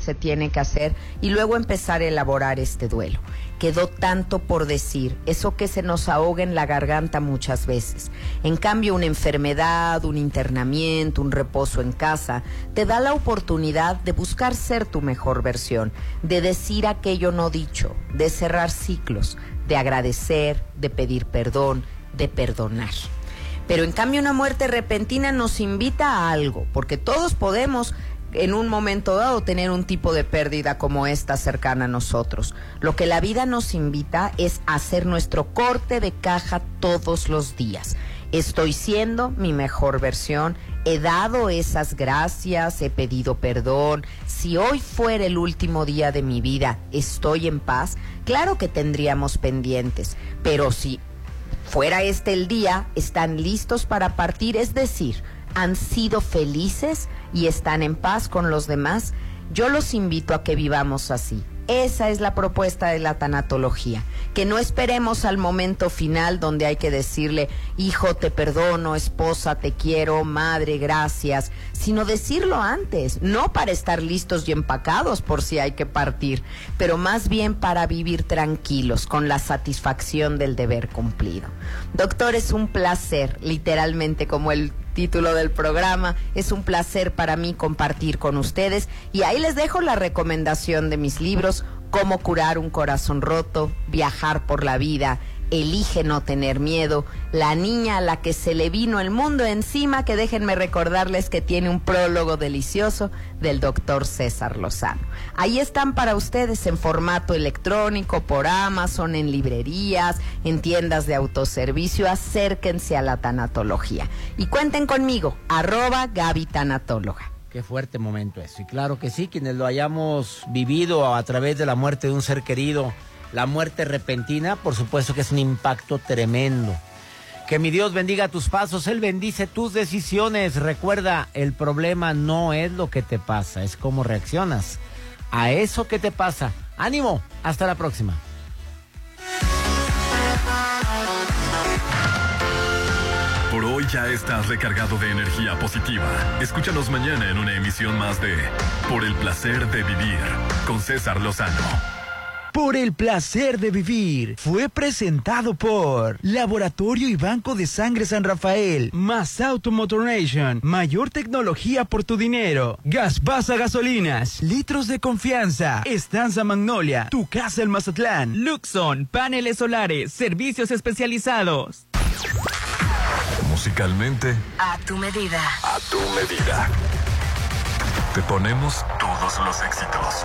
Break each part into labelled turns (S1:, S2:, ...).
S1: se tiene que hacer y luego empezar a elaborar este duelo. Quedó tanto por decir, eso que se nos ahoga en la garganta muchas veces. En cambio, una enfermedad, un internamiento, un reposo en casa, te da la oportunidad de buscar ser tu mejor versión, de decir aquello no dicho, de cerrar ciclos, de agradecer, de pedir perdón, de perdonar. Pero en cambio una muerte repentina nos invita a algo, porque todos podemos en un momento dado tener un tipo de pérdida como esta cercana a nosotros. Lo que la vida nos invita es hacer nuestro corte de caja todos los días. Estoy siendo mi mejor versión, he dado esas gracias, he pedido perdón. Si hoy fuera el último día de mi vida, estoy en paz, claro que tendríamos pendientes, pero si fuera este el día, están listos para partir, es decir, han sido felices y están en paz con los demás. Yo los invito a que vivamos así. Esa es la propuesta de la tanatología, que no esperemos al momento final donde hay que decirle, hijo, te perdono, esposa, te quiero, madre, gracias, sino decirlo antes, no para estar listos y empacados por si hay que partir, pero más bien para vivir tranquilos, con la satisfacción del deber cumplido. Doctor, es un placer, literalmente como el título del programa. Es un placer para mí compartir con ustedes y ahí les dejo la recomendación de mis libros, Cómo curar un corazón roto, Viajar por la vida, Elige no tener miedo, la niña a la que se le vino el mundo encima, que déjenme recordarles que tiene un prólogo delicioso del doctor César Lozano. Ahí están para ustedes en formato electrónico, por Amazon, en librerías, en tiendas de autoservicio. Acérquense a la tanatología. Y cuenten conmigo, arroba Gaby.
S2: Qué fuerte momento eso. Y claro que sí, quienes lo hayamos vivido a través de la muerte de un ser querido la muerte repentina, por supuesto que es un impacto tremendo. Que mi Dios bendiga tus pasos, Él bendice tus decisiones. Recuerda, el problema no es lo que te pasa, es cómo reaccionas a eso que te pasa. Ánimo, hasta la próxima.
S3: Por hoy ya estás recargado de energía positiva. Escúchanos mañana en una emisión más de Por el placer de vivir con César Lozano
S4: por el placer de vivir. Fue presentado por Laboratorio y Banco de Sangre San Rafael, más Automotoration, mayor tecnología por tu dinero, Gas Basa Gasolinas, litros de confianza, Estanza Magnolia, tu casa el Mazatlán, Luxon, paneles solares, servicios especializados.
S3: Musicalmente,
S5: a tu medida.
S3: A tu medida. Te ponemos todos los éxitos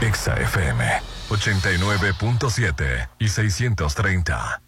S3: Exa FM 89.7 y 630.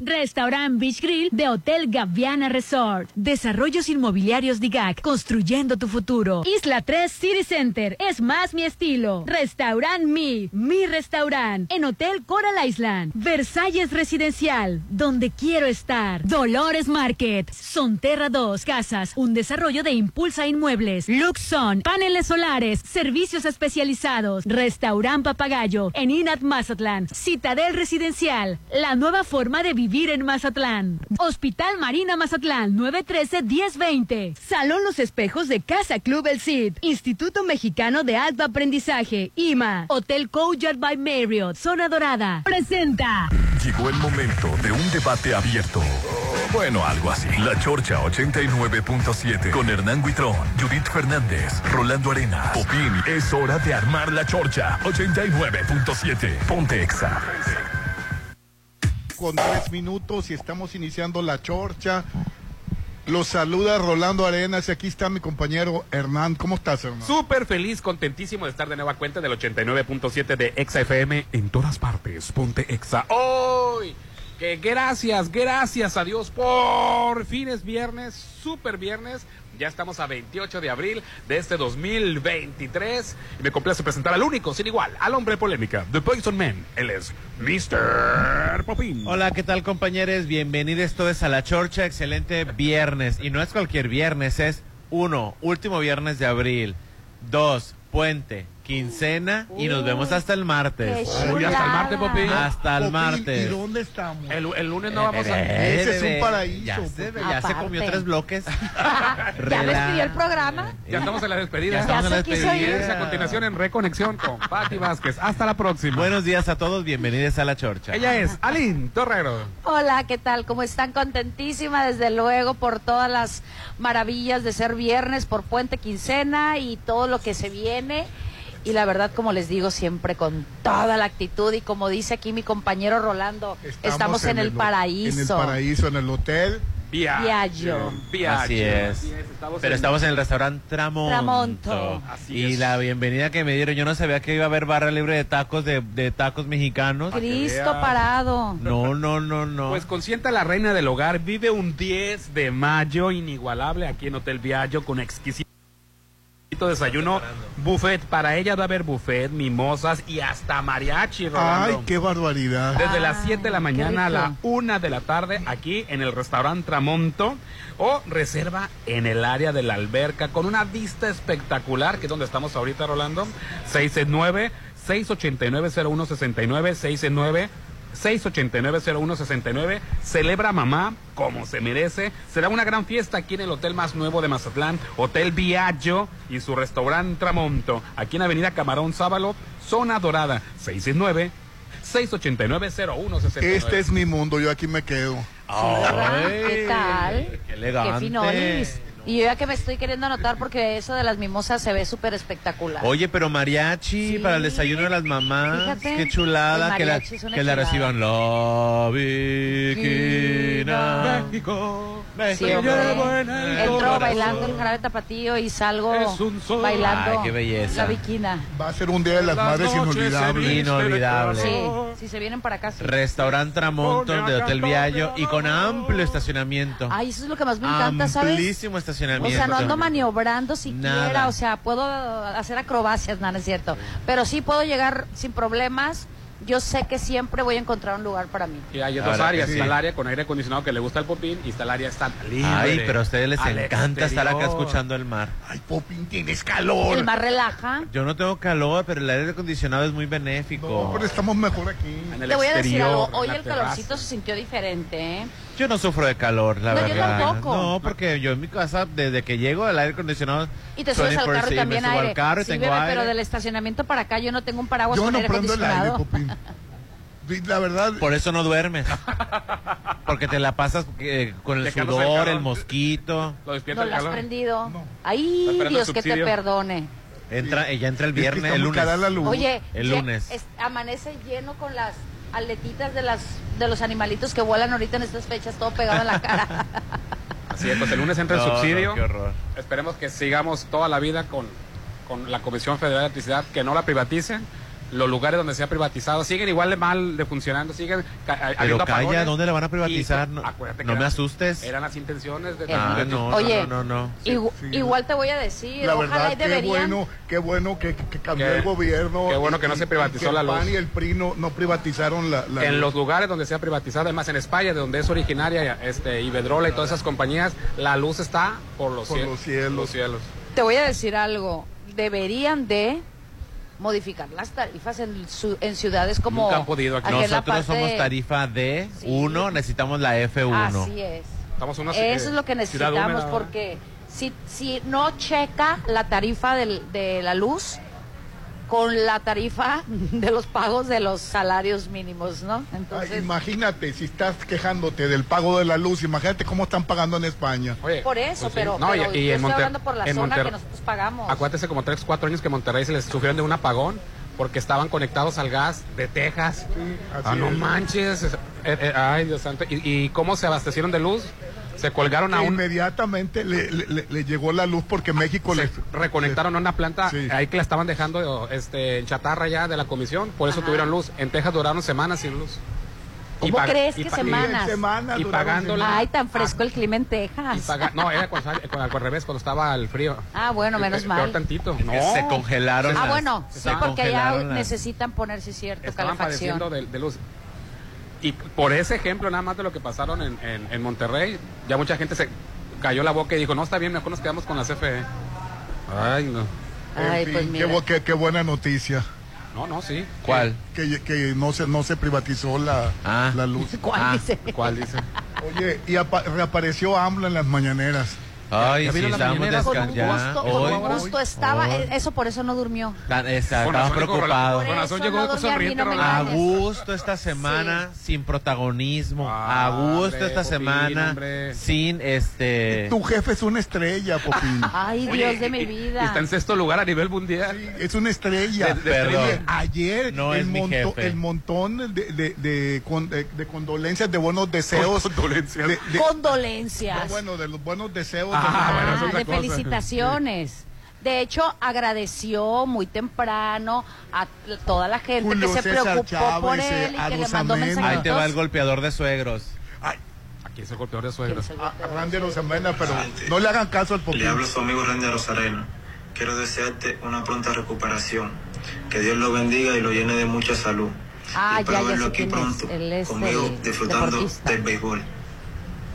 S6: Restaurant Beach Grill de Hotel Gaviana Resort. Desarrollos inmobiliarios DIGAC, construyendo tu futuro. Isla 3 City Center, es más mi estilo. Restaurant Mi, mi restaurant. En Hotel Coral Island. Versalles Residencial, donde quiero estar. Dolores Market, Sonterra 2, Casas, un desarrollo de Impulsa Inmuebles. Luxon, paneles solares, servicios especializados. Restaurant Papagayo, en Inat Mazatlán. Citadel Residencial, la nueva forma de vivir en Mazatlán. Hospital Marina Mazatlán, 913-1020. Salón Los Espejos de Casa Club El Cid. Instituto Mexicano de Alto Aprendizaje, IMA. Hotel Courtyard by Marriott, Zona Dorada. Presenta.
S3: Llegó el momento de un debate abierto. Bueno, algo así. La Chorcha 89.7 con Hernán Guitrón, Judith Fernández, Rolando Arena, Popín. Es hora de armar la Chorcha 89.7. Ponte Exa.
S7: Con tres minutos y estamos iniciando la chorcha. Los saluda Rolando Arenas y aquí está mi compañero Hernán. ¿Cómo estás, Hernán?
S8: Súper feliz, contentísimo de estar de nueva cuenta del 89.7 de Exa FM en todas partes. Ponte Exa. ¡Hoy! Que gracias, gracias a Dios. Por fin es viernes, súper viernes. Ya estamos a 28 de abril de este 2023. Y me complace presentar al único, sin igual, al hombre polémica, The Poison Man. Él es Mr. Popín.
S9: Hola, ¿qué tal compañeros? Bienvenidos todos a La Chorcha, excelente viernes. Y no es cualquier viernes, es uno, último viernes de abril. Dos, puente, quincena y nos vemos hasta el martes.
S8: Uy, hasta el martes, Popín.
S9: Hasta el
S7: Popín,
S9: martes.
S7: ¿Y dónde estamos?
S8: El, el lunes no vamos a...
S7: Ese es un paraíso,
S9: Ya, se, ya comió tres bloques.
S10: ¿Ya me escribió el programa?
S8: Ya estamos en la despedida.
S9: Ya estamos en la
S10: se quiso
S9: despedida.
S10: ir.
S8: a continuación en Reconexión con Patti Vázquez. Hasta la próxima.
S9: Buenos días a todos, bienvenidos a La Chorcha.
S8: Ella es Aline Torrero.
S10: Hola, ¿qué tal? ¿Cómo están? Contentísima, desde luego, por todas las maravillas de ser viernes, por Puente Quincena y todo lo que se viene. Y la verdad, como les digo, siempre con toda la actitud y como dice aquí mi compañero Rolando, estamos, en, el paraíso.
S7: En el paraíso, en el hotel.
S10: Viaggio.
S8: Viaggio.
S9: Así es. Pero estamos en el restaurante Tramonto.
S10: Tramonto.
S8: Así
S9: y
S8: es.
S9: la bienvenida que me dieron, yo no sabía que iba a haber barra libre de tacos de, de tacos mexicanos.
S10: Cristo parado.
S9: No, no, no, no.
S8: Pues consienta la reina del hogar. Vive un 10 de mayo inigualable aquí en Hotel Viaggio con exquisito desayuno. Buffet. Para ella va a haber buffet, mimosas y hasta mariachi, Rolando.
S7: Ay, qué barbaridad.
S8: Desde las
S10: Ay,
S8: 7 de la mañana a la
S10: rico.
S8: 1 de la tarde aquí en el restaurante Tramonto o reserva en el área de la alberca con una vista espectacular, que es donde estamos ahorita, Rolando. 669 689-0169, 669 689-0169. Celebra mamá como se merece. Será una gran fiesta aquí en el hotel más nuevo de Mazatlán, Hotel Viaggio y su restaurante Tramonto, aquí en Avenida Camarón Sábalo, Zona Dorada, 669 689-0169.
S7: Este es mi mundo, yo aquí me quedo.
S10: ¿Qué tal?
S9: Qué elegante.
S10: finolis. Y yo ya que me estoy queriendo anotar porque eso de las mimosas se ve súper espectacular.
S9: Oye, pero mariachi
S10: Sí.
S9: para el desayuno de las mamás.
S10: Fíjate,
S9: Qué chulada que la, que la
S10: chulada.
S9: reciban. La Viquina.
S8: México.
S10: Sí,
S8: en el
S10: Entro bailando el jarabe tapatío y salgo
S8: Es un sol.
S10: bailando
S9: Ay, qué belleza.
S10: la viquina.
S7: Va a ser un día de las
S8: Las
S7: madres inolvidable.
S9: Inolvidable.
S10: Sí, si se vienen para acá. sí.
S9: Restaurante Tramonto de Hotel Viallo y con amplio estacionamiento.
S10: Ay, eso es lo que más me encanta, ¿sabes? O sea, no ando maniobrando siquiera,
S9: Nada.
S10: o sea, puedo hacer acrobacias, no, no es cierto. Pero sí puedo llegar sin problemas. Yo sé que siempre voy a encontrar un lugar para mí.
S8: Y hay
S9: Ahora que
S8: áreas.
S9: sí.
S8: Está el área con aire acondicionado que le gusta el popín y está el área está libre.
S9: Ay, pero a ustedes les
S8: al
S9: encanta estar acá escuchando el mar.
S7: Ay, Popín, tienes calor.
S10: El más relaja.
S9: Yo no tengo calor, pero el aire acondicionado es muy benéfico.
S7: No, pero estamos mejor aquí.
S8: En el
S10: Te voy a decir algo, hoy el
S8: terraza.
S10: calorcito se sintió diferente, ¿eh?
S9: Yo no sufro de calor, la
S10: No, yo
S9: verdad.
S10: tampoco.
S9: No, porque yo en mi casa, desde que llego, el aire acondicionado.
S10: Y te subes al
S9: 24/7,
S10: carro y también aire.
S9: al carro y
S10: sí,
S9: tengo
S10: bebé,
S9: aire.
S10: pero del estacionamiento para acá yo no tengo un paraguas
S7: Yo
S10: con
S7: no
S10: aire
S7: prendo el aire,
S10: acondicionado.
S7: Popín. Sí, La verdad,
S9: Por eso no duermes. Porque te la pasas eh, con el sudor, el mosquito.
S8: Lo despierta
S10: No
S8: el
S10: lo has prendido.
S9: Está
S10: Ay, Dios que te perdone.
S9: Entra, ella entra el viernes, el lunes.
S7: cara la luz.
S10: Oye,
S9: El lunes.
S10: es- amanece lleno con las aletitas de las de los animalitos que vuelan ahorita en estas fechas, todo pegado en la cara.
S8: Así es, pues el lunes entra
S9: No,
S8: el
S9: no,
S8: subsidio.
S9: qué horror.
S8: Esperemos que sigamos toda la vida con, con la Comisión Federal de Electricidad, que no la privaticen. Los lugares donde se ha privatizado siguen igual de mal de funcionando, siguen ca-
S9: Pero calla,
S8: apagones.
S9: ¿dónde la van a privatizar?
S8: Y-
S9: No,
S8: acuérdate que
S9: no me
S8: eran-
S9: asustes.
S8: Eran las intenciones de...
S9: Ah,
S8: de-
S9: no,
S10: Oye,
S9: no, no, no.
S10: Igu-
S7: sí.
S10: Igual te voy a decir,
S7: La
S10: ojalá
S7: verdad,
S10: y
S7: qué
S10: deberían.
S7: bueno, qué bueno que, cambió
S8: Qué-
S7: el gobierno.
S8: qué bueno que no
S7: y-
S8: se
S7: y
S8: privatizó
S7: que
S8: la
S7: el
S8: luz.
S7: PAN y el PRI no, no privatizaron la, la
S8: En
S7: luz.
S8: los lugares donde se ha privatizado, además en España, de donde es originaria este, Iberdrola y todas esas compañías, la luz está por los,
S7: Por
S8: ciel-
S7: los cielos.
S8: los cielos.
S10: Te voy a decir algo. Deberían de modificar las tarifas en, su- en ciudades como.
S8: Nunca han podido aquí.
S9: Nosotros
S10: parte-
S9: somos tarifa D1,
S10: Sí.
S9: necesitamos la F1.
S10: Así es.
S8: Estamos una
S10: Eso es lo que
S8: ciudad
S10: necesitamos
S8: húmeda,
S10: porque si, si no checa la tarifa del- de la luz con la tarifa de los pagos de los salarios mínimos, ¿no?
S7: Ay,
S10: Entonces,
S7: imagínate, si estás quejándote del pago de la luz, imagínate cómo están pagando en España.
S8: Oye,
S10: por eso,
S8: pues sí.
S10: pero,
S8: No,
S10: pero
S8: y, y
S10: yo
S8: en
S10: estoy
S8: Monter-
S10: hablando por la
S8: en
S10: zona
S8: Monter-
S10: que nosotros pagamos.
S8: Acuérdate como 3, 4 años que Monterrey se les sufrieron de un apagón porque estaban conectados al gas de Texas.
S7: así
S8: ah, no
S7: es.
S8: manches. Eh, eh, ay, Dios santo. ¿Y, y cómo se abastecieron de luz? Se colgaron a un...
S7: inmediatamente le, le- le- le llegó la luz porque México
S8: se
S7: les
S8: reconectaron a una planta
S7: Sí.
S8: ahí que la estaban dejando este, en chatarra ya de la comisión, por eso
S10: Ajá.
S8: tuvieron luz. En Texas duraron semanas sin luz.
S10: ¿Cómo crees que semanas?
S7: semanas
S8: Y la-
S10: Ay, tan fresco el clima en Texas.
S8: no, era cuando, al revés, cuando estaba el frío.
S10: Ah, bueno, menos mal.
S8: Peor tantito. No.
S9: se congelaron.
S10: Ah,
S9: las-
S10: bueno, sí, porque
S9: las-
S10: necesitan ponerse cierto
S8: Estaban
S10: calefacción.
S8: padeciendo de, de luz. Y por ese ejemplo, nada más de lo que pasaron en, en- en Monterrey, ya mucha gente se cayó la boca y dijo, no, está bien, mejor nos quedamos con la CFE. Ay, no.
S10: Ay,
S7: En fin,
S10: pues
S7: qué,
S10: mira.
S7: qué- qué buena noticia.
S8: No, no, sí.
S9: ¿Cuál?
S7: Que, que no se no se privatizó la,
S9: Ah.
S7: la luz.
S10: ¿Cuál
S9: Ah,
S10: dice?
S8: ¿Cuál dice?
S7: Oye, y apa- reapareció AMLO en las mañaneras.
S9: Ay,
S8: ¿Ya
S9: sí, estábamos descansando.
S10: gusto, con
S9: Hoy,
S10: un gusto estaba,
S9: hoy.
S10: eh, eso por eso no durmió.
S8: Con
S9: Estaba preocupado.
S8: Con razón llegó
S10: a
S8: sonriente,
S9: gusto esta semana sin protagonismo.
S8: Ah,
S9: a gusto
S8: hombre,
S9: esta
S8: Popín,
S9: semana
S8: hombre.
S9: sin este.
S7: Tu jefe es una estrella, Popín.
S10: Ay,
S8: Oye,
S10: Dios de mi vida.
S8: Está en sexto lugar a nivel mundial.
S7: Sí, es una estrella.
S8: De- de-
S9: Perdón.
S7: Ayer
S9: No
S7: el,
S9: es mi
S7: monto-
S9: jefe.
S7: el montón de, de, de con- de- de condolencias, de buenos deseos.
S8: Condolencias.
S7: de- de-
S10: Condolencias.
S7: no, bueno, de los buenos deseos.
S8: Ah,
S7: de-
S10: Ah,
S8: bueno, es otra
S10: de
S8: cosa.
S10: felicitaciones. De hecho, agradeció muy temprano a toda la gente
S7: Julio
S10: que se
S7: César
S10: preocupó
S7: Chávez,
S10: por él y
S7: a
S10: que le
S7: los
S10: mandó
S7: Amena.
S10: mensajitos.
S9: Ahí te va el golpeador de suegros.
S7: Ay,
S8: Aquí es el golpeador de suegros.
S7: a- a Randy pero no le hagan caso al
S11: Le hablo a su amigo Randy Rosarena. Quiero desearte una pronta recuperación. Que Dios lo bendiga y lo llene de mucha salud.
S10: Ah,
S11: y espero
S10: ya, ya
S11: verlo
S10: sé
S11: aquí
S10: quién es.
S11: pronto,
S10: Él es
S11: conmigo,
S10: el
S11: disfrutando
S10: deportista.
S11: del béisbol.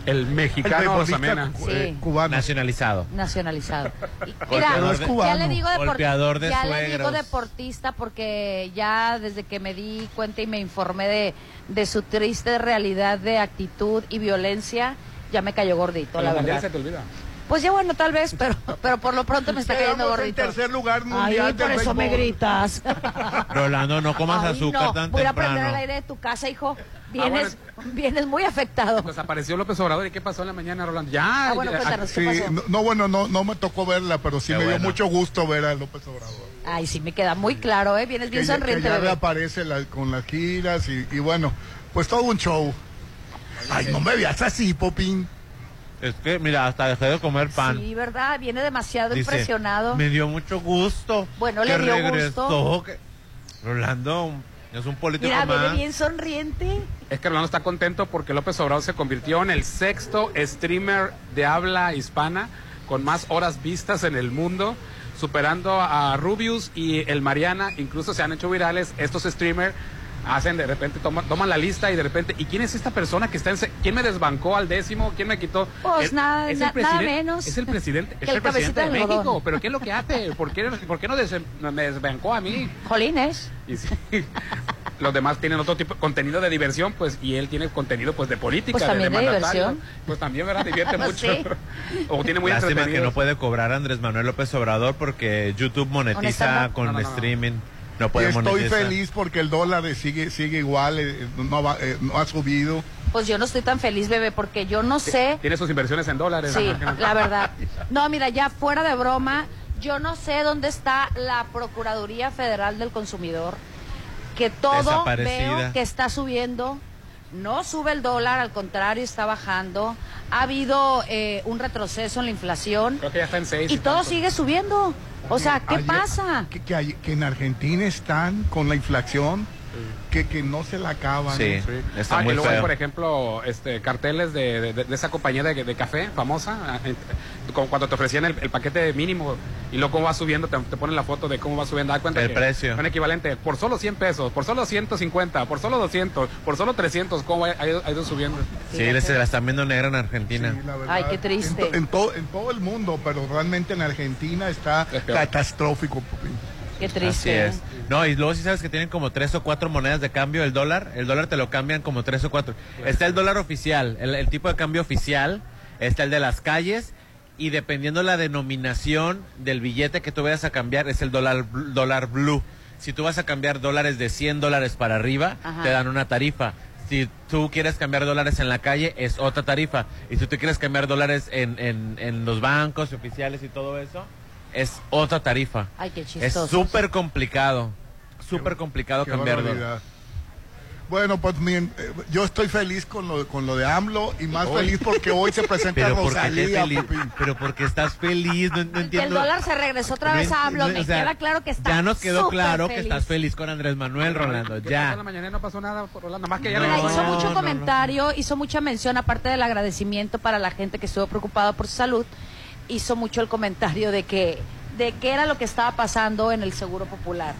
S8: El
S7: El
S8: mexicano Rosamena.
S7: cu- eh,
S10: Sí.
S7: cubano.
S9: Nacionalizado.
S10: nacionalizado. Y- Mira,
S9: de-
S10: ya le digo
S9: de
S10: ya le digo deportista porque ya desde que me di cuenta y me informé de, de su triste realidad de actitud y violencia, ya me cayó gordito, la verdad.
S8: se te olvida.
S10: Pues ya bueno, tal vez, pero, pero por lo pronto me está cayendo
S7: Quedamos en
S10: gordito.
S7: tercer lugar
S10: Ay,
S7: mundial
S10: por eso me gritas.
S9: Rolando, no comas
S10: Ay,
S9: azúcar
S10: no,
S9: tan
S10: voy a prender el aire de tu casa, hijo. Vienes, vienes muy afectado.
S8: Pues apareció López Obrador y ¿qué pasó en la mañana, Rolando? Ya.
S10: Ah, bueno,
S8: ya-
S10: cuéntanos, ¿qué
S7: Sí,
S10: pasó?
S7: no, no, bueno, no, no me tocó verla, pero sí
S9: Qué
S7: me dio
S9: bueno.
S7: mucho gusto ver a López Obrador.
S10: Ay, sí, me queda muy claro, ¿eh? Vienes bien
S7: que, ya- que
S10: sonriente,
S7: ya reaparece la- con las giras y, y bueno, pues todo un show. Ay, no me veas así, Popín.
S9: Es que, mira, hasta dejé de comer pan.
S10: Sí, ¿verdad? Viene demasiado
S9: Dice,
S10: impresionado.
S9: Me dio mucho gusto.
S10: Bueno,
S9: que
S10: le dio
S9: regresó,
S10: gusto.
S9: que- Rolando es un político
S10: Mira, viene
S9: más.
S10: bien sonriente.
S8: Es que Rolando está contento porque López Obrador se convirtió en el sexto streamer de habla hispana con más horas vistas en el mundo, superando a Rubius y el Mariana. Incluso se han hecho virales estos streamers. Hacen de repente, toman, toman la lista y de repente, ¿y quién es esta persona que está en... ¿Quién me desbancó al décimo? ¿Quién me quitó?
S10: Pues
S8: Es-
S10: nada-
S8: es el presidente-
S10: nada menos
S8: Es el presidente, es
S10: el
S8: el presidente de. México. ¿Pero qué es lo que hace? ¿Por qué, por qué no des- me desbancó a mí?
S10: Jolines.
S8: Y sí, los demás tienen otro tipo de contenido de diversión, pues, y él tiene contenido, pues, de política,
S10: Pues también de diversión.
S8: Pues también, ¿verdad? Divierte mucho.
S10: Sí.
S8: o tiene muy
S9: Lástima
S8: entretenido.
S9: que no puede cobrar Andrés Manuel López Obrador porque YouTube monetiza con
S8: No, no, no.
S9: streaming. No
S7: estoy feliz porque el dólar sigue sigue igual, eh, no, va- eh, no ha subido.
S10: Pues yo no estoy tan feliz, bebé, porque yo no sé.
S8: Tiene sus inversiones en dólares.
S10: Sí, la verdad. No, mira, ya fuera de broma, yo no sé dónde está la Procuraduría Federal del Consumidor, que todo veo que está subiendo. No sube el dólar, al contrario, está bajando. Ha habido eh, un retroceso en la inflación
S8: Creo que ya está en seis.
S10: y todo
S8: tanto.
S10: sigue subiendo. O sea, ¿qué
S7: Ayer-
S10: pasa?
S7: Que, que hay- que en Argentina están con la inflación, que, que no se la acaban.
S9: Sí,
S8: Sí.
S9: está
S8: Ah,
S9: muy
S8: y luego hay, por ejemplo, este, carteles de, de- de- de esa compañía de, de café famosa, ah, como cuando te ofrecían el, el paquete mínimo y luego cómo va subiendo, te, te ponen la foto de cómo va subiendo. Da cuenta
S9: El
S8: que
S9: precio.
S8: Un equivalente, por solo 100 pesos, por solo 150, por solo 200, por solo 300, cómo ha, ha ido, ha ido subiendo.
S9: Sí, les- se la están viendo negra en Argentina.
S7: Sí, la verdad.
S10: Ay, qué triste.
S7: En, to- en todo, en todo el mundo, pero realmente en Argentina está
S8: Es
S7: catastrófico.
S10: Qué
S9: Así
S10: triste.
S9: es.
S10: ¿eh?
S9: No, y luego si sabes que tienen como tres o cuatro monedas de cambio el dólar, el dólar te lo cambian como tres o cuatro. Está el dólar oficial, el, el tipo de cambio oficial, está el de las calles y dependiendo la denominación del billete que tú vayas a cambiar es el dólar dólar blue, Si tú vas a cambiar dólares de 100 dólares para arriba,
S10: Ajá.
S9: te dan una tarifa. Si tú quieres cambiar dólares en la calle, es otra tarifa. Y si tú quieres cambiar dólares en, en, en los bancos oficiales y todo eso, es otra tarifa.
S10: Ay, qué
S9: Es
S10: chistoso.
S9: súper complicado. Súper complicado
S7: Qué
S9: cambiar
S7: barbaridad.
S9: dólares.
S7: Bueno, pues mi- eh, yo estoy feliz con lo, con lo de AMLO y más
S9: Hoy.
S7: feliz porque hoy se presenta
S9: Pero porque, te
S7: Rosalía.
S9: feliz,
S7: Popín.
S9: pero porque estás feliz, no, no
S10: Que el
S9: entiendo.
S10: dólar se regresó otra vez a AMLO.
S9: no,
S10: Me
S9: o sea,
S10: queda claro que está
S9: Ya nos quedó claro que estás feliz con Andrés Manuel, Rolando.
S8: ¿Qué pasó en
S9: Ya.
S8: la mañana? No pasó nada, Rolando. Más que ya
S9: No,
S10: hizo mucho
S9: no,
S10: comentario, hizo mucha mención, aparte del agradecimiento para la gente que estuvo preocupada por su salud, hizo mucho el comentario de que de qué era lo que estaba pasando en el Seguro Popular.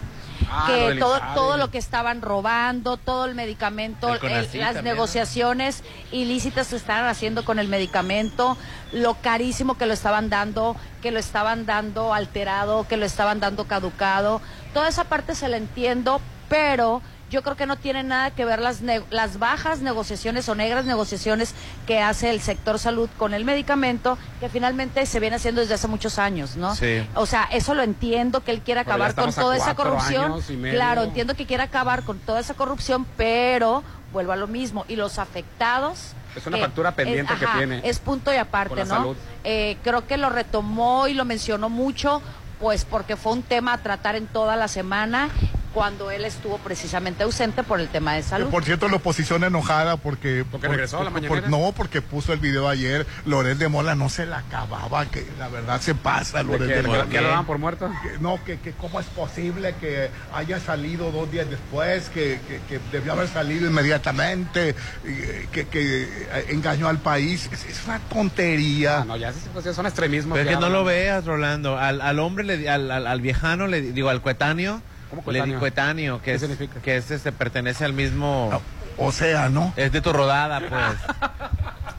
S8: Ah,
S10: que todo, todo lo que estaban robando, todo el medicamento,
S9: El
S10: el-
S9: CONACYT
S10: las negociaciones ilícitas se estaban haciendo con el medicamento, lo carísimo que lo estaban dando, que lo estaban dando alterado, que lo estaban dando caducado. Toda esa parte se la entiendo, pero yo creo que no tiene nada que ver las, ne- las bajas negociaciones o negras negociaciones que hace el sector salud con el medicamento, que finalmente se viene haciendo desde hace muchos años, ¿no?
S9: Sí.
S10: O sea, eso lo entiendo, que él
S8: ya
S10: acabar con toda esa corrupción. Claro, entiendo que quiera acabar con toda esa corrupción, pero vuelvo a lo mismo. Y los afectados.
S8: Es una factura pendiente que
S10: ajá,
S8: tiene
S10: Es punto y aparte, ¿no?
S8: salud.
S10: Eh, creo que lo retomó y lo mencionó mucho, pues porque fue un tema a tratar en toda la semana cuando él estuvo precisamente ausente por el tema de salud.
S7: Por cierto, la oposición enojada porque...
S8: Porque
S7: por-
S8: regresó a la
S7: por-
S8: mañanera.
S7: No, porque puso el video ayer. Loret de Mola no se la acababa, que la verdad se pasa,
S8: ¿De
S7: Loret
S8: qué?
S7: de
S8: ¿Que-
S7: Mola.
S8: que lo daban por muerto?
S7: Que- no, que, que cómo es posible que haya salido dos días después, que, que- que debió haber salido inmediatamente, eh, que, que eh, engañó al país. Es, es una tontería.
S8: Ah, no, ya esas cosas son extremismos.
S9: Pero es que no lo veas, Rolando. Al, al hombre, le di- al, al, al viejano, le di- digo, al coetáneo,
S8: ¿Cómo
S9: le di
S8: coetáneo?
S9: coetáneo, que
S8: ¿Qué
S9: es,
S8: significa?
S9: que es, este, pertenece al mismo...
S7: O sea, ¿no?
S9: Es de tu rodada, pues.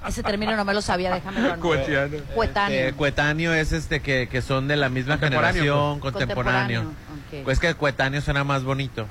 S10: Ese término no me lo sabía, déjame anoto.
S8: Coetiano.
S10: Coetáneo.
S9: Este, coetáneo es este que, que son de la misma
S8: Contemporáneo,
S9: generación,
S10: pues.
S9: contemporáneo.
S10: Contemporáneo, ok.
S9: Pues que el coetáneo suena más bonito.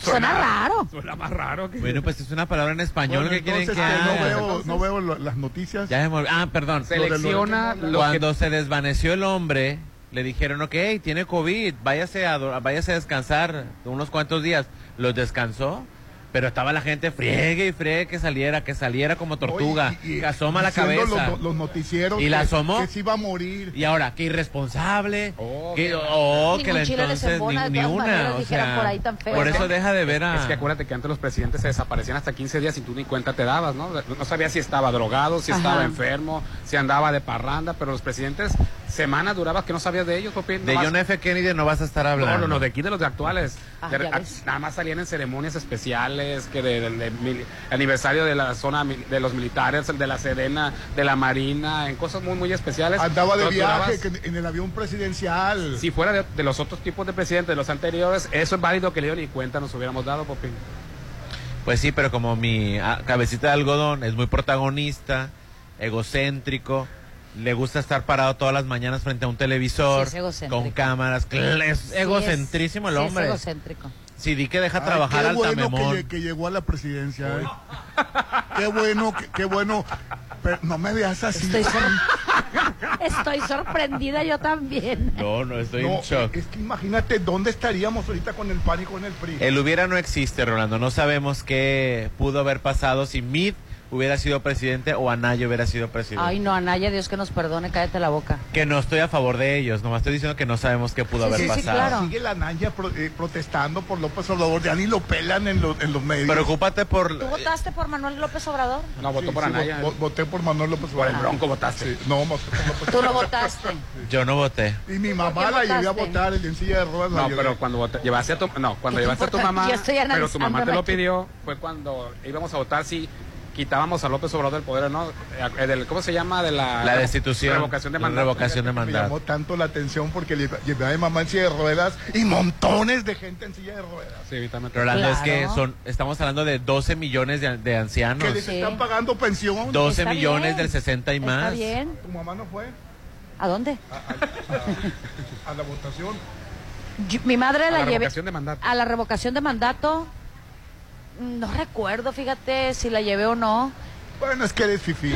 S10: Suena raro.
S8: Suena más raro que...
S9: Bueno, pues es una palabra en español
S7: Bueno,
S9: que quieren que
S7: que no veo, no veo lo- las noticias.
S9: Ya. Ah, perdón.
S8: Selecciona lo que...
S9: Cuando se desvaneció el hombre, le dijeron, ok, tiene COVID, váyase a, váyase a descansar unos cuantos días. Los descansó, pero estaba la gente friegue y friegue que saliera, que saliera como tortuga,
S7: Oye, y- y
S9: que asoma la cabeza.
S7: Los, los noticieros
S9: ¿Y la asomó?
S7: Que se iba a morir.
S9: Y ahora, que irresponsable,
S8: Oh,
S9: que, oh, que la entonces ni,
S10: de
S9: ni una, o sea,
S10: por ahí tan feo,
S9: por
S10: ¿no?
S9: eso deja de ver a...
S8: Es que acuérdate que antes los presidentes se desaparecían hasta 15 días y tú ni cuenta te dabas, ¿no? No sabías si estaba drogado, si
S10: Ajá.
S8: estaba enfermo, si andaba de parranda, pero los presidentes semanas duraba que no sabías de ellos, Popín.
S9: de John F. Kennedy no vas a estar hablando.
S8: No, no, no, de aquí de los de actuales.
S10: Ah,
S8: De- a- nada más salían en ceremonias especiales, que de- del de aniversario de la zona de los militares, de la Sedena, de la Marina, en cosas muy, muy especiales.
S7: Andaba de viaje
S8: durabas-
S7: que en el avión presidencial.
S8: Si fuera de, de los otros tipos de presidentes, de los anteriores, eso es válido que le dio ni cuenta nos hubiéramos dado, Popín.
S9: Pues sí, pero como mi ah, cabecita de algodón es muy protagonista, egocéntrico, le gusta estar parado todas las mañanas frente a un televisor,
S10: Sí, es egocéntrico.
S9: con cámaras, es egocentrísimo el
S10: sí,
S9: hombre.
S10: Es egocéntrico.
S9: Sí, di que deja
S7: Ay,
S9: trabajar al
S7: bueno que,
S9: tamemón.
S7: que llegó a la presidencia. ¿eh? Qué bueno, qué, qué bueno. Pero no me veas así.
S10: Estoy, sor- Estoy sorprendida yo también.
S9: No, no, estoy
S7: No,
S9: en shock.
S7: es que imagínate dónde estaríamos ahorita con el PAN y con el PRI.
S9: El hubiera no existe, Rolando. No sabemos qué pudo haber pasado si Mid hubiera sido presidente o Anaya hubiera sido presidente.
S10: Ay, no, Anaya, Dios que nos perdone, cállate la boca.
S9: Que no estoy a favor de ellos, nomás estoy diciendo que no sabemos qué pudo
S10: Sí,
S9: haber
S10: sí, sí,
S9: pasado.
S10: claro.
S7: Sigue la Naya pro- eh, protestando por López Obrador. Ya ni lo pelan en, los en los medios.
S9: Preocúpate por...
S10: ¿Tú votaste por Manuel López Obrador?
S8: No, votó
S7: Sí,
S8: por
S7: sí,
S8: Anaya.
S7: vo- vo- voté por Manuel López
S8: Por el
S7: Obrador.
S8: Bronco votaste.
S7: Sí, no, voté por López
S10: Tú no votaste.
S9: Yo no voté.
S7: Y mi
S10: ¿Por
S7: mamá la llevé a votar en silla de ruedas. la
S8: No, pero cuando vota- llevaste a tu, no, cuando
S10: ¿Qué te
S8: llevaste a tu mamá,
S10: Yo estoy
S8: pero tu mamá te lo pidió, fue cuando íbamos a votar si quitábamos a López Obrador del poder, ¿no? Eh, del- ¿Cómo se llama? De la,
S9: La destitución.
S8: Revocación de
S9: la
S8: mandato.
S9: revocación de
S7: Me
S9: mandato.
S7: llamó tanto la atención porque le- llevé a mi mamá en silla de ruedas y montones de gente en silla de ruedas.
S8: Sí, ahorita me-
S9: Rolando, es que
S10: Claro.
S9: son, estamos hablando de 12 millones de, de ancianos.
S7: Que les
S10: Sí.
S7: están pagando pensión.
S9: 12
S10: Está
S9: millones
S10: bien.
S9: del 60 y
S10: Está
S9: más.
S10: bien.
S7: Tu mamá no fue
S10: ¿A dónde?
S7: a la votación.
S10: Yo- mi madre
S8: A
S10: la,
S8: la
S10: llevé
S8: revocación de mandato.
S10: a la revocación de mandato. No recuerdo, fíjate si la llevé o no,
S7: Bueno, es que eres fifí.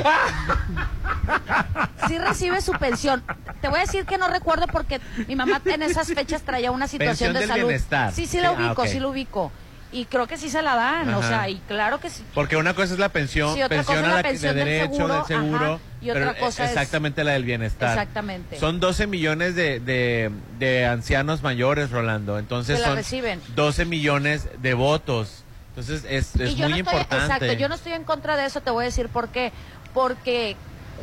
S10: Sí recibe su pensión. Te voy a decir que no recuerdo porque mi mamá en esas fechas traía una situación
S9: Pensión
S10: de
S9: del
S10: salud.
S9: bienestar.
S10: Sí, sí la
S9: ah,
S10: ubico,
S9: ok.
S10: sí lo ubico. Y creo que sí se la dan, o
S9: Ajá.
S10: sea, y claro que sí.
S9: Porque una cosa es la pensión,
S10: Sí, otra
S9: pensión
S10: cosa es
S9: a
S10: la
S9: la
S10: pensión
S9: de
S10: del
S9: derecho,
S10: seguro,
S9: del seguro,
S10: ajá, y otra
S9: pero
S10: cosa es-
S9: exactamente la del bienestar.
S10: Exactamente.
S9: Son 12 millones de, de, de ancianos mayores, Rolando. Entonces
S10: Que la
S9: son
S10: reciben.
S9: 12 millones de votos. Entonces es, es
S10: y yo
S9: muy
S10: no estoy,
S9: importante.
S10: Exacto, yo no estoy en contra de eso, te voy a decir por qué. Porque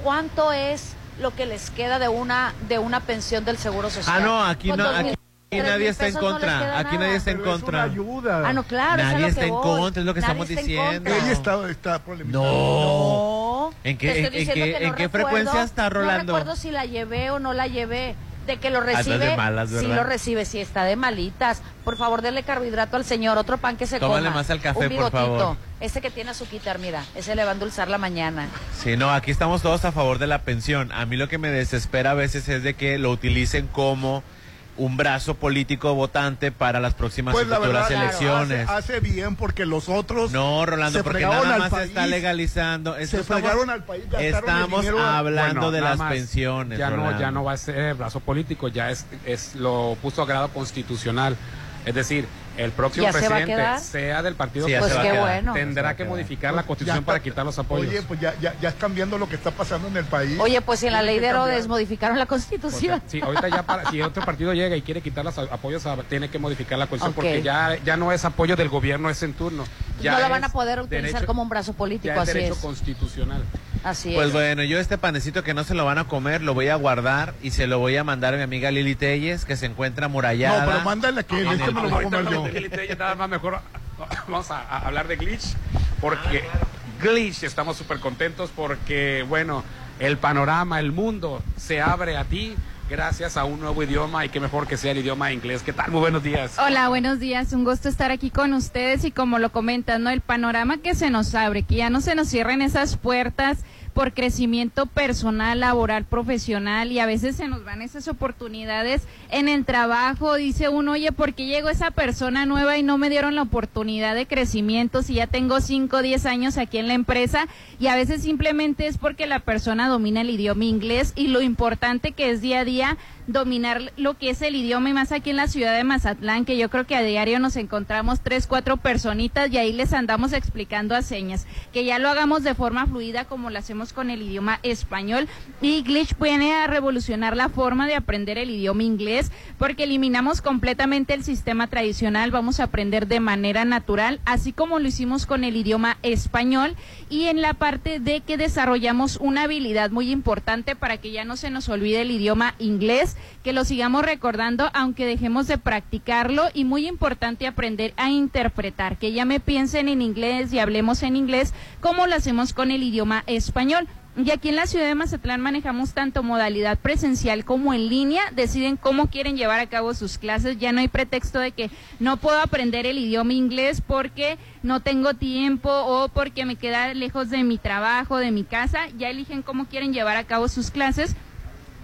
S10: ¿cuánto es lo que les queda de una de una pensión del Seguro Social?
S9: Ah, no, aquí
S10: Con
S9: no, aquí nadie está en
S10: pesos no
S9: contra. Aquí nadie está en
S7: Pero es
S9: contra.
S7: una ayuda.
S10: Ah, no, claro, es
S9: Nadie
S10: lo
S9: está
S10: que
S9: en contra, es lo que
S10: Nadie
S9: estamos
S10: en
S9: diciendo.
S10: contra.
S7: Ella está, está polemizando.
S9: No. ¿En qué, en,
S10: diciendo
S9: qué,
S10: que no
S9: en qué
S10: recuerdo-
S9: frecuencia está Rolando?
S10: No recuerdo si la llevé o no la llevé. De que lo
S9: de
S10: recibe,
S9: malas,
S10: sí lo recibe, sí está de malitas. Por favor, denle carbohidrato al señor, otro pan que se
S9: Tómale
S10: coma.
S9: más al café,
S10: un
S9: por
S10: bigotito.
S9: favor.
S10: Ese que tiene azuquitar, mira, ese le va a endulzar la mañana.
S9: Sí, no, aquí estamos todos a favor de la pensión. A mí lo que me desespera a veces es de que lo utilicen como un brazo político votante para las próximas
S7: Pues
S9: y
S7: la
S9: futuras
S7: verdad,
S9: elecciones.
S7: Hace, hace bien porque los otros.
S9: No, Rolando,
S7: se
S9: porque nada
S7: al
S9: más se
S7: país.
S9: está legalizando. Esto
S7: Se
S9: estamos-
S7: fregaron al país,
S9: Estamos hablando
S8: Bueno,
S9: de las
S8: más,
S9: pensiones.
S8: Ya no, ya no va a ser brazo político, ya es, es lo puso a grado constitucional. Es decir, el próximo
S10: ¿Ya se va a
S8: presidente, sea del partido
S9: Sí,
S8: que
S10: Pues bueno.
S8: Tendrá que modificar la
S7: Ya
S8: constitución
S7: está-
S8: para quitar los apoyos.
S7: Oye, pues ya, ya, ya están viendo lo que está pasando en el país.
S10: Oye, pues si en la ley
S7: que
S10: de Herodes
S7: cambiar.
S10: modificaron la
S8: Porque,
S10: constitución.
S8: sí, ahorita ya para, si otro partido llega y quiere quitar los apoyos, a- tiene que modificar la constitución porque ya, ya no es apoyo del gobierno, es en turno. Ya
S10: no lo van a
S8: es
S10: poder utilizar
S8: derecho-
S10: como un brazo político,
S8: ya es
S10: así
S8: derecho
S10: es.
S8: constitucional.
S10: Así
S9: Pues
S10: es.
S9: bueno, yo este panecito que no se lo van a comer, lo voy a guardar y se lo voy a mandar a mi amiga Lili Telles, que se encuentra amurallada.
S7: No, pero mándale aquí,
S8: En
S7: este me lo voy a comer yo.
S8: Ya nada más mejor vamos a, a hablar de Glitch porque Glitch estamos súper contentos porque bueno el panorama el mundo se abre a ti gracias a un nuevo idioma y qué mejor que sea el idioma inglés qué tal muy buenos días
S12: Hola, buenos días. Un gusto estar aquí con ustedes y como lo comentan, ¿no? El panorama que se nos abre, que ya no se nos cierren esas puertas por crecimiento personal, laboral, profesional y a veces se nos van esas oportunidades en el trabajo. Dice uno, oye, ¿por qué llegó esa persona nueva y no me dieron la oportunidad de crecimiento si ya tengo 5 o 10 años aquí en la empresa? Y a veces simplemente es porque la persona domina el idioma inglés y lo importante que es día a día dominar lo que es el idioma y más aquí en la ciudad de Mazatlán, que yo creo que a diario nos encontramos tres, cuatro personitas y ahí les andamos explicando a señas, que ya lo hagamos de forma fluida como lo hacemos con el idioma español. Y Glitch viene a revolucionar la forma de aprender el idioma inglés porque eliminamos completamente el sistema tradicional, vamos a aprender de manera natural, así como lo hicimos con el idioma español. Y en la parte de que desarrollamos una habilidad muy importante para que ya no se nos olvide el idioma inglés, que lo sigamos recordando aunque dejemos de practicarlo y muy importante aprender a interpretar, que ya me piensen en inglés y hablemos en inglés como lo hacemos con el idioma español. Y aquí en la ciudad de Mazatlán manejamos tanto modalidad presencial como en línea, deciden cómo quieren llevar a cabo sus clases, ya no hay pretexto de que no puedo aprender el idioma inglés porque no tengo tiempo o porque me queda lejos de mi trabajo, de mi casa, ya eligen cómo quieren llevar a cabo sus clases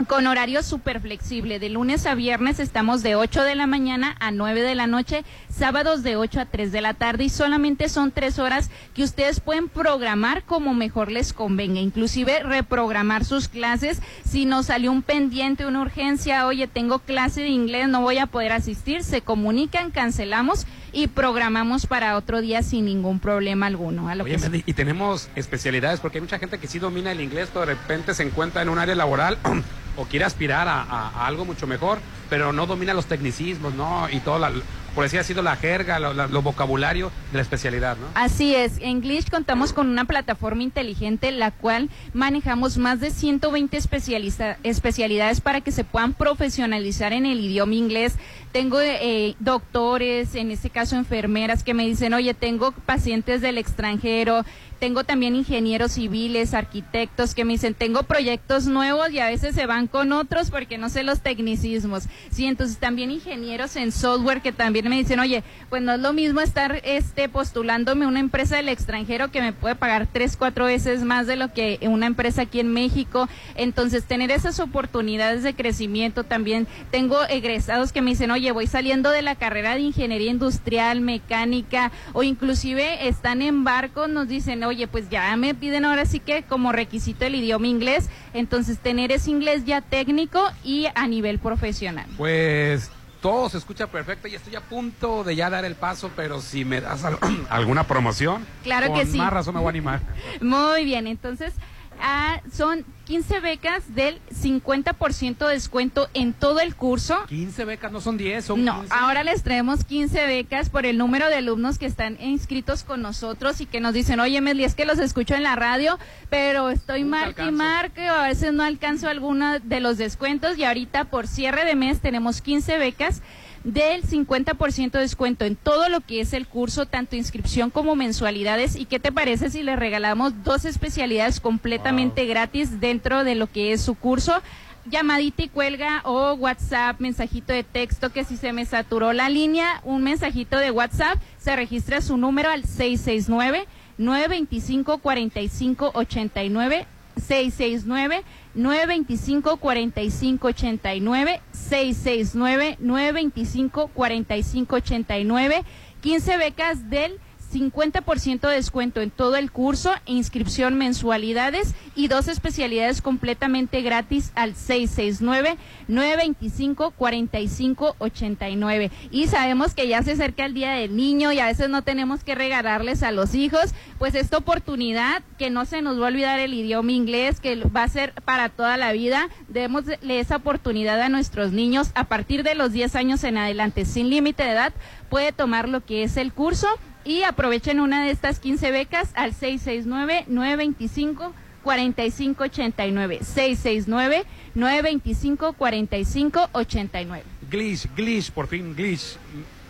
S12: con horario súper flexible. De lunes a viernes estamos de 8 de la mañana a 9 de la noche, sábados de 8 a 3 de la tarde y solamente son tres horas que ustedes pueden programar como mejor les convenga, inclusive reprogramar sus clases. Si nos salió un pendiente, una urgencia, oye, tengo clase de inglés, no voy a poder asistir, se comunican, cancelamos y programamos para otro día sin ningún problema alguno. A lo
S8: Oye,
S12: que
S8: y tenemos especialidades porque hay mucha gente que sí domina el inglés pero de repente se encuentra en un área laboral o quiere aspirar a, algo mucho mejor pero no domina los tecnicismos no y todo la, por así la jerga lo, la- lo vocabulario de la especialidad no
S12: Así es, en Glitch contamos con una plataforma inteligente la cual manejamos más de 120 especializa- especialidades para que se puedan profesionalizar en el idioma inglés. Tengo eh, doctores, en este caso enfermeras, que me dicen, oye, tengo pacientes del extranjero, tengo también ingenieros civiles, arquitectos que me dicen, tengo proyectos nuevos y a veces se van con otros porque no sé los tecnicismos. Sí, entonces también ingenieros en software que también me dicen, oye, pues no es lo mismo estar este postulándome una empresa del extranjero que me puede pagar tres, cuatro veces más de lo que una empresa aquí en México. Entonces, tener esas oportunidades de crecimiento también. Tengo egresados que me dicen, oye, voy saliendo de la carrera de ingeniería industrial, mecánica, o inclusive están en barcos, nos dicen, oye, pues ya me piden ahora sí que como requisito el idioma inglés, entonces tener ese inglés ya técnico y a nivel profesional.
S8: Pues todo se escucha perfecto y estoy a punto de ya dar el paso, pero si me das al- alguna promoción,
S12: Claro
S8: con
S12: que sí.
S8: más razón me voy a animar.
S12: Muy bien, entonces ah, son 15 becas del 50% de descuento en todo el curso.
S8: 15 becas no son 10, son
S12: No,
S8: 15.
S12: ahora les traemos 15 becas por el número de alumnos que están inscritos con nosotros y que nos dicen, oye, Mesli, es que los escucho en la radio, pero estoy marque y
S8: alcanzo".
S12: marque, a veces no alcanzo alguno de los descuentos y ahorita por cierre de mes tenemos 15 becas del 50% de descuento en todo lo que es el curso, tanto inscripción como mensualidades. ¿Y qué te parece si les regalamos dos especialidades completamente gratis dentro de lo que es su curso? Llamadita y cuelga o WhatsApp, mensajito de texto que si se me saturó la línea, un mensajito de WhatsApp, se registra su número al 669 925 4589 669 925 4589 669 925 4589 15 becas del 50% de descuento en todo el curso, inscripción mensualidades y dos especialidades completamente gratis al 669-925-4589. Y sabemos que ya se acerca el Día del Niño y a veces no tenemos que regalarles a los hijos, pues esta oportunidad que no se nos va a olvidar el idioma inglés, que va a ser para toda la vida, démosle esa oportunidad a nuestros niños a partir de los 10 años en adelante, sin límite de edad, puede tomar lo que es el curso y aprovechen una de estas 15 becas al 669-925. 4589 669 925 4589
S8: Glitch, Glitch, por fin Glitch.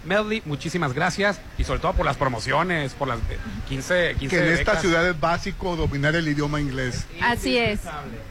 S8: Medley, muchísimas gracias y sobre todo por las promociones, por las eh, 15, 15
S7: Que en esta
S8: becas.
S7: ciudad es básico dominar el idioma inglés.
S12: Así es,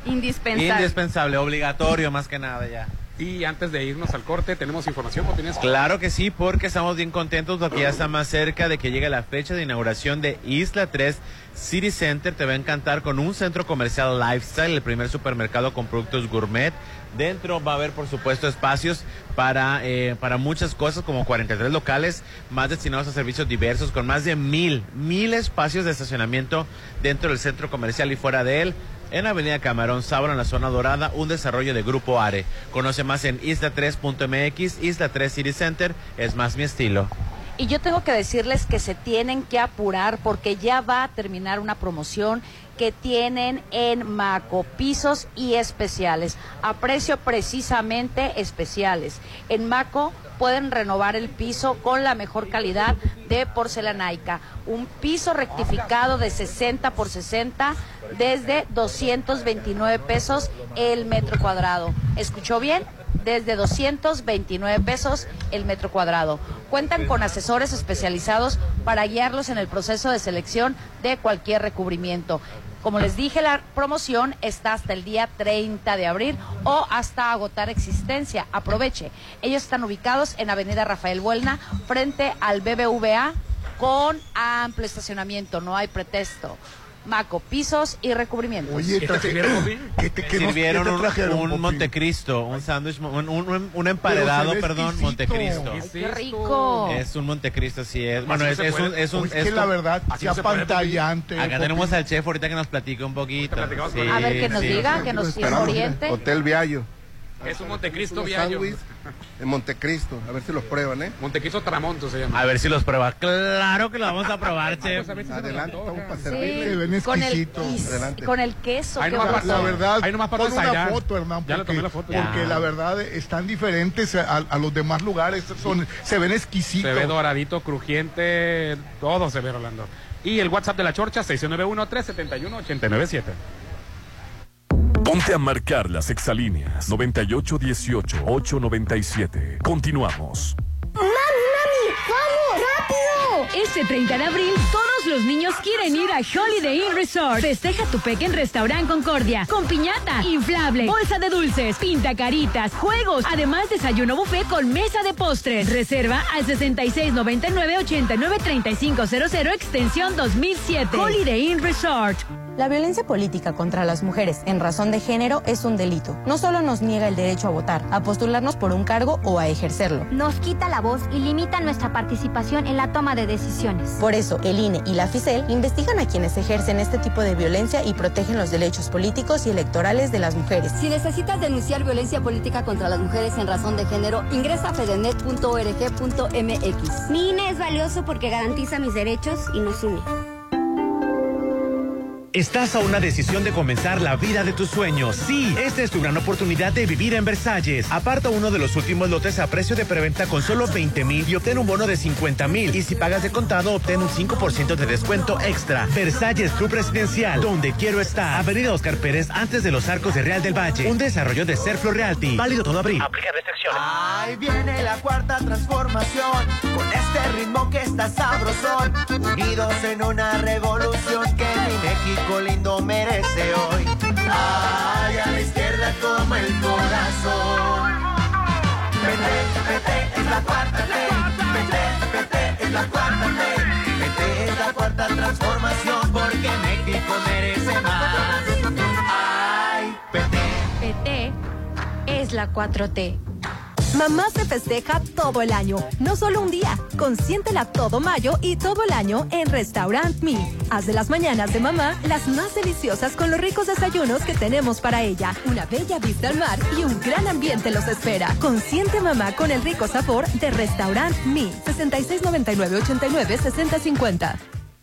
S12: indispensable.
S9: Indispensable, obligatorio más que nada ya.
S8: Y antes de irnos al corte, ¿tenemos información?
S9: Claro que sí, porque estamos bien contentos porque ya está más cerca de que llegue la fecha de inauguración de Isla 3 City Center. Te va a encantar con un centro comercial lifestyle, el primer supermercado con productos gourmet. Dentro va a haber, por supuesto, espacios para, eh, para muchas cosas, como 43 locales, más destinados a servicios diversos, con más de mil, mil espacios de estacionamiento dentro del centro comercial y fuera de él. En Avenida Camarón Sábalo, en la zona dorada, un desarrollo de Grupo Are. Conoce más en isla3.mx, Isla 3 City Center, es más mi estilo.
S10: Y yo tengo que decirles que se tienen que apurar porque ya va a terminar una promoción que tienen en Maco, pisos y especiales, a precio precisamente especiales. En Maco pueden renovar el piso con la mejor calidad de porcelanaica. Un piso rectificado de 60 por 60 desde 229 pesos el metro cuadrado. ¿Escuchó bien? desde 229 pesos el metro cuadrado. Cuentan con asesores especializados para guiarlos en el proceso de selección de cualquier recubrimiento. Como les dije, la promoción está hasta el día 30 de abril o hasta agotar existencia. Aproveche. Ellos están ubicados en Avenida Rafael Buelna, frente al BBVA, con amplio estacionamiento. No hay pretexto. Maco, pisos y recubrimientos.
S7: Oye,
S8: ¿Qué te sirvieron?
S7: ¿qué te, qué nos-
S9: Sirvieron
S7: qué te
S9: un, un? Montecristo, un sándwich, un, un- un perdón,
S7: exquisito.
S9: Montecristo.
S8: ¿Qué es
S10: ¡Qué
S8: esto?
S10: rico!
S9: Es un Montecristo, sí es. Bueno,
S8: no
S9: es, es un, es un,
S7: Es
S9: es
S7: que la verdad,
S8: Popi.
S7: pantallante.
S9: Acá
S7: Popi.
S9: tenemos al chef ahorita que nos platique un poquito. Sí.
S10: A ver, que nos
S9: sí.
S10: diga, que nos oriente.
S13: Hotel Viallo.
S8: Es un Montecristo
S13: Unos
S8: Viallo.
S13: en Montecristo. A ver si los prueban, ¿eh?
S8: Montecristo Tramonto se llama.
S9: A ver si los prueba. Claro que lo vamos a probar, chef.
S8: Vamos a ver si se nos
S13: Adelante, estamos para
S10: Sí,
S13: servirle.
S7: Se ven
S10: con el,
S7: exquisitos.
S10: y-
S13: Adelante.
S10: con el queso.
S8: Ahí nomás.
S7: La verdad,
S8: Ahí nomás para
S7: pon una foto, Hernán,
S8: Ya le
S7: porque,
S8: tomé la foto.
S7: porque
S9: Ya.
S7: la verdad están diferentes a, a los demás lugares, son, se ven exquisitos.
S8: Se ve doradito, crujiente, todo se ve Rolando. Y el WhatsApp de la Chorcha, 691-371-897.
S3: Ponte a marcar las exalíneas 9818-897. Continuamos.
S6: Este 30 de abril, todos los niños quieren ir a Holiday Inn Resort. Festeja tu pequeño Restaurant Concordia con piñata, inflable, bolsa de dulces, pinta caritas, juegos, además desayuno buffet con mesa de postres. Reserva al 6699-893500 extensión 2007. Holiday Inn Resort.
S14: La violencia política contra las mujeres en razón de género es un delito. No solo nos niega el derecho a votar, a postularnos por un cargo o a ejercerlo.
S15: Nos quita la voz y limita nuestra participación en la toma de decisiones.
S14: Por eso, el INE y la FICEL investigan a quienes ejercen este tipo de violencia y protegen los derechos políticos y electorales de las mujeres.
S15: Si necesitas denunciar violencia política contra las mujeres en razón de género, ingresa a fedenet.org.mx.
S16: Mi INE es valioso porque garantiza mis derechos y nos une.
S17: Estás a una decisión de comenzar la vida de tus sueños. Sí, esta es tu gran oportunidad de vivir en Versalles. Aparta uno de los últimos lotes a precio de preventa con solo 20 mil y obtén un bono de 50 mil. Y si pagas de contado, obtén un 5% de descuento extra. Versalles Club Residencial, donde quiero estar. Avenida Oscar Pérez, antes de los arcos de Real del Valle. Un desarrollo de Serflo Realty. Válido todo abril. Aplica restricciones.
S18: Ahí viene la cuarta transformación, con este ritmo que está sabrosón, unidos en una revolución que mi México lindo merece hoy. Ay, a la izquierda como el corazón. PT, PT es la cuarta T. PT, PT es la cuarta T. PT es la cuarta transformación porque México merece más. Ay, PT.
S19: PT es la 4T. Mamá se festeja todo el año, no solo un día. Consiéntela todo mayo y todo el año en Restaurant Me. Haz de las mañanas de mamá las más deliciosas con los ricos desayunos que tenemos para ella. Una bella vista al mar y un gran ambiente los espera. Consiente mamá con el rico sabor de Restaurant Me. 6699 89 6050.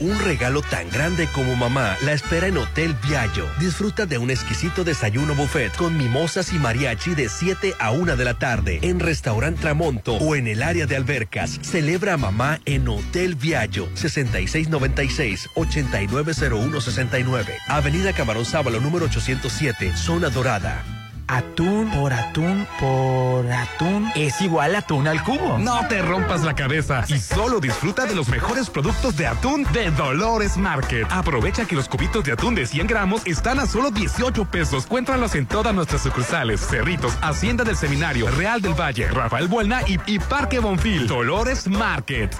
S17: Un regalo tan grande como mamá la espera en Hotel Viallo. Disfruta de un exquisito desayuno buffet con mimosas y mariachi de 7 a 1 de la tarde en Restaurant Tramonto o en el área de albercas. Celebra a mamá en Hotel Viallo 6696-890169. Avenida Camarón Sábalo número 807, Zona Dorada.
S4: Atún por atún por atún es igual atún al cubo.
S20: No te rompas la cabeza y solo disfruta de los mejores productos de atún de Dolores Market. Aprovecha que los cubitos de atún de 100 gramos están a solo 18 pesos. Cuéntralos en todas nuestras sucursales, Cerritos, Hacienda del Seminario, Real del Valle, Rafael Buelna y, y Parque Bonfil. Dolores Market.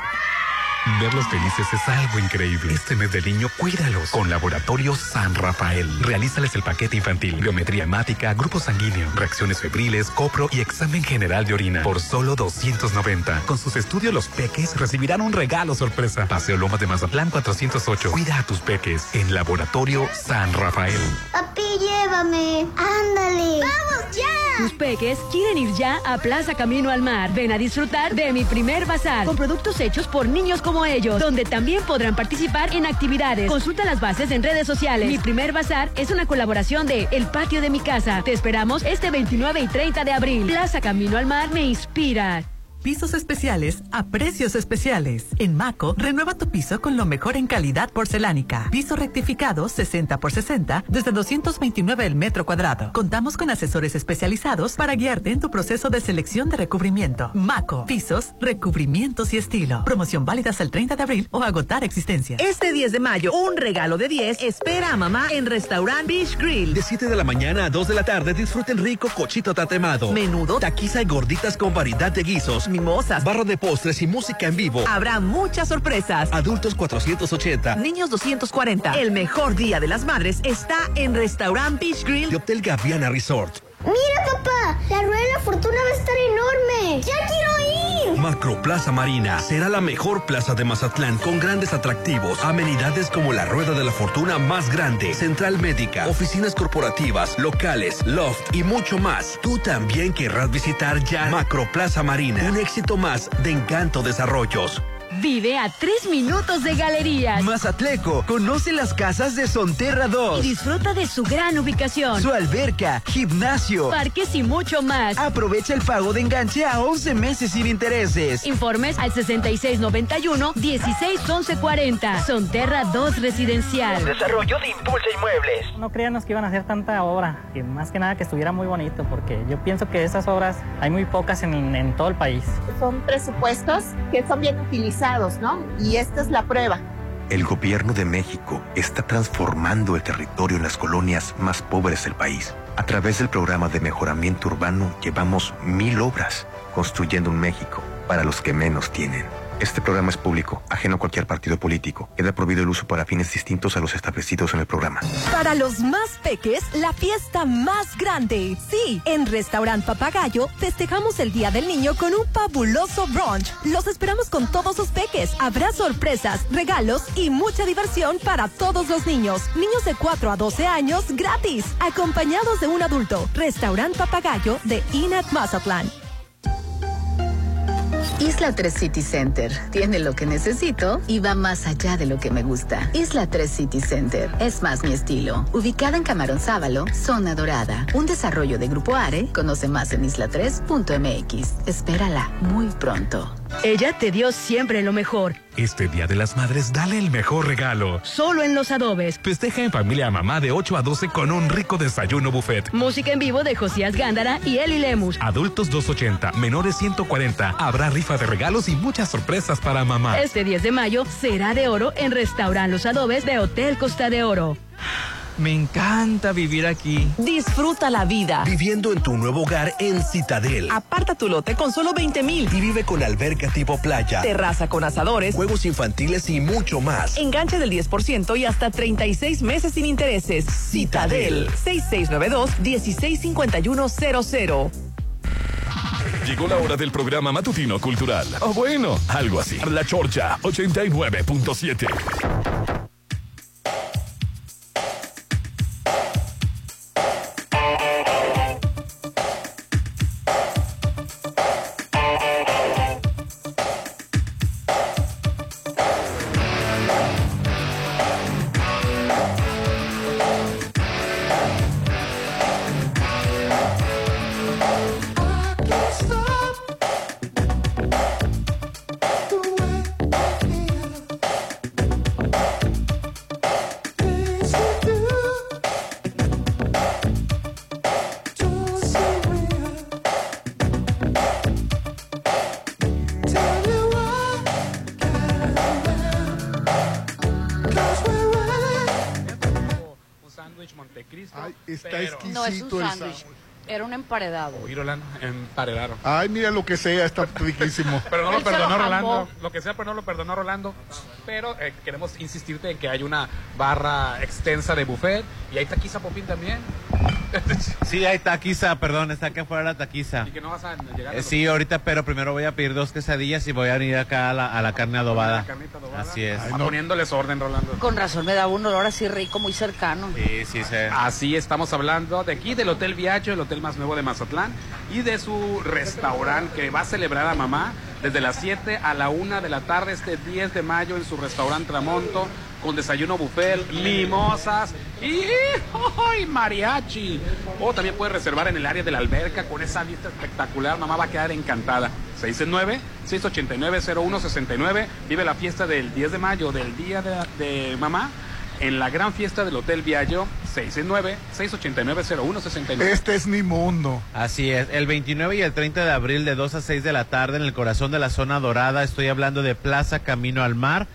S20: Verlos felices es algo increíble. Este mes de niño, cuídalos con Laboratorio San Rafael. Realízales el paquete infantil, biometría hemática, grupo sanguíneo, reacciones febriles, copro y examen general de orina por solo 290. Con sus estudios, los peques recibirán un regalo sorpresa. Paseo Lomas de Mazatlán 408. Cuida a tus peques en Laboratorio San Rafael.
S16: Papi, llévame. Ándale.
S6: ¡Vamos ya! Tus peques quieren ir ya a Plaza Camino al Mar. Ven a disfrutar de mi primer bazar con productos hechos por niños como ellos, donde también podrán participar en actividades. Consulta las bases en redes sociales. Mi primer bazar es una colaboración de El Patio de mi Casa. Te esperamos este 29 y 30 de abril. Plaza Camino al Mar me inspira.
S21: Pisos especiales a precios especiales. En Maco, renueva tu piso con lo mejor en calidad porcelánica. Piso rectificado 60 por 60 desde 229 el metro cuadrado. Contamos con asesores especializados para guiarte en tu proceso de selección de recubrimiento. Maco, pisos, recubrimientos y estilo. Promoción válida hasta el 30 de abril o agotar existencia.
S22: Este 10 de mayo, un regalo de 10 espera a mamá en Restaurant Beach Grill.
S17: De 7 de la mañana a 2 de la tarde disfruten rico cochito tatemado.
S22: Menudo,
S17: taquiza y gorditas con variedad de guisos.
S22: Mimosas,
S17: Barra de postres y música en vivo.
S22: Habrá muchas sorpresas.
S17: Adultos 480.
S22: Niños 240. El mejor día de las madres está en Restaurant Beach Grill
S17: De Hotel Gaviana Resort.
S16: Mira, papá, la rueda de la fortuna va a estar enorme. ¡Ya quiero ir!
S17: Macroplaza Marina será la mejor plaza de Mazatlán con grandes atractivos, amenidades como la Rueda de la Fortuna más grande, central médica, oficinas corporativas, locales, loft y mucho más. Tú también querrás visitar ya Macroplaza Marina, un éxito más de Encanto Desarrollos.
S6: Vive a tres minutos de galerías.
S4: Mazatleco, conoce las casas de Sonterra 2.
S6: Y disfruta de su gran ubicación.
S4: Su alberca, gimnasio,
S6: parques y mucho más.
S4: Aprovecha el pago de enganche a 11 meses sin intereses.
S6: Informes al 6691-161140. Sonterra 2 Residencial.
S4: Desarrollo de Impulsa Inmuebles.
S23: No creíamos que iban a hacer tanta obra, que más que nada que estuviera muy bonito, porque yo pienso que esas obras hay muy pocas en, en todo el país.
S24: Son presupuestos que son bien utilizados, Y esta es la prueba.
S25: El gobierno de México está transformando el territorio en las colonias más pobres del país. A través del programa de mejoramiento urbano llevamos mil obras, construyendo un México para los que menos tienen. Este programa es público, ajeno a cualquier partido político. Queda prohibido el uso para fines distintos a los establecidos en el programa.
S19: Para los más peques, la fiesta más grande. Sí, en Restaurant Papagayo festejamos el Día del Niño con un fabuloso brunch. Los esperamos con todos sus peques. Habrá sorpresas, regalos y mucha diversión para todos los niños. Niños de 4 a 12 años gratis, acompañados de un adulto. Restaurant Papagayo de Inat Mazatlán.
S26: Isla 3 City Center tiene lo que necesito y va más allá de lo que me gusta. Isla 3 City Center es más mi estilo. Ubicada en Camarón Sábalo, zona dorada. Un desarrollo de Grupo Are. Conoce más en isla3.mx. Espérala muy pronto.
S6: Ella te dio siempre lo mejor.
S3: Este Día de las Madres, dale el mejor regalo.
S6: Solo en Los Adobes.
S3: Festeja en familia a mamá de 8 a 12 con un rico desayuno buffet.
S6: Música en vivo de Josías Gándara y Eli Lemus.
S3: Adultos 280, menores 140. Habrá rifa de regalos y muchas sorpresas para mamá.
S6: Este 10 de mayo será de oro en Restaurant Los Adobes de Hotel Costa de Oro.
S4: Me encanta vivir aquí.
S27: Disfruta la vida.
S28: Viviendo en tu nuevo hogar en Citadel.
S27: Aparta tu lote con solo 20 mil.
S28: Y vive con alberca tipo playa.
S27: Terraza con asadores.
S28: Juegos infantiles y mucho más.
S27: Enganche del 10% y hasta 36 meses sin intereses. Citadel. 6692-165100.
S3: Llegó la hora del programa matutino cultural. O bueno, algo así. La Chorcha 89.7.
S8: Montecristo.
S7: Ay, está
S8: pero-
S7: exquisito
S10: No es un
S7: el
S10: sándwich,
S7: sándwich.
S10: Era un emparedado.
S8: Oí, Rolando, emparedaron.
S7: Ay, mira lo que sea, está riquísimo.
S8: Pero no lo
S10: Él
S8: perdonó
S10: lo
S8: Rolando. Lo que sea, pero no lo perdonó Rolando. Pero eh, queremos insistirte en que hay una barra extensa de buffet. Y hay taquiza popín también.
S9: Sí, hay taquiza, perdón, está acá afuera la taquiza.
S8: Y que no vas a llegar a
S9: Eh, sí, ahorita, pero primero voy a pedir dos quesadillas y voy a ir acá a la, a la carne adobada.
S8: La carnita adobada.
S9: Así es.
S8: Ah, Poniéndoles orden, Rolando.
S10: Con razón me daba un olor así rico, muy cercano.
S9: Sí, sí, sí.
S8: Así estamos hablando de aquí, del Hotel Viaggio, el hotel más nuevo de Mazatlán, y de su restaurante que va a celebrar a mamá desde las 7 a la 1 de la tarde este 10 de mayo en su restaurante Tramonto, con desayuno buffet, mimosas y ¡ay, mariachi. O también puedes reservar en el área de la alberca con esa vista espectacular, mamá va a quedar encantada. 669-689-0169, vive la fiesta del 10 de mayo, del Día de Mamá en la gran fiesta del Hotel Viallo, 669-689-0169.
S7: Este es mi mundo.
S9: Así es, el 29 y el 30 de abril de 2 a 6 de la tarde en el corazón de la zona dorada, estoy hablando de Plaza Camino al Mar.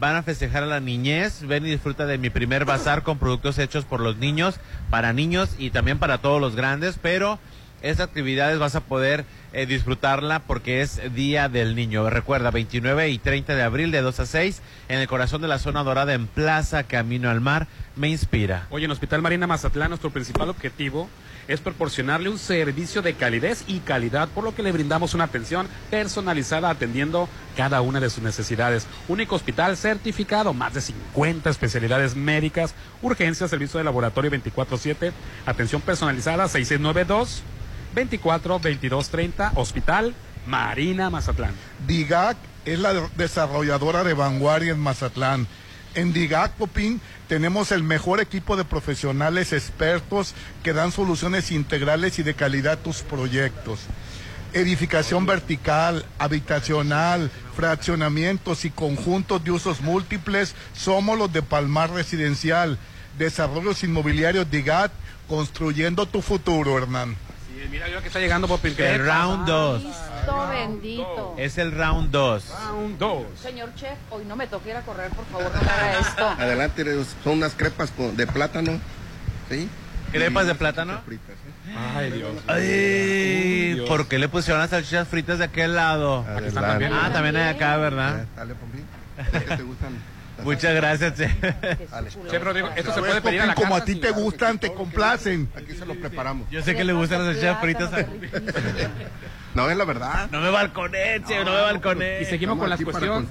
S9: Van a festejar a la niñez, ven y disfruta de mi primer bazar con productos hechos por los niños, para niños y también para todos los grandes, pero esta actividades vas a poder eh, disfrutarla porque es Día del Niño. Recuerda, 29 y 30 de abril de 2 a 6 en el corazón de la zona dorada en Plaza Camino al Mar. Me inspira.
S8: Oye, en Hospital Marina Mazatlán nuestro principal objetivo es proporcionarle un servicio de calidez y calidad, por lo que le brindamos una atención personalizada atendiendo cada una de sus necesidades. Único hospital certificado, más de 50 especialidades médicas, urgencias, servicio de laboratorio 24/7, atención personalizada 6692 24 22 30, Hospital Marina Mazatlán.
S7: DIGAC es la desarrolladora de vanguardia en Mazatlán. En Digac, Popín, tenemos el mejor equipo de profesionales expertos que dan soluciones integrales y de calidad a tus proyectos. Edificación vertical, habitacional, fraccionamientos y conjuntos de usos múltiples, somos los de Palmar Residencial. Desarrollos inmobiliarios Digat, construyendo tu futuro, Hernán.
S8: Mira yo que está llegando Popín. ¿qué
S9: El round 2.
S10: Cristo bendito.
S9: Es el round 2.
S8: Round 2.
S10: Señor chef, hoy no me toque ir a correr, por favor, no haga esto.
S29: Adelante, son unas crepas con- de plátano. ¿Sí?
S9: ¿Crepas de plátano?
S29: Fritas, ¿eh?
S8: Ay, Dios.
S9: Ay,
S8: Dios.
S9: ¿por qué le pusieron las salchichas fritas de aquel lado?
S29: También.
S9: Ah, también hay acá, ¿verdad?
S29: Dale, Popín. ¿Qué te gustan?
S9: Muchas gracias, che.
S29: Dale.
S8: Chef Rodrigo, esto se
S7: ¿Ves,
S8: puede pedir a la
S7: Popín, como a ti te gustan, te complacen.
S29: Aquí se los preparamos.
S9: Yo sé que le gustan las salchichas fritas.
S29: No, es la verdad.
S9: No me balconé, che, no me balconé.
S8: Y seguimos con la cuestión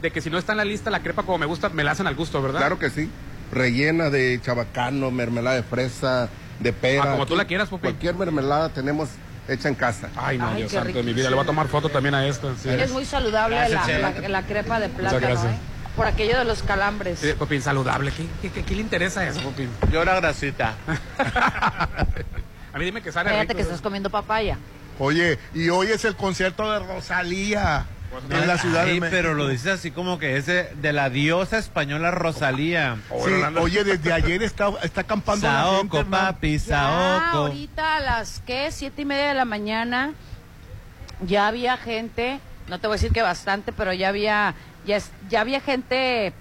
S8: de, que si no está en la lista la crepa como me gusta, me la hacen al gusto, ¿verdad?
S29: Claro que sí. Rellena de chabacano, mermelada de fresa, de pera.
S8: Ah, como tú la quieras, Popín.
S29: Cualquier mermelada tenemos hecha en casa.
S8: Ay, no,
S10: Ay,
S8: Dios santo de mi vida. Le voy a tomar foto también a esta. sí.
S10: Es muy saludable
S9: Gracias,
S10: la,
S9: chef.
S10: la- la crepa de plátano,
S8: gracias.
S10: ¿eh? Por aquello de los calambres.
S8: Sí, Popín, saludable. ¿Qué, qué, qué- qué le interesa eso, Popín?
S9: Yo la grasita.
S8: A mí dime que sale rico.
S10: que estás comiendo papaya.
S7: Oye, y hoy es el concierto de Rosalía en la Ciudad de México.
S9: pero lo dices así como que es de, de la diosa española Rosalía.
S7: Sí, oye, desde ayer está, está acampando la gente,
S9: Saoco,
S7: hermano.
S9: papi,
S10: Ya,
S9: Saoco.
S10: ahorita a las, ¿qué? Siete y media de la mañana ya había gente, no te voy a decir que bastante, pero ya había, ya, es- ya había gente,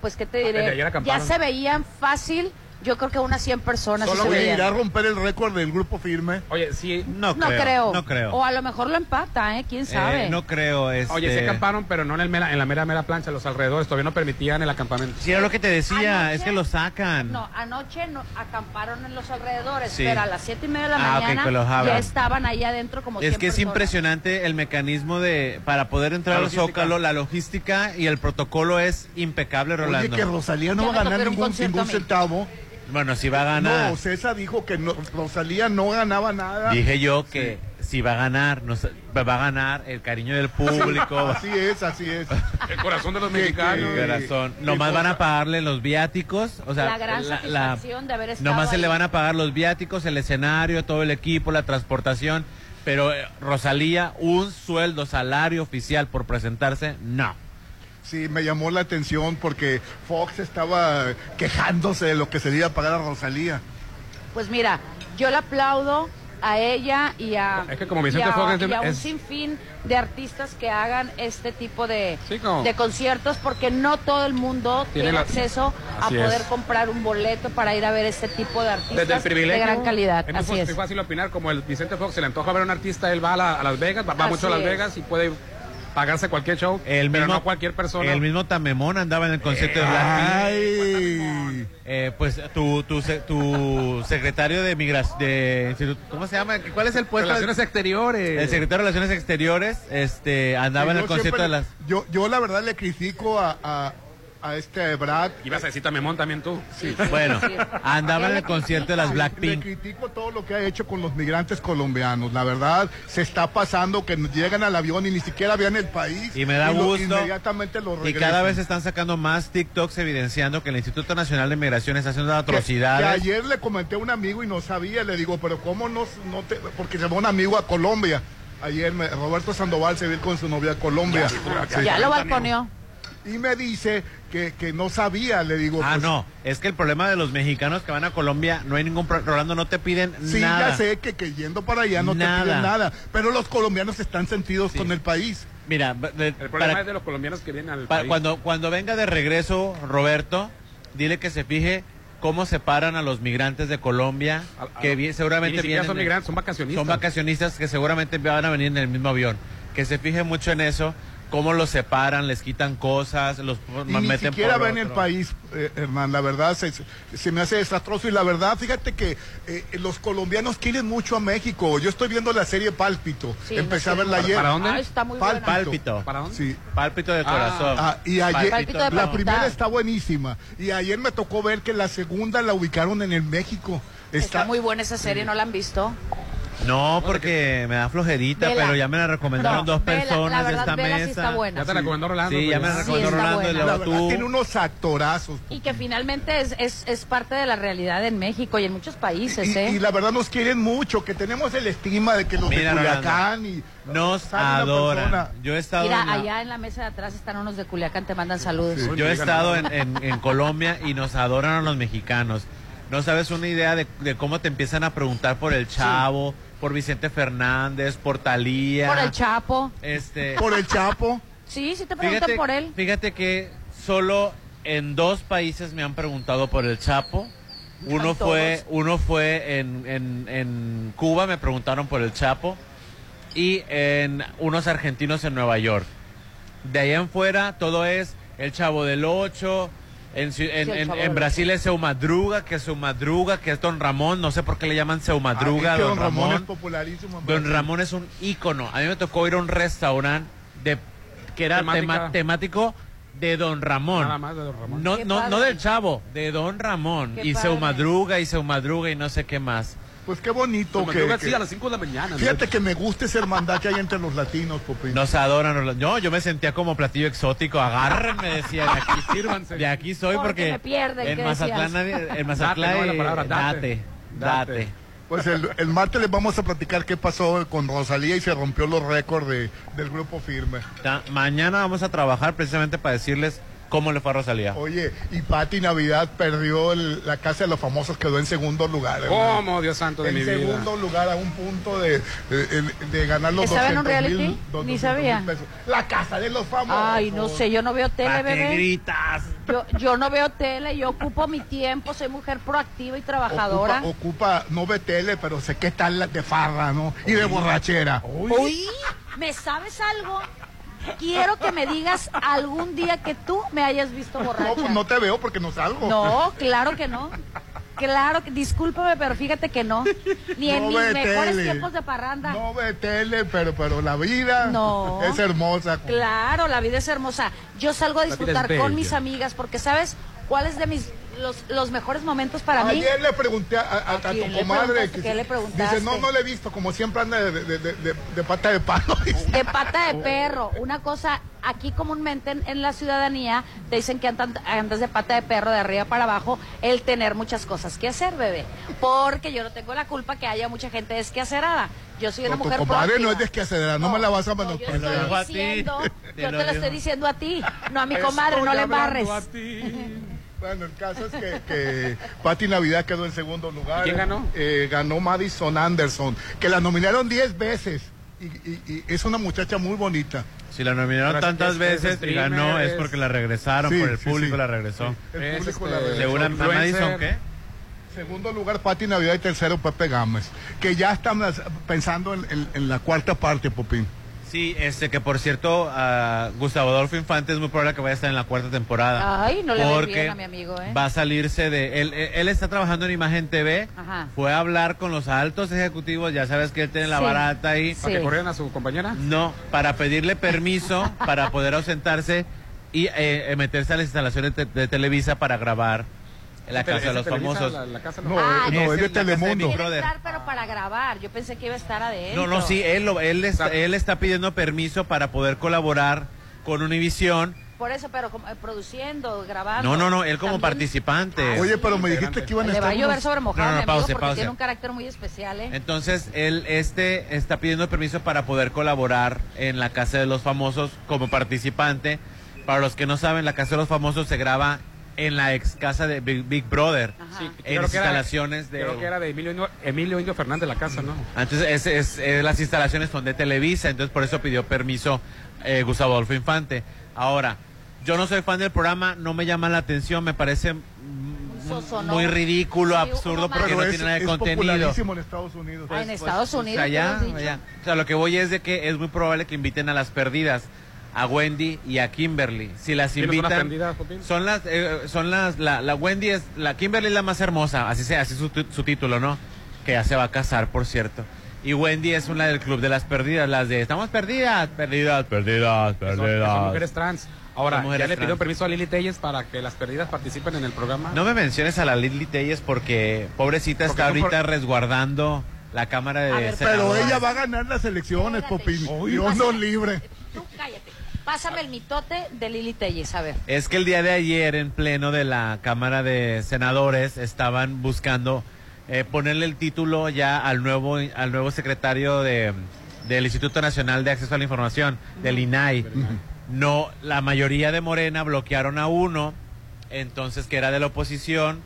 S10: pues, ¿qué te
S8: Desde
S10: diré? Ya se veían fácil, yo creo que unas 100 personas
S7: Solo
S10: se
S7: irá a romper el récord del grupo firme.
S8: Oye, sí.
S9: No,
S10: No
S9: creo,
S10: creo.
S9: No creo.
S10: O a lo mejor lo empata, ¿eh? ¿Quién sabe?
S9: Eh, no creo. Este...
S8: Oye, sí acamparon, pero no en, el mera- en la mera, mera plancha, los alrededores. Todavía no permitían el acampamento.
S9: Sí, era lo que te decía,
S10: Anoche-
S9: es que lo sacan.
S10: No, anoche no, acamparon en los alrededores,
S9: Sí.
S10: pero a las siete y media de la
S9: Ah,
S10: mañana ya estaban ahí adentro como
S9: Es
S10: 100
S9: que es
S10: personas.
S9: impresionante el mecanismo de para poder entrar al. Zócalo, la logística y el protocolo es impecable,
S7: Oye,
S9: Rolando.
S7: que Rosalía no
S10: Ya
S7: va a ganar ningún, ningún centavo.
S9: Bueno, si va a ganar.
S7: No, César dijo que no- Rosalía no ganaba nada.
S9: Dije yo que si va a ganar, va a ganar el cariño del público.
S7: Así es, así es.
S8: El corazón de los mexicanos.
S7: que-
S9: Corazón.
S7: qué
S9: Nomás van a pagarle los viáticos, o sea,
S10: la gran satisfacción de haber estado
S9: nomás se
S10: ahí.
S9: le van a pagar los viáticos, el escenario, todo el equipo, la transportación, pero eh, Rosalía, un sueldo, salario oficial por presentarse, no.
S7: Sí, me llamó la atención porque Fox estaba quejándose de lo que se le iba a pagar a Rosalía.
S10: Pues mira, yo le aplaudo a ella y a,
S8: Es que como
S10: y a-
S8: Fox es de-
S10: y a un
S8: es-
S10: sinfín de artistas que hagan este tipo de,
S8: Sí, como-
S10: de conciertos porque no todo el mundo
S8: Tiene
S10: tiene,
S8: la-
S10: acceso a poder
S8: es.
S10: comprar un boleto para ir a ver este tipo de artistas
S8: Desde el privilegio.
S10: de gran calidad.
S8: Es muy
S10: Así
S8: fácil-
S10: es.
S8: fácil opinar. Como el Vicente Fox se le antoja ver a un artista, él va a, la- a Las Vegas, va, va mucho a Las
S10: es.
S8: Vegas y puede pagarse cualquier show.
S9: El
S8: pero
S9: mismo,
S8: no cualquier persona.
S9: El mismo Tamemón andaba en el concierto de Blackpink. Eh, pues tu, tu, se- tu secretario de migración, de ¿cómo se llama? ¿Cuál es el puesto?
S8: Relaciones exteriores.
S9: El secretario de Relaciones Exteriores, este, andaba en el concierto de las...
S7: Yo, yo la verdad le critico a, a, a este Brad.
S8: Ibas a decir Tamemón también tú. Sí.
S9: Bueno, andaba en
S10: le
S9: el concierto de las
S7: Le
S9: Blackpink.
S7: critico todo lo que ha hecho con los migrantes colombianos. La verdad, se está pasando que llegan al avión y ni siquiera vean el país.
S9: Y me da
S7: lo-
S9: gusto.
S7: Inmediatamente lo
S9: Y cada vez están sacando más TikToks evidenciando que el Instituto Nacional de Migración está haciendo atrocidades.
S7: Que ayer le comenté a un amigo y no sabía, le digo, pero ¿cómo no, no te...? Porque se va un amigo a Colombia. Ayer me- Roberto Sandoval se vio con su novia a Colombia. Sí.
S10: Ya lo balconeó.
S7: Y me dice que, que no sabía, le digo.
S9: Ah,
S7: pues,
S9: no, es que el problema de los mexicanos que van a Colombia, no hay ningún problema, Rolando, no te piden
S7: Sí,
S9: nada.
S7: ya sé que, que yendo para allá no
S9: Nada.
S7: te piden nada, pero los colombianos están sentidos con el país.
S9: Mira, de-
S8: El problema
S9: para-
S8: es de los colombianos que vienen al
S9: Pa-
S8: país.
S9: cuando, cuando venga de regreso Roberto, dile que se fije cómo separan a los migrantes de Colombia,
S8: A- a-
S9: que seguramente vienen
S8: son migrantes, son vacacionistas.
S9: son vacacionistas que seguramente van a venir en el mismo avión. Que se fije mucho en eso, cómo los separan, les quitan cosas, los
S7: Y ni
S9: meten
S7: siquiera
S9: por
S7: ven el país, eh, Hernán, la verdad se, se me hace desastroso y la verdad, fíjate que eh, los colombianos quieren mucho a México. Yo estoy viendo la serie Pálpito,
S10: Sí,
S7: empecé a verla ayer.
S8: ¿Para dónde?
S10: Ah, está muy
S7: Pálpito.
S10: buena.
S9: Pálpito.
S8: ¿Para dónde?
S7: Sí.
S9: Pálpito de
S8: Ah.
S9: corazón.
S7: Ah, y ayer,
S10: Pálpito de
S7: la primera está buenísima. Y ayer me tocó ver que la segunda la ubicaron en el México.
S10: Está muy buena esa serie, ¿no la han visto?
S9: No, porque me da flojerita,
S10: Vela.
S9: pero ya me la recomendaron
S10: No,
S9: dos
S10: Vela,
S9: personas
S10: la verdad,
S9: esta
S10: Vela sí
S9: mesa.
S10: está buena.
S8: Ya te la recomendó Rolando.
S9: Sí, ya me la
S8: pues.
S9: recomendó
S10: está
S9: Rolando y
S10: buena.
S9: luego
S7: La verdad,
S9: tú.
S7: tiene unos actorazos.
S10: Y que finalmente es, es, es parte de la realidad en México y en muchos países,
S7: Y,
S10: ¿eh?
S7: y la verdad nos quieren mucho, que tenemos el estigma de que los
S9: Mira,
S7: de
S9: Rolando,
S7: Culiacán y
S9: Nos
S7: sale una
S9: adoran. Yo he estado
S10: Mira,
S9: en la-
S10: allá en la mesa de atrás están unos de Culiacán, te mandan saludos.
S9: Yo he estado en, en- en Colombia y nos adoran a los mexicanos. No sabes una idea de, de cómo te empiezan a preguntar por el Chavo, por Vicente Fernández, por Talía.
S10: Por el Chapo.
S9: Este,
S7: Por el Chapo.
S10: Sí, sí te preguntan
S9: fíjate,
S10: por él.
S9: fíjate que solo en dos países me han preguntado por el Chapo. Uno fue, uno fue en, en- en Cuba, me preguntaron por el Chapo. Y en unos argentinos en Nueva York. De ahí en fuera, todo es el Chavo del Ocho. En, en- en- en Brasil es Seu Madruga, que es Seu Madruga, que es Don Ramón. No sé por qué le llaman Seu Madruga,
S7: Ah, es que
S9: Don, Ramón.
S7: es popularísimo. en
S9: Don. Ramón es un ícono. A mí me tocó ir a un restaurante de que era tema- temático de Don Ramón.
S8: Nada más de Don Ramón.
S9: No, no, no del chavo, de Don Ramón.
S10: Qué
S9: y Seu
S10: padre.
S9: Madruga y Seu Madruga y no sé qué más.
S7: Pues qué bonito
S8: Como
S7: que,
S8: que,
S7: que-
S8: sí, a las 5 de la mañana.
S7: Fíjate que me gusta esa hermandad que hay entre los latinos, Popín.
S9: Nos adoran. No, yo me sentía como platillo exótico. Agárrenme, decía. De aquí,
S8: Sírvanse.
S9: de aquí soy
S10: Porque
S9: porque,
S10: me pierden,
S9: en
S10: ¿qué
S9: Mazatlán, nadie- en Mazatlán,
S8: Date, no, la palabra, date.
S9: date,
S8: Date.
S9: date.
S7: Pues el, el martes les vamos a platicar qué pasó con Rosalía y se rompió los récords de- del grupo firme.
S9: Mañana vamos a trabajar precisamente para decirles cómo le fue a Rosalía.
S7: Oye, y Pati Navidad perdió el- la casa de los famosos, quedó en segundo lugar.
S8: ¿Cómo, Dios santo de
S7: en
S8: mi vida?
S7: segundo lugar a un punto de, de, de ganar los
S10: ¿Estaba en un
S7: 200 mil,
S10: reality?
S7: dos-
S10: Ni
S7: 200
S10: sabía.
S7: mil pesos. La casa de los famosos.
S10: Ay, no sé, yo no veo tele,
S9: ¿Para qué
S10: bebé.
S9: gritas?
S10: Yo, yo no veo tele, yo ocupo mi tiempo, soy mujer proactiva y trabajadora.
S7: Ocupa, ocupa, no ve tele, pero sé que está de farra, ¿no? Y de borrachera.
S10: Uy, ¿me sabes algo? Quiero que me digas algún día que tú me hayas visto borracha.
S7: No, pues no te veo porque no salgo.
S10: No, claro que no. Claro que, discúlpame, pero fíjate que no. Ni en
S7: No
S10: mis mejores
S7: tele.
S10: tiempos de parranda.
S7: No ve tele, pero, pero la vida
S10: No.
S7: es hermosa.
S10: Claro, la vida es hermosa. Yo salgo a disfrutar con mis amigas porque, ¿sabes cuál es de mis los, los mejores momentos para mí?
S7: Ayer le pregunté a, a- a
S10: quién
S7: tu comadre.
S10: preguntaste? ¿Qué le preguntaste?
S7: Dice, no, no le he visto, como siempre anda de, de- de- de- de pata de palo. dice.
S10: De pata de perro. Una cosa, aquí comúnmente en, en la ciudadanía te dicen que andan- andas de pata de perro de arriba para abajo, el tener muchas cosas que hacer, bebé. Porque yo no tengo la culpa que haya mucha gente desquacerada. Yo soy una
S7: No, tu
S10: mujer
S7: comadre no es desquacerada, no, me la vas a
S10: yo estoy
S9: dijo a ti.
S10: diciendo,
S9: Te
S10: yo te lo estoy diciendo a ti, no a mi comadre, no le embarres.
S7: Bueno, el caso es que, que Pati Navidad quedó en segundo lugar.
S8: ¿Y quién ganó?
S7: Eh, ganó Madison Anderson, que la nominaron 10 veces. Y, y- y es una muchacha muy bonita.
S9: Si la nominaron
S8: Pero
S9: tantas
S8: es-
S9: veces y ganó es porque la regresaron,
S7: Sí,
S9: por el público
S7: sí.
S9: la regresó.
S7: El público
S8: este,
S7: la regresó.
S9: Madison, ¿qué?
S7: Segundo lugar, Pati Navidad y tercero, Pepe Gámez. Que ya están pensando en, en- en la cuarta parte, Popín.
S9: Sí, este que por cierto, ah, Gustavo Adolfo Infante es muy probable que vaya a estar en la cuarta temporada.
S10: Ay, no le
S9: porque
S10: bien a mi amigo, ¿eh?
S9: Va a salirse de. Él, él, está trabajando en Imagen TV.
S10: Ajá.
S9: Fue a hablar con los altos ejecutivos. Ya sabes que él tiene la
S10: Sí.
S9: barata ahí.
S8: ¿Para
S10: Sí.
S8: que corrieran a su compañera?
S9: No, para pedirle permiso para poder ausentarse y eh, eh, meterse a las instalaciones de, de Televisa para grabar La Casa de los
S8: ¿es Televisa,
S9: Famosos.
S8: La, la casa
S7: No,
S10: Ah,
S7: no,
S9: es
S7: es de Telemundo.
S10: Entrar, pero para grabar. Yo pensé que iba a estar adentro.
S9: No, no, sí, él, lo- él, está, él está pidiendo permiso para poder colaborar con Univisión.
S10: Por eso, pero como, eh, produciendo, grabando.
S9: No, no, no, él como
S10: También-
S9: participante.
S7: Oye, pero me dijiste que iban a
S10: Le va a
S7: estar.
S10: llover
S7: unos-
S10: sobre mojado,
S9: No, no, pause,
S10: porque
S9: pause.
S10: tiene un carácter muy especial, ¿eh?
S9: Entonces, él este está pidiendo permiso para poder colaborar en la Casa de los Famosos como participante. Para los que no saben, la Casa de los Famosos se graba en la ex casa de Big, Big Brother.
S8: Sí,
S9: en
S8: creo
S9: las
S8: que era-
S9: instalaciones de...
S8: Creo que era de Emilio, Indio- Emilio Indio Fernández la casa, ¿no?
S9: Entonces, es, es- es- las instalaciones son de Televisa, entonces por eso pidió permiso eh, Gustavo Adolfo Infante. Ahora, yo no soy fan del programa, no me llama la atención, me parece
S10: Soso, ¿no?
S9: muy ridículo,
S10: Sí,
S9: absurdo, porque
S7: Pero
S9: no
S7: es,
S9: tiene nada de
S7: es
S9: contenido.
S7: en Estados Unidos.
S10: Ah, en Estados Unidos,
S9: Pues allá, allá. O sea, lo que voy es de que es muy probable que inviten a las perdidas, a Wendy y a Kimberly. Si las
S8: ¿Tienes una
S9: invitan, son las, eh, son las, la, la Wendy es, la Kimberly es la más hermosa, así sea, así su, su título, ¿no? Que ya se va a casar, por cierto. Y Wendy es una del club de las perdidas, las de estamos perdidas, perdidas, perdidas,
S8: Que son- que
S9: perdidas.
S8: son mujeres trans. Ahora,
S9: mujeres
S8: ya le pidió
S9: trans.
S8: permiso a Lili Telles para que las perdidas participen en el programa.
S9: No me menciones a la Lily Telles porque pobrecita
S8: Porque
S9: está
S8: por-
S9: ahorita resguardando la Cámara de
S10: ver,
S7: Pero ella va a ganar las elecciones, Popín. Dios nos libre.
S10: Tú cállate. Pásame el mitote de Lili Telles, a ver.
S9: Es que el día de ayer, en pleno de la Cámara de Senadores, estaban buscando eh, ponerle el título ya al nuevo, al nuevo secretario de, del Instituto Nacional de Acceso a la Información, del INAI. No, la mayoría de Morena bloquearon a uno, entonces que era de la oposición,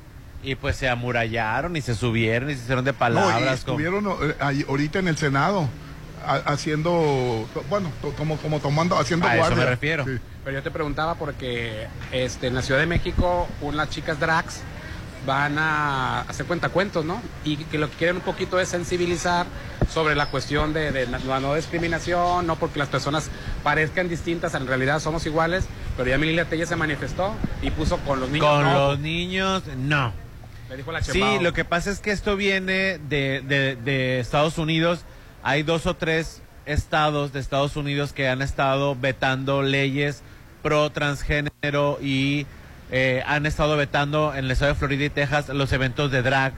S9: y pues se amurallaron y se subieron y se hicieron de
S7: No, y
S9: palabras.
S7: estuvieron eh, ahí ahorita en el Senado haciendo, bueno, como, como tomando, haciendo
S9: A eso me refiero.
S7: Sí.
S8: Pero yo te preguntaba porque este, en la Ciudad de México unas chicas drags van a hacer cuentacuentos, ¿no? Y que lo que quieren un poquito es sensibilizar sobre la cuestión de, de la no discriminación, no porque las personas parezcan distintas, en realidad somos iguales, pero ya Mililia Tella se manifestó y puso con los niños.
S9: Con
S8: no.
S9: los niños, no.
S8: Le dijo la
S9: Sí, lo que pasa es que esto viene de, de- de Estados Unidos. Hay dos o tres estados de Estados Unidos que han estado vetando leyes pro transgénero y eh, han estado vetando en el estado de Florida y Texas los eventos de drag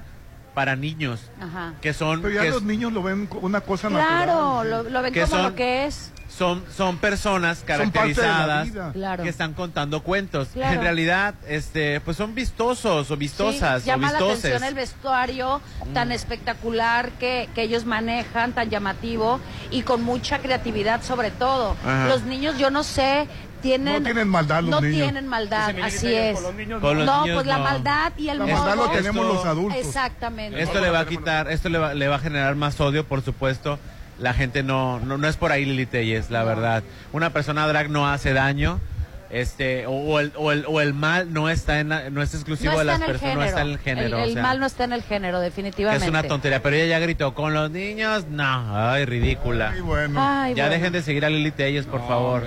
S9: para niños
S10: Ajá.
S9: que son
S7: Pero ya
S9: que
S7: los niños lo ven como una cosa
S10: Claro,
S7: natural.
S10: lo, lo ven
S9: Que
S10: como
S9: son-
S10: lo que es.
S9: Son son personas
S7: la
S9: caracterizadas.
S10: Claro.
S9: que están contando cuentos.
S10: Claro.
S9: En realidad, este, pues son vistosos o vistosas
S10: Sí,
S9: o
S10: llama la
S9: vistoses.
S10: atención el vestuario tan espectacular que, que ellos manejan, tan llamativo y con mucha creatividad sobre todo.
S7: Ajá.
S10: Los niños, yo no sé, tienen...
S7: No tienen maldad los
S10: no
S7: niños.
S10: tienen maldad, así es.
S8: con los niños
S9: Con los
S10: no,
S9: niños
S10: pues la
S9: no.
S10: maldad y el
S7: La maldad lo
S9: Esto-
S7: tenemos los adultos.
S10: Exactamente.
S9: Esto le va a quitar, esto le va, le va a generar más odio, por supuesto. La gente no, no, no es por ahí Lili Telles, la verdad. Una persona drag no hace daño, este, o, o el, o, el, o el mal no está en, la- no es exclusivo
S10: no
S9: de las personas, no está en el género.
S10: El,
S9: o
S10: el
S9: sea,
S10: mal no está en el género, definitivamente.
S9: es una tontería, pero ella ya gritó, con los niños, no, ay, ridícula.
S7: Ay, bueno.
S10: Ay,
S9: ya
S10: bueno.
S9: dejen de seguir a Lili Telles, por favor.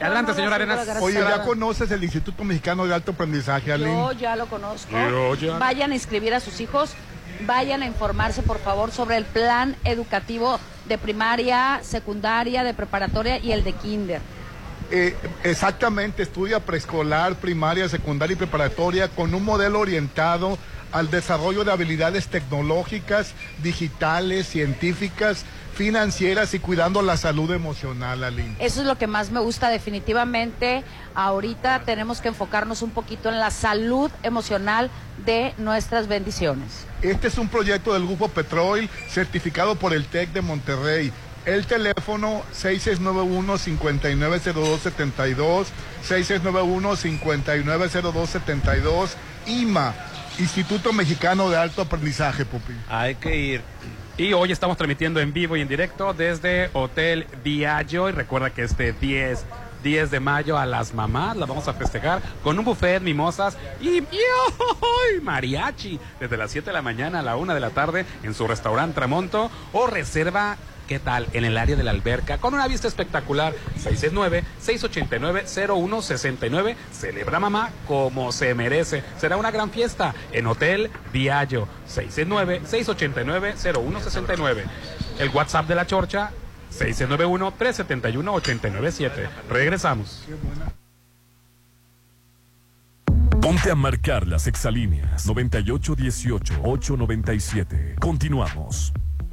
S8: Adelante,
S10: No, no,
S8: señor
S10: no,
S8: Arenas.
S7: Oye. ¿ya conoces el Instituto Mexicano de Alto Aprendizaje, Aline?
S10: Yo ya lo conozco.
S8: Yo ya.
S10: Vayan a inscribir a sus hijos, vayan a informarse, por favor, sobre el plan educativo de primaria, secundaria, de preparatoria y el de kinder.
S7: Eh, exactamente, estudia preescolar, primaria, secundaria y preparatoria con un modelo orientado al desarrollo de habilidades tecnológicas, digitales, científicas, financieras y cuidando la salud emocional, Aline.
S10: Eso es lo que más me gusta definitivamente. Ahorita tenemos que enfocarnos un poquito en la salud emocional de nuestras bendiciones.
S7: Este es un proyecto del Grupo Petrol certificado por el TEC de Monterrey. El teléfono 6691-590272, 6691-590272, IMA, Instituto Mexicano de Alto Aprendizaje, Pupi.
S9: Hay que ir.
S8: Y hoy estamos transmitiendo en vivo y en directo desde Hotel Viaggio. Y recuerda que este 10, 10 de mayo a las mamás las vamos a festejar con un buffet, mimosas y, y mariachi. Desde las 7 de la mañana a la 1 de la tarde en su restaurante Tramonto o reserva. ¿Qué tal? En el área de la alberca, con una vista espectacular. 669-689-0169. Celebra mamá como se merece. Será una gran fiesta en Hotel Viaggio. 669-689-0169. El WhatsApp de la Chorcha, 691-371-897. Regresamos.
S3: Ponte a marcar las exalíneas 9818-897. Continuamos.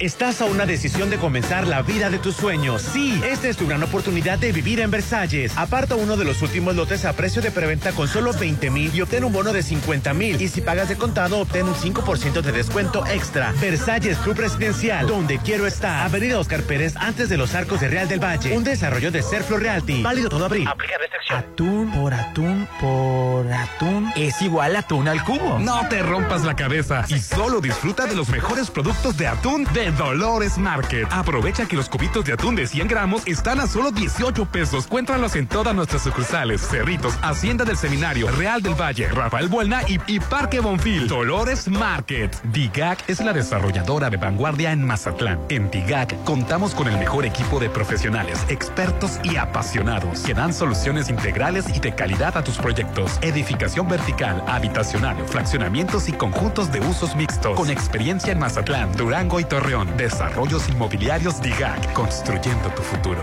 S28: Estás a una decisión de comenzar la vida de tus sueños. Sí, esta es tu gran oportunidad de vivir en Versalles. Aparta uno de los últimos lotes a precio de preventa con solo 20 mil y obtén un bono de 50 mil. Y si pagas de contado, obtén un 5% de descuento extra. Versalles Club Residencial, donde quiero estar. Avenida Oscar Pérez, antes de los arcos de Real del Valle. Un desarrollo de Serflo Realty. Válido todo abril. Aplica restricción.
S4: Atún por atún por atún es igual a atún al cubo.
S30: No te rompas la cabeza y solo disfruta de los mejores productos de atún
S20: de Dolores Market. Aprovecha que los cubitos de atún de 100 gramos están a solo 18 pesos. Cuéntralos en todas nuestras sucursales. Cerritos, Hacienda del Seminario, Real del Valle, Rafael Buelna y, y Parque Bonfil. Dolores Market. DIGAC es la desarrolladora de vanguardia en Mazatlán. En DIGAC contamos con el mejor equipo de profesionales, expertos y apasionados que dan soluciones integrales y de calidad a tus proyectos. Edificación vertical, habitacional, fraccionamientos y conjuntos de usos mixtos. Con experiencia en Mazatlán, Durango y Torreón. Desarrollos inmobiliarios DIGAC. Construyendo tu futuro.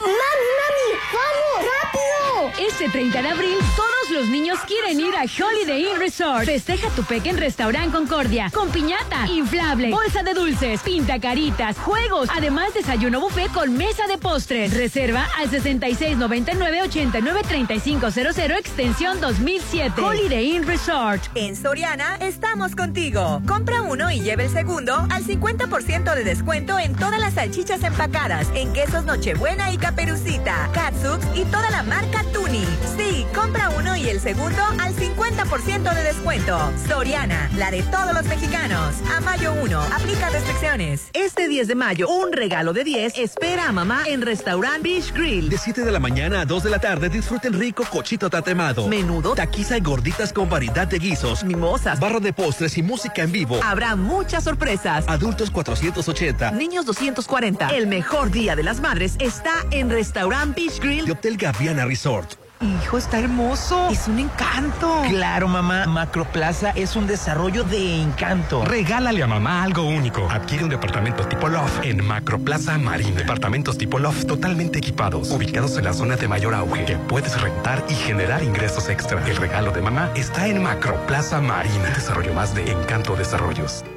S16: ¡Mami, mami! ¡Vamos! ¡Rápido!
S6: Este 30 de abril, todos los niños quieren ir a Holiday Inn Resort. Festeja tu peque en Restaurant Concordia. Con piñata, inflable, bolsa de dulces, pinta caritas, juegos. Además, desayuno buffet con mesa de postres. Reserva al 6699-893500 extensión 2007. Holiday Inn Resort.
S30: En Soriana estamos contigo. Compra uno y lleve el segundo al 50% de descuento en todas las salchichas empacadas, en quesos Nochebuena y Caperucita, Katsup y toda la marca Tuni. Sí, compra uno y el segundo al 50% de descuento. Soriana, la de todos los mexicanos. A mayo 1, aplica restricciones.
S22: Este 10 de mayo, un regalo de 10 espera a mamá en Restaurant Beach Grill.
S17: De 7 de la mañana a 2 de la tarde disfruten rico cochito tatemado,
S22: Menudo,
S17: taquiza y gorditas con variedad de guisos,
S22: mimosas,
S17: barra de postres y música en vivo.
S22: Habrá muchas sorpresas.
S17: Adultos 480.
S22: Niños 240. El mejor día de las madres está en Restaurant Beach Grill
S17: de Hotel Gaviana Resort.
S22: Hijo, está hermoso. Es un encanto.
S4: Claro, mamá. Macroplaza es un desarrollo de encanto.
S20: Regálale a mamá algo único. Adquiere un departamento tipo loft en Macroplaza Marina. Departamentos tipo loft totalmente equipados, ubicados en la zona de mayor auge, que puedes rentar y generar ingresos extra. El regalo de mamá está en Macroplaza Marina. Desarrollo más de Encanto Desarrollos.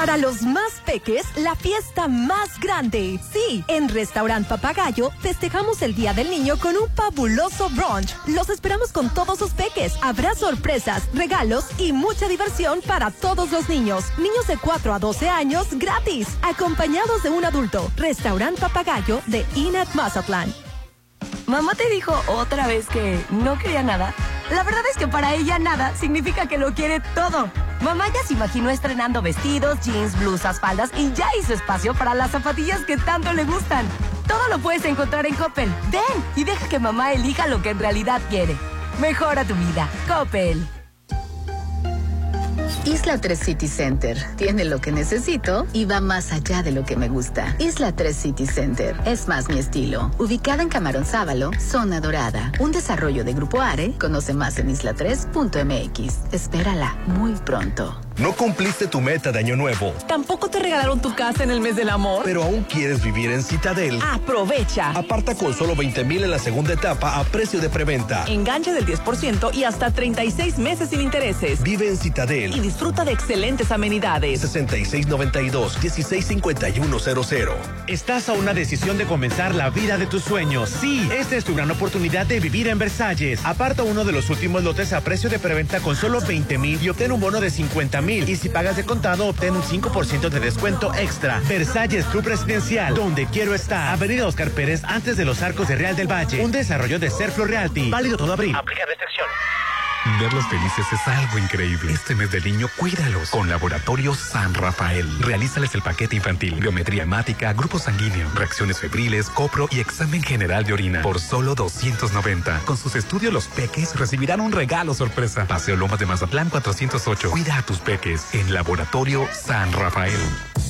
S19: Para los más peques, la fiesta más grande. Sí, en Restaurant Papagayo festejamos el Día del Niño con un fabuloso brunch. Los esperamos con todos sus peques. Habrá sorpresas, regalos y mucha diversión para todos los niños. Niños de 4 a 12 años gratis, acompañados de un adulto. Restaurant Papagayo de Inat Mazatlán.
S31: ¿Mamá te dijo otra vez que no quería nada? La verdad es que para ella nada significa que lo quiere todo. Mamá ya se imaginó estrenando vestidos, jeans, blusas, faldas y ya hizo espacio para las zapatillas que tanto le gustan. Todo lo puedes encontrar en Coppel. Ven y deja que mamá elija lo que en realidad quiere. Mejora tu vida. Coppel.
S26: Isla 3 City Center tiene lo que necesito y va más allá de lo que me gusta. Isla 3 City Center es más mi estilo. Ubicada en Camarón Sábalo, zona dorada. Un desarrollo de Grupo Are. Conoce más en isla3.mx. Espérala muy pronto.
S17: No cumpliste tu meta de año nuevo,
S22: Tampoco te regalaron tu casa en el mes del amor.
S17: pero aún quieres vivir en Citadel.
S22: Aprovecha.
S17: Aparta con solo 20 mil en la segunda etapa a precio de preventa.
S22: Enganche del 10% y hasta 36 meses sin intereses.
S17: Vive en Citadel.
S22: Y disfruta de excelentes amenidades.
S17: 6692-165100. Estás a una decisión de comenzar la vida de tus sueños. Sí, esta es tu gran oportunidad de vivir en Versalles. Aparta uno de los últimos lotes a precio de preventa con solo 20 mil y obtén un bono de 50 mil. Y si pagas de contado, obtén un 5% de descuento extra. Versalles Club Residencial, donde quiero estar. Avenida Oscar Pérez, antes de los arcos de Real del Valle. Un desarrollo de Serflo Realty. Válido todo abril. Aplica restricción.
S20: Verlos felices es algo increíble. Este mes del niño, cuídalos con Laboratorio San Rafael. Realízales el paquete infantil, biometría hemática, grupo sanguíneo, reacciones febriles, copro y examen general de orina por solo 290. Con sus estudios, los peques recibirán un regalo sorpresa. Paseo Lomas de Mazatlán 408. Cuida a tus peques en Laboratorio San Rafael.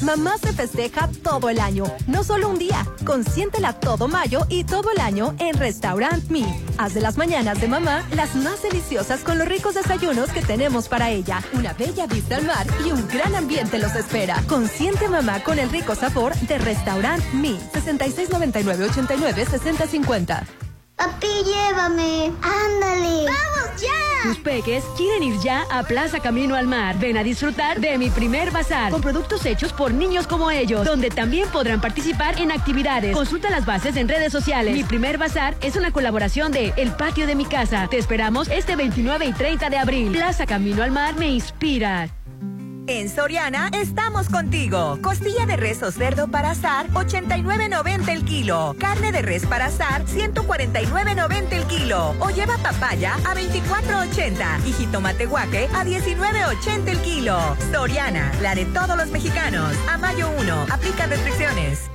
S19: Mamá se festeja todo el año, no solo un día. Consiéntela todo mayo y todo el año en Restaurant Me. Haz de las mañanas de mamá las más deliciosas con los ricos desayunos que tenemos para ella. Una bella vista al mar y un gran ambiente los espera. Consiente mamá con el rico sabor de Restaurant Me. 6699 89 6050.
S16: Papi, llévame. Ándale. Vamos, ya!
S6: Tus peques quieren ir ya a Plaza Camino al Mar. Ven a disfrutar de mi primer bazar con productos hechos por niños como ellos, donde también podrán participar en actividades. Consulta las bases en redes sociales. Mi primer bazar es una colaboración de El Patio de mi Casa. Te esperamos este 29 y 30 de abril. Plaza Camino al Mar me inspira.
S30: En Soriana estamos contigo. Costilla de res o cerdo para asar, 89.90 el kilo. Carne de res para asar, 149.90 el kilo. O lleva papaya a 24.80 y jitomate guaque a 19.80 el kilo. Soriana, la de todos los mexicanos. A mayo 1, aplica restricciones.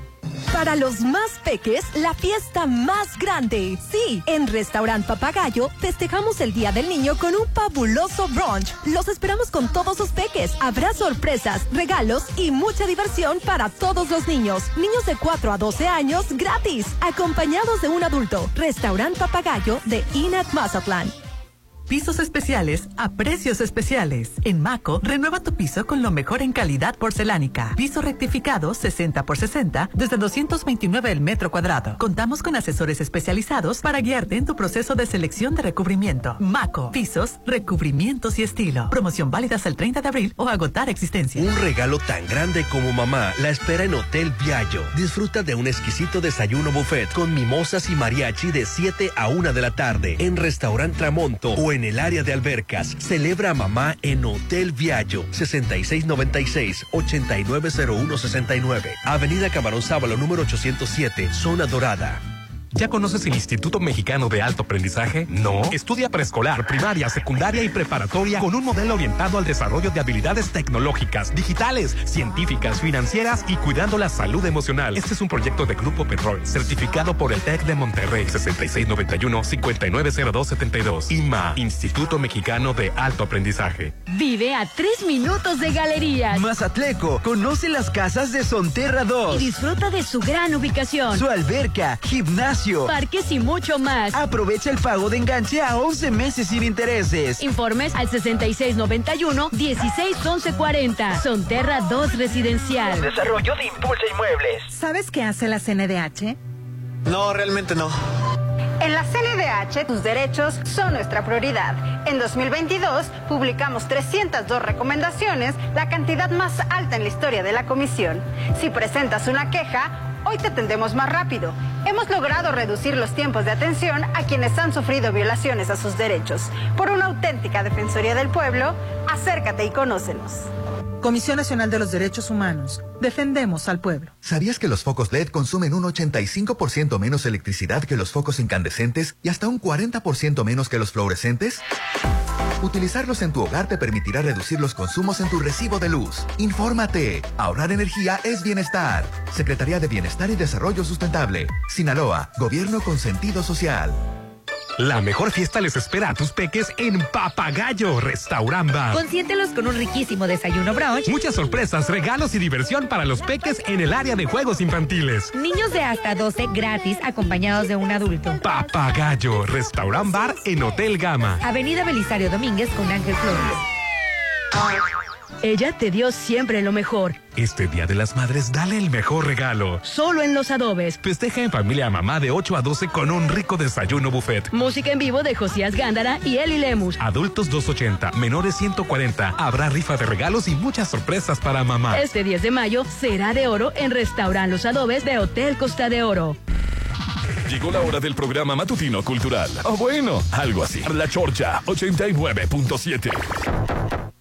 S19: Para los más peques, la fiesta más grande. Sí, en Restaurant Papagayo festejamos el Día del Niño con un fabuloso brunch. Los esperamos con todos sus peques. Habrá sorpresas, regalos y mucha diversión para todos los niños. Niños de 4 a 12 años gratis, acompañados de un adulto. Restaurant Papagayo de Inat Mazatlán.
S32: Pisos especiales a precios especiales. En Maco, renueva tu piso con lo mejor en calidad porcelánica. Piso rectificado 60 por 60 desde 229 el metro cuadrado. Contamos con asesores especializados para guiarte en tu proceso de selección de recubrimiento. Maco, pisos, recubrimientos y estilo. Promoción válida hasta el 30 de abril o agotar existencia.
S33: Un regalo tan grande como mamá la espera en Hotel Viallo. Disfruta de un exquisito desayuno buffet con mimosas y mariachi de 7 a 1 de la tarde en Restaurant Tramonto o en el área de albercas. Celebra a mamá en Hotel Viallo, 6696-890169. Avenida Camarón Sábalo, número 807, Zona Dorada.
S20: ¿Ya conoces el Instituto Mexicano de Alto Aprendizaje? No. Estudia preescolar, primaria, secundaria y preparatoria con un modelo orientado al desarrollo de habilidades tecnológicas, digitales, científicas, financieras y cuidando la salud emocional. Este es un proyecto de Grupo Petrol, certificado por el TEC de Monterrey, 6691-590272. IMA, Instituto Mexicano de Alto Aprendizaje.
S6: Vive a tres minutos de galerías.
S4: Mazatleco, conoce las casas de Sonterra 2.
S6: Y disfruta de su gran ubicación.
S4: Su alberca, gimnasio
S6: parques y mucho más.
S4: Aprovecha el pago de enganche a 11 meses sin intereses.
S6: Informes al 6691-161140. Sonterra 2 Residencial.
S34: Desarrollo de Impulsa Inmuebles.
S35: ¿Sabes qué hace la CNDH?
S36: No, realmente no.
S35: En la CNDH, tus derechos son nuestra prioridad. En 2022, publicamos 302 recomendaciones, la cantidad más alta en la historia de la comisión. Si presentas una queja, hoy te atendemos más rápido. Hemos logrado reducir los tiempos de atención a quienes han sufrido violaciones a sus derechos. Por una auténtica Defensoría del Pueblo, acércate y conócenos. Comisión Nacional de los Derechos Humanos. Defendemos al pueblo.
S37: ¿Sabías que los focos LED consumen un 85% menos electricidad que los focos incandescentes y hasta un 40% menos que los fluorescentes? Utilizarlos en tu hogar te permitirá reducir los consumos en tu recibo de luz. Infórmate. Ahorrar energía es bienestar. Secretaría de Bienestar y Desarrollo Sustentable. Sinaloa. Gobierno con sentido social.
S20: La mejor fiesta les espera a tus peques en Papagayo Restaurant Bar.
S38: Consiéntelos con un riquísimo desayuno brunch.
S20: Muchas sorpresas, regalos y diversión para los peques en el área de juegos infantiles.
S38: Niños de hasta 12 gratis acompañados de un adulto.
S20: Papagayo Restaurant Bar en Hotel Gama.
S38: Avenida Belisario Domínguez con Ángel Flores.
S6: Ella te dio siempre lo mejor.
S20: Este Día de las Madres, dale el mejor regalo.
S6: Solo en Los Adobes.
S20: Festeja en familia a mamá de 8 a 12 con un rico desayuno buffet.
S6: Música en vivo de Josías Gándara y Eli Lemus.
S20: Adultos 280, menores 140. Habrá rifa de regalos y muchas sorpresas para mamá.
S6: Este 10 de mayo será de oro en Restaurant Los Adobes de Hotel Costa de Oro.
S3: Llegó la hora del programa matutino cultural. O bueno, algo así. La Chorcha 89.7.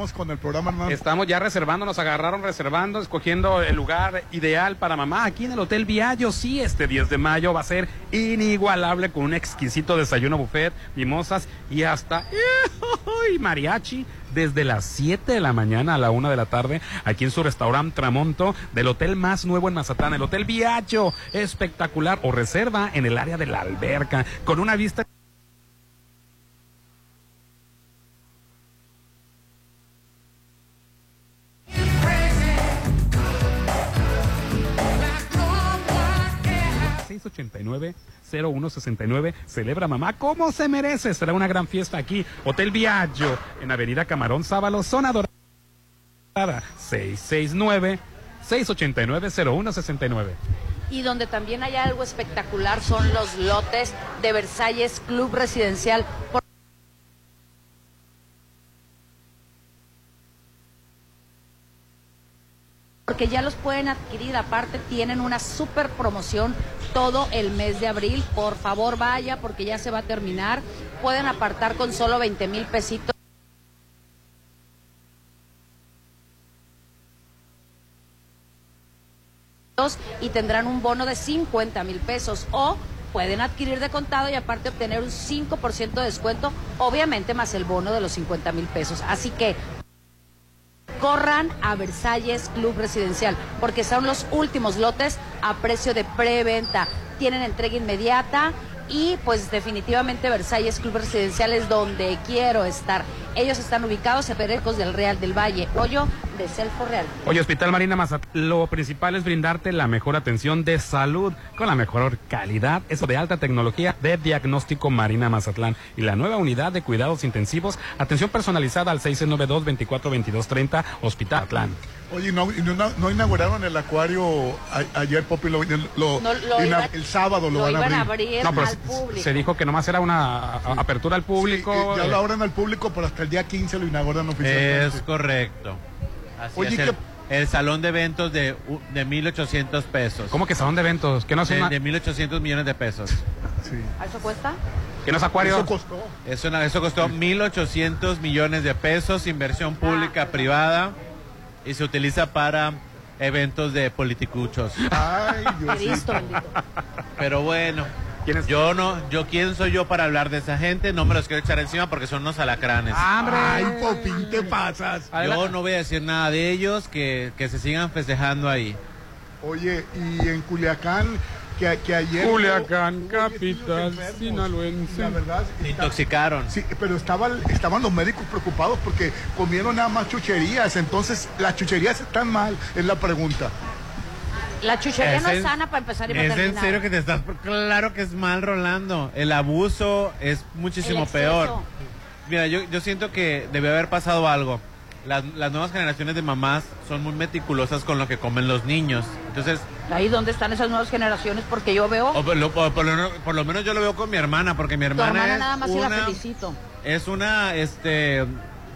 S7: continuamos con el programa.
S8: Estamos ya reservando, nos agarraron reservando, escogiendo el lugar ideal para mamá aquí en el Hotel Viallo. Sí, este 10 de mayo va a ser inigualable con un exquisito desayuno buffet, mimosas y hasta ¡ay! mariachi desde las 7 de la mañana a la 1 de la tarde aquí en su restaurante Tramonto del hotel más nuevo en Mazatlán, el Hotel Viallo. Espectacular o reserva en el área de la alberca con una vista 0169. Celebra mamá como se merece. Será una gran fiesta aquí. Hotel Viaggio en Avenida Camarón Sábalo, zona dorada. 669 689 0169.
S10: Y donde también hay algo espectacular son los lotes de Versalles Club Residencial. Porque ya los pueden adquirir. Aparte, tienen una super promoción todo el mes de abril. Por favor, vaya porque ya se va a terminar. Pueden apartar con solo 20 mil pesitos. y tendrán un bono de 50 mil pesos o pueden adquirir de contado y aparte obtener un 5% de descuento, obviamente más el bono de los 50 mil pesos. Así que corran a Versalles Club Residencial, porque son los últimos lotes a precio de preventa. Tienen entrega inmediata y pues definitivamente Versalles Club Residencial es donde quiero estar. Ellos están ubicados en Perecos del Real del Valle, hoyo de Celfo Real.
S8: Oye, Hospital Marina Mazatlán, lo principal es brindarte la mejor atención de salud con la mejor calidad, eso de alta tecnología de diagnóstico Marina Mazatlán y la nueva unidad de cuidados intensivos, atención personalizada al 692-242230 Hospital Atlán.
S7: Oye, ¿no, y no, no inauguraron el acuario a- ayer, Popi? Lo, lo-
S10: No, lo
S7: ina-
S10: iban-
S7: el sábado lo,
S10: lo
S7: van
S10: iban a
S7: abrir.
S10: abrir
S8: No, pero
S10: al
S8: se-
S10: público.
S8: se dijo que nomás era una apertura al público.
S7: Eh, ya
S8: eh,
S7: lo abren al público, pero hasta el día 15 lo inauguran oficialmente.
S9: Es correcto. Así
S7: Oye,
S9: es
S7: ¿qué-
S9: el, el salón de eventos de, de 1.800 pesos.
S8: ¿Cómo que salón de eventos? ¿Que no es
S9: de,
S8: una-
S9: de 1.800 millones de pesos.
S10: ¿A ¿Eso cuesta?
S8: ¿Que no es acuario?
S7: Eso costó.
S9: Eso, eso costó 1.800 millones de pesos, inversión pública, privada, y se utiliza para eventos de politicuchos.
S7: Ay,
S10: Cristo bendito.
S9: Pero bueno, yo no, yo quién soy yo para hablar de esa gente, no me los quiero echar encima porque son unos alacranes.
S7: Ay, Popín, te pasas.
S9: Yo no voy a decir nada de ellos, que, que se sigan festejando ahí.
S7: Oye, y en Culiacán, que, que ayer...
S8: Culiacán,
S7: hubo 10
S8: capital sinaloense.
S7: La verdad...
S9: Se intoxicaron.
S7: Sí, pero estaban, estaban los médicos preocupados porque comieron nada más chucherías. Entonces, las chucherías están mal, es la pregunta.
S10: La chuchería
S9: Es
S10: no es sana para empezar y para
S9: Es en serio que te estás... Claro que es mal, Rolando. El abuso es muchísimo peor. Mira, yo, yo siento que debe haber pasado algo. Las, las nuevas generaciones de mamás son muy meticulosas con lo que comen los niños. Entonces,
S10: Ahí donde están esas nuevas generaciones, porque yo veo...
S9: o por, lo, por lo- por lo menos yo lo veo con mi hermana, porque mi
S10: tu
S9: hermana,
S10: hermana
S9: es
S10: nada más y la
S9: una,
S10: felicito.
S9: es una, este,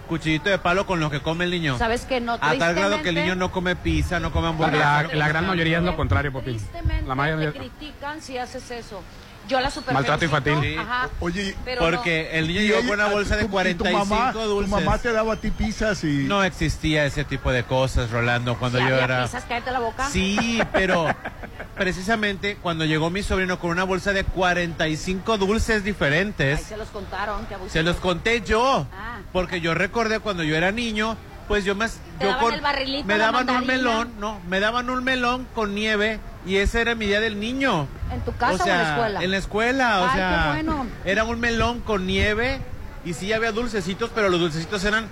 S9: cuchillito de palo con lo que come el niño.
S10: ¿Sabes que no?
S9: A tal grado que el niño no come pizza, no come hamburguesa.
S8: la- la gran mayoría es lo contrario, Popín. La mayoría...
S10: te critican si haces eso. Yo la super
S8: Maltrato infantil.
S10: Ajá,
S7: Oye,
S10: pero
S9: Porque el niño llegó con una bolsa de
S7: tu- y tu
S9: 45
S7: mamá-
S9: dulces.
S7: Tu mamá te daba a ti pizzas y...
S9: No existía ese tipo de cosas, Rolando, cuando yo
S10: había
S9: era...
S10: pizzas, cállate la boca.
S9: Sí, pero precisamente cuando llegó mi sobrino con una bolsa de 45 dulces
S10: Ahí
S9: diferentes,
S10: se los contaron, que
S9: se los conté yo,
S10: Ah.
S9: porque yo recordé cuando yo era niño, pues yo más... Yo
S10: daban el barrilito,
S9: me
S10: la
S9: daban un melón, no, me daban un melón con nieve y ese era mi día del niño.
S10: ¿En tu casa o, en la escuela?
S9: En la escuela, o
S10: Ay,
S9: sea,
S10: qué bueno.
S9: era un melón con nieve y sí había dulcecitos, pero los dulcecitos eran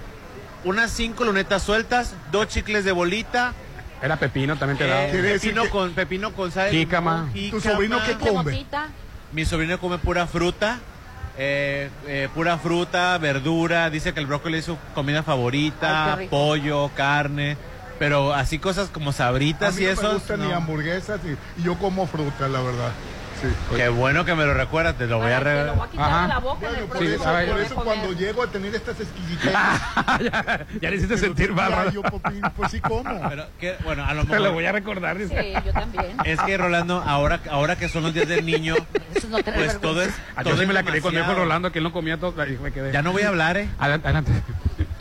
S9: unas cinco lunetas sueltas, dos chicles de bolita,
S8: Era pepino, también te daba.
S9: eh,
S7: decir
S9: pepino
S7: que-
S9: con pepino con sal, y
S8: Jícama.
S7: ¿Tu sobrino qué
S10: ¿De
S7: come?
S9: Mi sobrino come pura fruta, eh, eh, pura fruta, verdura, dice que el brócoli es su comida favorita,
S10: Ay,
S9: pollo, carne, pero así cosas como
S7: A
S9: sabritas
S7: mí
S9: y
S7: no
S9: eso.
S7: me gustan ni hamburguesas y, y yo como fruta, la verdad. Sí.
S9: Qué bueno que me lo recuerdas, te lo voy a
S10: Ay, te
S9: re-
S10: lo voy a quitar
S8: Ajá.
S10: de la boca en el
S7: Bueno, por
S10: próximo
S7: eso, por eso cuando llego a tener estas exquisiteces...
S8: ya, ya le hiciste sentir mal,
S7: yo, Popín, pues sí como.
S9: Pero que, bueno, a lo
S8: Te
S9: mejor.
S8: lo voy a recordar. dice.
S10: Sí, yo también.
S9: Es que Rolando, ahora, ahora que son los días del niño,
S10: Eso es no tener
S9: pues todo es. Todo
S8: yo sí me la quería con. Rolando, que él no comía todo. ahí me quedé.
S9: Ya no voy a hablar, ¿eh?
S8: Adelante. adelante.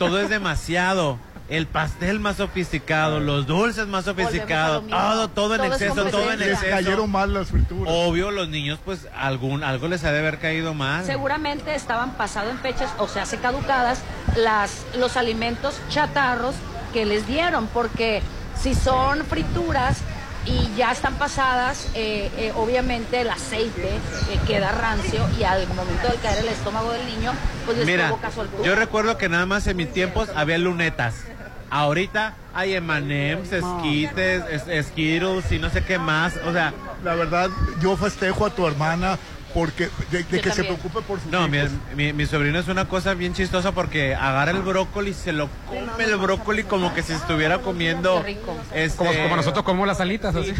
S9: Todo es demasiado. El pastel más sofisticado, los dulces más sofisticados, todo, todo en
S10: Todo
S9: exceso, todo en.
S7: Les
S9: exceso.
S7: cayeron mal las frituras.
S9: Obvio, los niños, pues algún algo les ha de haber caído mal.
S10: Seguramente estaban pasado en fechas, o sea, se caducadas las, los alimentos chatarros que les dieron, porque si son frituras y ya están pasadas, eh, eh, obviamente el aceite eh, queda rancio y al momento de caer el estómago del niño, pues les
S9: Mira,
S10: provoca soltura.
S9: yo recuerdo que nada más en mis tiempos había lunetas. Ahorita hay M&M's, Skittles, es- Skittles y no sé qué más. O sea,
S7: La verdad, yo festejo a tu hermana porque de, de que se preocupe por su
S9: No, mi, mi, mi sobrino es una cosa bien chistosa porque agarra el brócoli, se lo come el brócoli como que si estuviera comiendo. este-
S8: Como, como nosotros comemos las alitas, así.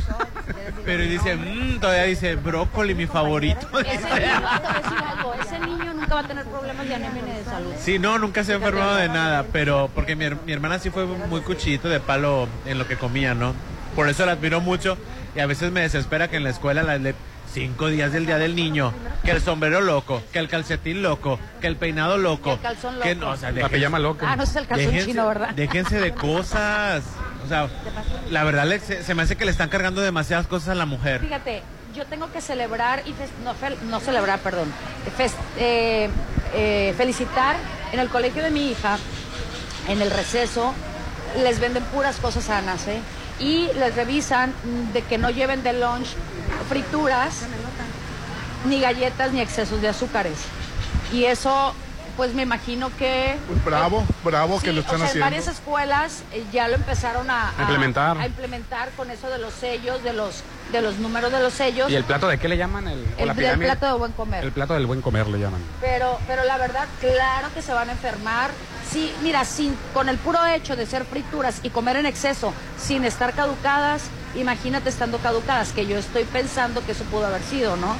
S9: Pero dice, "Mm", todavía dice, brócoli, mi favorito.
S10: Ese niño, te voy a decir algo, ese niño nunca va a tener problemas de anemia ni de salud.
S9: Sí, no, nunca se ha enfermado de nada, pero porque mi, mi hermana sí fue muy cuchillito de palo en lo que comía, ¿no? Por eso la admiro mucho y a veces me desespera que en la escuela la le cinco días del día del niño, que el sombrero loco, que el calcetín loco, que el peinado loco,
S10: el calzón
S9: que
S10: loco.
S9: no, o sea,
S8: La
S9: déjense-
S8: pijama loca.
S10: Ah, no es el calzón
S9: déjense-
S10: chino, ¿verdad?
S9: Déjense de cosas. O sea, la verdad le- se, se me hace que le están cargando demasiadas cosas a la mujer.
S10: Fíjate, yo tengo que celebrar y fes- no, fel- no celebrar, perdón, fes- eh, eh, felicitar en el colegio de mi hija, en el receso, les venden puras cosas sanas, ¿eh? Y les revisan de que no lleven de lunch frituras, ni galletas, ni excesos de azúcares. Y eso, pues me imagino que...
S7: Pues bravo, bravo que
S10: Sí,
S7: lo están
S10: o sea,
S7: haciendo.
S10: en varias escuelas eh, ya lo empezaron a,
S8: A implementar.
S10: a implementar con eso de los sellos, de los, de los números de los sellos.
S8: ¿Y el plato de qué le llaman? El,
S10: El-
S8: la
S10: del plato de buen comer.
S8: El plato del buen comer le llaman.
S10: Pero, pero la verdad, claro que se van a enfermar. Sí, mira, sin, con el puro hecho de ser frituras y comer en exceso sin estar caducadas, imagínate estando caducadas, que yo estoy pensando que eso pudo haber sido, ¿no?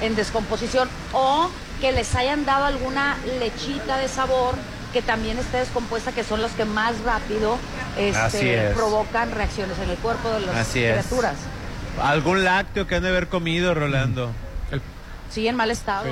S10: En descomposición. O que les hayan dado alguna lechita de sabor que también esté descompuesta, que son los que más rápido este,
S9: es.
S10: provocan reacciones en el cuerpo de las
S9: Así es.
S10: criaturas.
S9: Algún lácteo que han de haber comido, Rolando.
S10: Sí, en mal estado.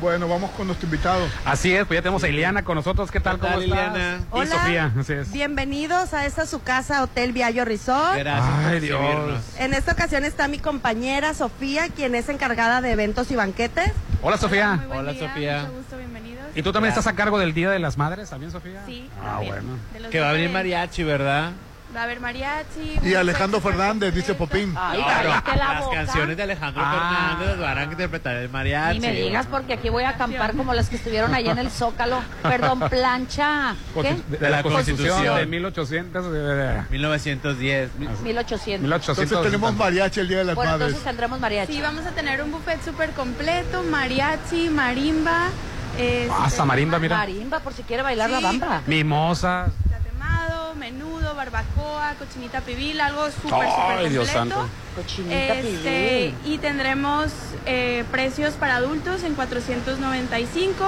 S7: Bueno, vamos con nuestro invitado.
S8: Así es, pues ya tenemos a Ileana con nosotros. ¿Qué tal?
S9: ¿Qué tal,
S8: ¿Cómo estás?
S9: Ileana?
S8: Y
S39: Hola.
S8: Sofía, así es.
S39: Bienvenidos a esta su casa Hotel Viallo Resort.
S9: Gracias
S8: Ay, Dios.
S39: En esta ocasión está mi compañera Sofía, quien es encargada de eventos y banquetes.
S8: Hola, Sofía.
S9: Hola, Sofía.
S40: Mucho gusto, bienvenidos.
S8: ¿Y tú también estás a cargo del Día de las Madres también, Sofía?
S40: Sí,
S8: Ah,
S40: también.
S8: bueno.
S9: Que va a venir
S40: días
S9: mariachi, ¿verdad?
S40: Va a haber mariachi.
S7: Y Alejandro Fernández, dice Popín.
S10: Ay,
S9: Claro,
S10: cállate la
S9: las
S10: boca.
S9: canciones de Alejandro
S8: Ah.
S9: Fernández van a interpretar el mariachi.
S10: Ni me digas porque aquí voy a acampar como las que estuvieron allá en el Zócalo. Perdón, plancha. ¿Qué?
S8: De,
S9: De la Constitución.
S8: de 1800. de-
S9: 1910.
S10: 1800.
S8: 1800.
S7: Entonces tenemos mariachi el Día de las
S10: Bueno,
S7: Madres.
S10: entonces tendremos mariachi.
S40: Sí, vamos a tener un buffet súper completo, mariachi, marimba. Eh,
S8: Ah, esa marimba, mira.
S10: Marimba, por si quiere bailar la
S40: Sí.
S10: bamba.
S8: Mimosas.
S40: Menudo, barbacoa, cochinita pibil, algo súper,
S8: Ay,
S40: súper
S8: Dios
S40: completo.
S8: santo.
S10: Cochinita
S40: Este,
S10: pibil.
S40: y tendremos eh, precios para adultos en 495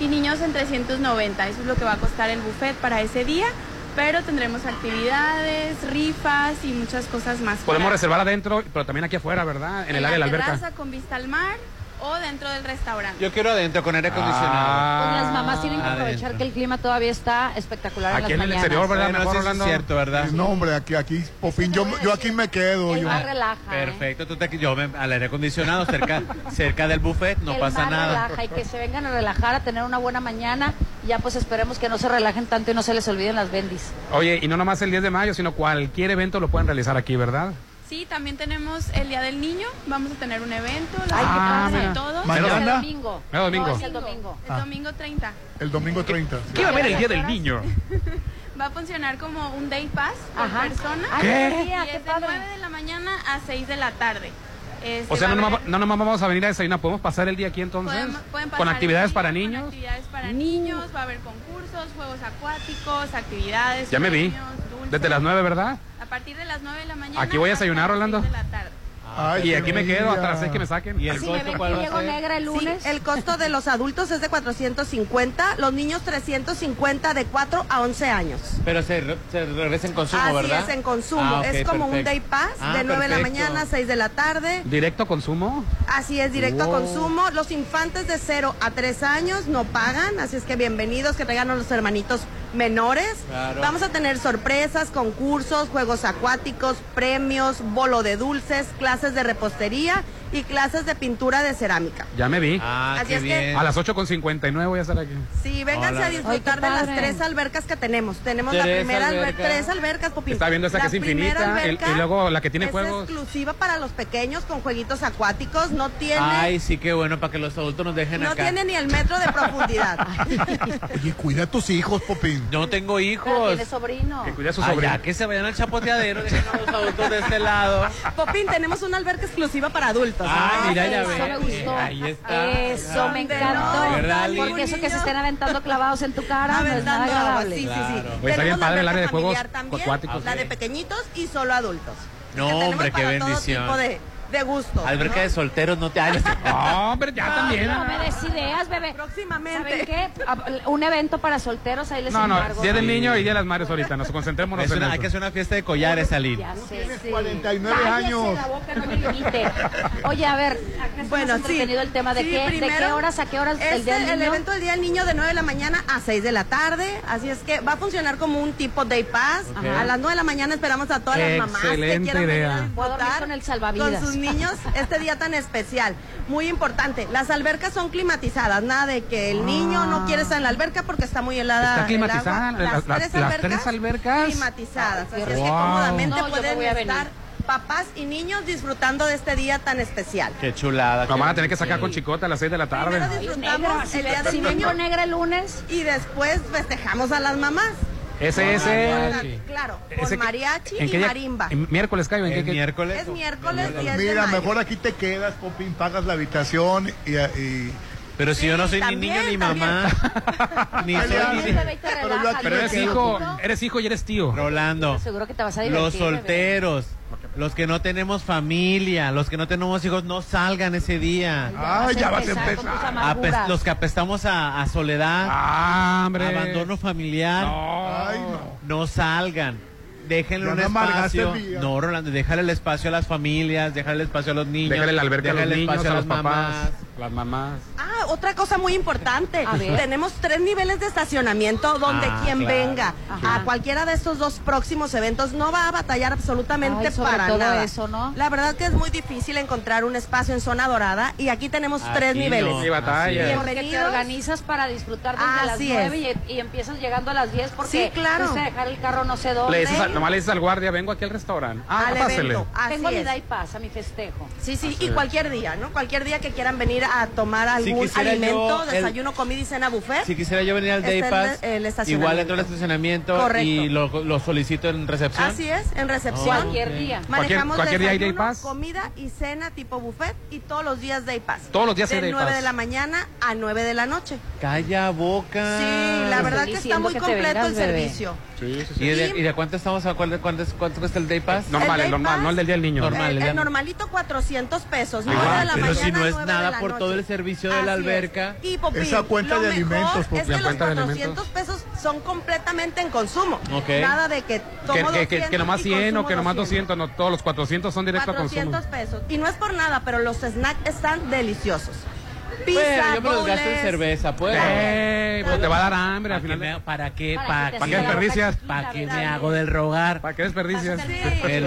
S40: y niños en 390. Eso es lo que va a costar el buffet para ese día. Pero tendremos actividades, rifas y muchas cosas más.
S8: Podemos reservar adentro, pero también aquí afuera, ¿verdad? En el área de la alberca.
S40: terraza con vista al mar o dentro del restaurante.
S9: Yo quiero adentro con aire acondicionado.
S8: Ah.
S10: Pues las mamás tienen que aprovechar
S9: adentro.
S10: que el clima todavía está espectacular en
S8: Aquí
S10: las
S8: en el exterior, ¿verdad?
S9: Bueno,
S8: Mejor,
S9: sí, sí es cierto, ¿verdad?
S7: No, hombre, aquí, aquí, Popín, yo, yo aquí me quedo.
S10: El
S7: Yo.
S10: mar relaja. ¿eh?
S9: Perfecto, tú te, yo me, al aire acondicionado cerca, cerca del buffet, no
S10: el
S9: pasa
S10: mar
S9: nada.
S10: relaja y que se vengan a relajar, a tener una buena mañana. Ya pues esperemos que no se relajen tanto y no se les olviden las bendis.
S8: Oye, y no nomás el 10 de mayo, sino cualquier evento lo pueden realizar aquí, ¿verdad?
S40: Sí, también tenemos el Día del Niño. Vamos a tener un evento,
S10: qué
S40: ah,
S8: padre.
S40: de todo.
S7: Mañana.
S10: El domingo.
S8: El domingo.
S10: No, es el domingo.
S40: El domingo 30.
S7: El domingo 30. sí.
S8: ¿Qué va a haber el Día del Niño?
S40: Va a funcionar como un day pass por
S10: Ajá.
S40: persona.
S8: ¿Qué?
S10: qué
S40: Y
S10: qué
S40: es de
S10: padre.
S40: 9 de la mañana a 6 de la tarde.
S8: O sea, no nomás, no nomás vamos a venir a desayunar, podemos pasar el día aquí entonces.
S40: pueden- pueden pasar
S8: con actividades
S40: día
S8: para
S40: con
S8: niños.
S40: actividades para niños, va a haber concursos, juegos acuáticos, actividades.
S8: Ya me vi.
S40: dulces.
S8: Desde las 9, ¿verdad?
S40: A partir de las 9 de la mañana.
S8: Aquí voy a desayunar, Orlando.
S40: de la tarde.
S7: Ay,
S8: y
S7: qué
S8: aquí me quedo hasta las
S7: envidia.
S8: 6 que me saquen.
S9: ¿Y el
S10: Si
S9: costo cuál va a
S10: llego
S9: ser?
S10: negra el lunes.
S39: Sí, el costo de los adultos es de 450, los niños 350 de 4 a 11 años.
S9: Pero se, re- se regresa en consumo,
S39: Así
S9: ¿verdad?
S39: es, en consumo.
S9: Ah, ok,
S39: es como un
S9: perfecto.
S39: day pass
S9: Ah,
S39: de 9 de la mañana a 6 de la tarde.
S8: ¿Directo consumo?
S39: Así es, directo
S8: Wow.
S39: a consumo. Los infantes de 0 a 3 años no pagan, así es que bienvenidos, que traigan a los hermanitos menores.
S9: Claro.
S39: Vamos a tener sorpresas, concursos, juegos acuáticos, premios, bolo de dulces, clases de repostería y clases de pintura de cerámica.
S8: Ya me vi.
S9: Ah,
S39: Así
S9: qué
S39: es
S9: bien.
S8: que A las 8.59 voy a estar aquí.
S39: sí, vénganse a disfrutar de las tres albercas que tenemos. Tenemos la primera alberca, tres albercas, Popín.
S8: Está viendo esta que es infinita, el- y luego la que tiene
S39: es
S8: juegos.
S39: exclusiva para los pequeños con jueguitos acuáticos, no tiene
S9: Ay, sí, qué bueno, para que los adultos nos dejen
S39: no
S9: acá.
S39: tiene ni el metro de profundidad.
S7: Oye, cuida a tus hijos, Popín.
S9: Yo no tengo hijos.
S10: tiene sobrino.
S8: Que cuida a su
S9: ah,
S8: Allá,
S9: sobrino. que se vayan al chapoteadero, dejen a los adultos de este lado.
S39: Popín, tenemos una alberca exclusiva para adultos.
S9: Ah,
S10: eso me gustó. Eso me encantó. Porque eso que se estén aventando clavados en tu cara no es nada agradable.
S39: Sí, sí, sí.
S8: Pues está bien padre el área de juegos acuáticos.
S39: La de pequeñitos y solo adultos.
S9: No, hombre, qué bendición
S39: de gusto.
S9: Alberca
S39: ¿no?
S9: de solteros no te hagas.
S8: No, pero ya también.
S10: No me des ideas, bebé.
S39: Próximamente.
S10: ¿Saben qué? Un evento para solteros, ahí les
S8: No, no,
S10: embargo,
S8: día del niño y día de las madres ahorita. Nos concentrémonos en
S9: una,
S8: eso.
S9: Hay que hacer una fiesta de collares, Aline.
S10: Ya tienes
S7: 49 años.
S10: Oye, a ver,
S39: bueno, sí.
S10: entretenido el tema de, qué, de qué horas a qué horas
S39: este, el
S10: día del niño.
S39: El evento del día del niño de 9 de la mañana a 6 de la tarde. Así es que va a funcionar como un tipo day pass.
S10: Okay.
S39: A las 9 de la mañana esperamos a todas las mamás que quieran venir a votar
S10: con el salvavidas
S39: niños este día tan especial. Muy importante, las albercas son climatizadas, nada de que el niño no ah. quiere estar en la alberca porque está muy helada.
S8: Climatizada,
S39: el agua. Las, tres, albercas climatizadas, así es que cómodamente
S10: no,
S39: pueden estar papás y niños disfrutando de este día tan especial.
S9: Qué chulada.
S8: Vamos a tener que sacar con chicota a las 6 de la tarde.
S39: Primero disfrutamos
S10: Ay,
S39: el día del niño
S10: negra el lunes
S39: y después festejamos a las mamás.
S8: Ese, ese.
S39: Claro, con mariachi y marimba.
S8: Miércoles, Cayo, ¿en qué?
S9: miércoles.
S39: Es miércoles,
S7: Mira, mejor aquí te quedas, Popín, pagas la habitación y
S9: pero si sí, yo no soy
S39: también, ni
S9: niño ni mamá, ni soy ni...
S7: Pero,
S8: pero eres hijo, eres hijo y eres tío.
S9: Rolando,
S10: seguro que te vas a divertir,
S9: ¿eh,
S10: los
S9: solteros. Bebé los que no tenemos familia, los que no tenemos hijos, no salgan ese día.
S7: Ay, ya vas a empezar.
S9: Apes- los que apestamos a, soledad,
S8: Ah,
S9: abandono familiar,
S8: no
S9: salgan déjenle
S7: ya
S9: un
S7: no
S9: espacio. No, Rolando, déjale el espacio a las familias, déjale el espacio a los niños.
S8: Déjale el albergue a los niños,
S9: espacio
S8: a, a,
S9: las mamás.
S8: Papás, las mamás.
S39: Ah, otra cosa muy importante. Tenemos tres niveles de estacionamiento donde
S9: ah,
S39: quien
S9: claro.
S39: venga
S10: Ajá.
S39: a cualquiera de estos dos próximos eventos no va a batallar absolutamente
S10: Ay,
S39: para
S10: todo
S39: nada.
S10: Eso, ¿no?
S39: La verdad que es muy difícil encontrar un espacio en zona dorada y aquí tenemos
S9: aquí
S39: tres
S9: no. niveles.
S8: Sí, batalla.
S10: Porque te organizas para disfrutar desde
S39: Así
S10: las nueve y, y, empiezas llegando a las 10 porque
S39: sí, claro.
S10: A dejar el carro no sé dónde.
S8: Le dices, no nomás le dices al guardia, vengo aquí al restaurante. Ah,
S39: al
S8: pásele.
S10: Tengo mi da y mi festejo.
S39: Sí, sí, y cualquier día, ¿no? Cualquier día que quieran venir a tomar algún alimento, desayuno, comida y cena buffet.
S9: Si quisiera yo venir al Day Pass,
S39: el, el
S9: igual entro al estacionamiento
S39: Correcto.
S9: y lo, solicito en recepción.
S39: Así es, en recepción.
S10: Cualquier día.
S39: Manejamos
S8: cualquier, cualquier desayuno, día hay Day Pass.
S39: comida y cena tipo buffet y todos los días Day Pass.
S8: Todos los días
S39: de
S8: hay
S39: Day
S8: Pass.
S39: De 9 de la mañana a 9 de la noche.
S9: Calla boca.
S39: Sí, la verdad que está muy completo el servicio.
S8: Sí, sí, sí.
S9: ¿Y de cuánto estamos sea, ¿cuál, cuánto, cuánto cuesta el Day Pass?
S8: Normal,
S39: el,
S8: el normal,
S39: Pass,
S8: no el del Día del Niño.
S9: Normal,
S39: el,
S9: el,
S39: el normalito 400 pesos,
S8: ah,
S39: 9 de la
S9: pero
S39: mañana,
S9: si no es nada por todo el servicio de
S39: Así la
S9: alberca. Es.
S39: Y Popín,
S7: Esa cuenta
S39: lo
S7: de alimentos, Popín.
S39: Es que los 400 pesos son completamente en consumo.
S9: Okay.
S39: Nada de que tomo
S8: que, que, que, nomás 100 o que nomás
S39: 200,
S8: 200, no, todos los 400 son directo 400 a consumo.
S39: 400 pesos. Y no es por nada, pero los snacks están deliciosos pizza,
S9: yo me los gasto en cerveza, pues.
S8: pues. Te va a dar hambre al final.
S9: ¿Para qué?
S10: ¿Para,
S9: ¿Para
S8: qué desperdicias?
S9: ¿Para qué me hago del rogar?
S8: ¿Para qué desperdicias?
S39: Sí.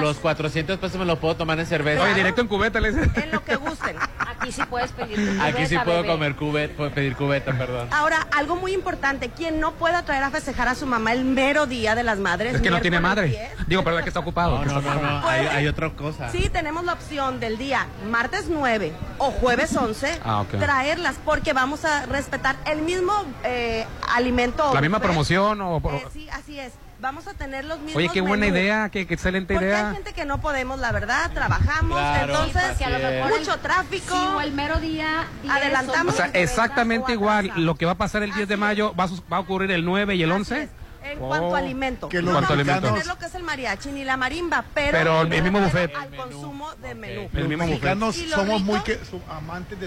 S9: Los 400 pesos me los puedo tomar en cerveza.
S8: Oye, directo en cubeta, le
S39: En lo que gusten.
S10: Aquí sí puedes pedir cubeta,
S9: Aquí sí puedo comer cubeta, pedir cubeta, perdón.
S39: Ahora, algo muy importante. Quien no pueda traer a festejar a su mamá el mero día de las madres.
S8: Es que no tiene madre.
S39: 10.
S8: Digo, perdón, que está ocupado.
S9: No, no, no. Hay, hay otra cosa.
S39: Sí, tenemos la opción del día martes 9 o jueves 11.
S8: Ah, Ah, okay.
S39: traerlas porque vamos a respetar el mismo eh, alimento.
S8: La misma promoción o...
S39: Eh, sí, así es. Vamos a tener los mismos.
S8: Oye, qué buena
S39: menús.
S8: idea, qué, qué excelente
S39: porque
S8: idea.
S39: Hay gente que no podemos, la verdad, trabajamos,
S9: claro,
S39: entonces
S10: sí, a lo mejor
S39: mucho tráfico.
S10: Sí, o el mero día.
S39: adelantamos.
S8: O sea, exactamente igual. Lo que va a pasar el así 10 de mayo va a, va a, ocurrir el 9 y el 11.
S39: Es en cuanto
S8: oh,
S39: alimento.
S7: Que
S39: no, cuanto no,
S8: alimento.
S39: tener lo que es el mariachi ni la marimba, pero,
S8: el mismo buffet.
S39: Al consumo de okay. menú.
S8: El mismo
S7: mexicanos somos muy amantes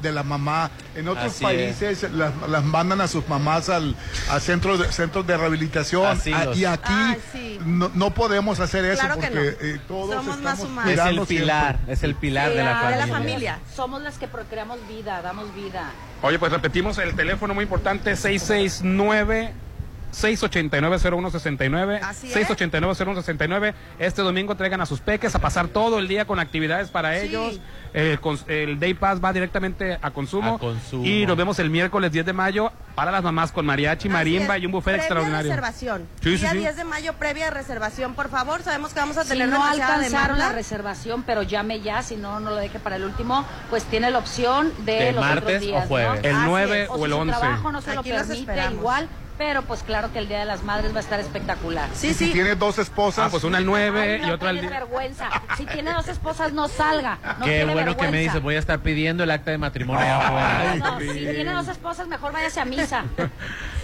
S7: de, la mamá. En otros países las, mandan a sus mamás al, a centros de, centros de rehabilitación.
S9: A,
S7: ah, y aquí
S39: ah,
S7: no, no, podemos hacer eso
S39: claro
S7: porque eh, todos
S39: somos más humanos.
S9: Es el pilar,
S7: siempre.
S9: es el pilar de la,
S39: de la familia.
S10: Somos las que procreamos vida, damos vida.
S8: Oye, pues repetimos el teléfono muy importante, 669 689-0169.
S39: Así es.
S8: 689-0169. Este domingo traigan a sus peques a pasar todo el día con actividades para
S39: Sí.
S8: ellos. El, el Day Pass va directamente a consumo.
S9: A consumo.
S8: Y nos vemos el miércoles 10 de mayo para las mamás con mariachi, marimba y un buffet
S39: Previa
S8: extraordinario.
S39: reservación.
S8: Sí, sí,
S39: Día
S8: sí.
S39: 10 de mayo, previa reservación, por favor. Sabemos que vamos a
S10: Si
S39: tener
S10: no
S39: demasiada
S10: alcanzaron la reservación, pero llame ya, si no, no lo deje para el último, pues tiene la opción de,
S9: ¿De
S10: los
S9: martes
S10: otros días,
S9: o jueves?
S10: ¿no?
S8: El
S10: Así
S8: 9
S10: es.
S8: o
S10: si
S8: el
S10: su
S8: 11.
S10: trabajo no se lo
S39: Aquí
S10: permite igual, pero pues claro que el Día de las Madres va a estar espectacular.
S39: Sí,
S7: Y si
S39: sí.
S7: tienes dos esposas,
S8: Ah, pues una el 9
S10: Ay, no
S8: y otra el
S10: tienes
S8: 10.
S10: vergüenza. Si tiene dos esposas, no salga. No
S9: Qué
S10: tiene
S9: bueno que me dices, voy a estar pidiendo el acta de matrimonio
S10: si tiene dos esposas, mejor váyase a misa.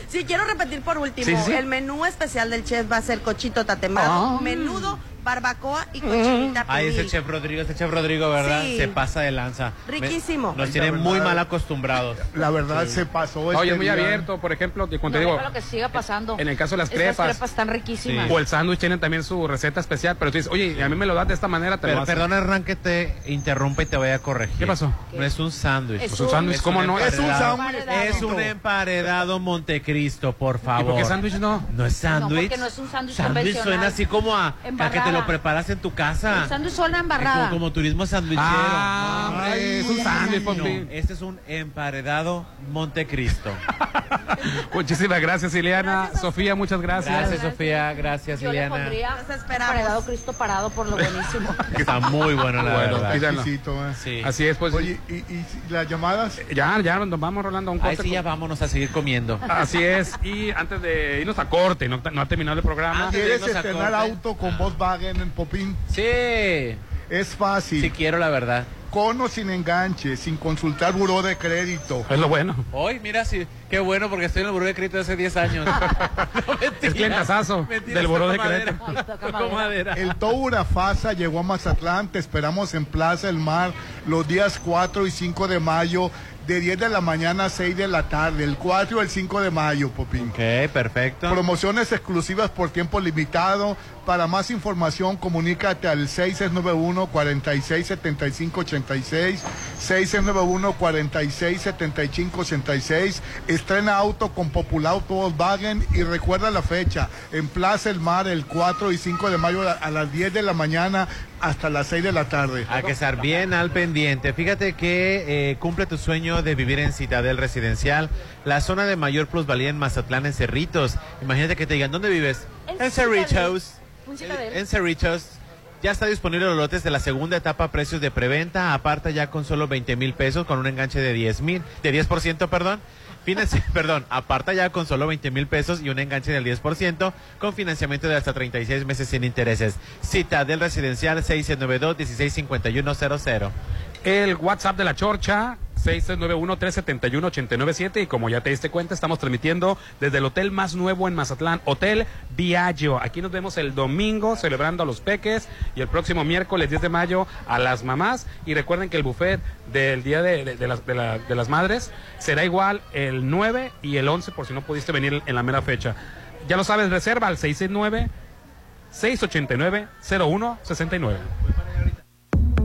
S39: Sí, quiero repetir por último.
S8: Sí, sí.
S39: El menú especial del chef va a ser cochito tatemado,
S8: Ah.
S39: menudo, barbacoa y cochinita
S9: Ay, ese
S39: pibil.
S9: chef Rodrigo, ese chef Rodrigo, ¿verdad?
S39: Sí.
S9: Se pasa de lanza. Me-
S39: Riquísimo.
S9: Nos
S7: Ay,
S9: tiene muy mal acostumbrados.
S7: la verdad se pasó.
S8: Oye,
S7: este
S8: muy
S7: día.
S8: abierto, por ejemplo,
S10: No,
S8: te digo,
S10: déjalo que siga pasando.
S8: en el caso de las crepas.
S10: crepas están riquísimas.
S8: o el sándwich tienen también su receta especial, pero tú dices, oye, a mí me lo das de esta manera, te lo
S9: Pero perdona, Hernán, que te interrumpa y te voy a corregir.
S8: ¿Qué pasó?
S9: No es un sándwich.
S10: Es
S8: Pues un sándwich, ¿cómo no?
S7: Es un
S9: emparedado.
S7: sándwich.
S9: Es un emparedado Montecristo, por
S8: ¿Y
S9: favor.
S8: por qué sándwich no?
S9: No es sándwich.
S10: porque no es un sándwich convencional.
S9: suena así como a, te lo preparas en tu casa.
S10: El sándwich embarrada.
S9: Como, como turismo sandwichero.
S8: Ah, hombre, es un sándwich,
S9: No, este es un emparedado Montecristo.
S8: Muchísimas gracias, Ileana. Sofía, muchas gracias.
S9: Gracias, Sofía. Gracias,
S10: Yo le
S9: Ileana.
S10: pondría
S39: Nos esperamos.
S10: paredado Cristo parado por lo buenísimo.
S9: Está muy bueno, la
S8: Bueno,
S9: verdad.
S7: eh.
S9: Sí.
S8: Así es, pues.
S7: Oye, ¿y, y las llamadas?
S8: Ya, ya nos vamos rolando a un
S9: Ahí
S8: corte.
S9: sí, ya vámonos a seguir comiendo.
S8: Así es. Y antes de irnos a corte, no, no ha terminado el programa.
S7: ¿Quieres estrenar auto con Volkswagen en Popín?
S9: Sí,
S7: Es fácil.
S9: sí quiero, la verdad.
S7: Con o sin enganche, sin consultar buró de crédito.
S8: Es lo bueno.
S9: Hoy, mira, sí, qué bueno porque estoy en el buró de crédito hace 10 años. No.
S8: Es clientazazo del buró de crédito.
S9: Madera.
S7: El Toura Fasa llegó a Mazatlán. Te esperamos en Plaza del Mar los días 4 y 5 de mayo, de 10 de la mañana a 6 de la tarde. El 4 y el 5 de mayo, Popín.
S9: Ok, perfecto.
S7: Promociones exclusivas por tiempo limitado. Para más información, comunícate al 6691 467586 6691 467586 Estrena auto con Popular Auto Volkswagen y recuerda la fecha en Plaza El Mar el 4 y 5 de mayo a las 10 de la mañana hasta las 6 de la tarde.
S9: Hay que estar bien al pendiente. Fíjate que eh, cumple tu sueño de vivir en Citadel Residencial, la zona de mayor plusvalía en Mazatlán, en Cerritos. Imagínate que te digan, ¿dónde vives?
S10: En.
S9: Cerritos. En Cerritos. Ya está disponible los lotes de la segunda etapa a precios de preventa. Aparta ya con solo 20 mil pesos, con un enganche de 10 mil, de 10%, perdón. Financia- perdón, aparta ya con solo 20 mil pesos y un enganche del 10% con financiamiento de hasta 36 meses sin intereses. Cita del residencial 692-165100.
S8: El WhatsApp de la Chorcha, 691-371-897. Y como ya te diste cuenta, estamos transmitiendo desde el hotel más nuevo en Mazatlán, Hotel Viaggio. Aquí nos vemos el domingo celebrando a los peques y el próximo miércoles 10 de mayo a las mamás. Y recuerden que el buffet del Día de, de- de las, de la- de las Madres será igual el 9 y el 11 por si no pudiste venir en la mera fecha. Ya lo sabes, reserva al 669 689 0169.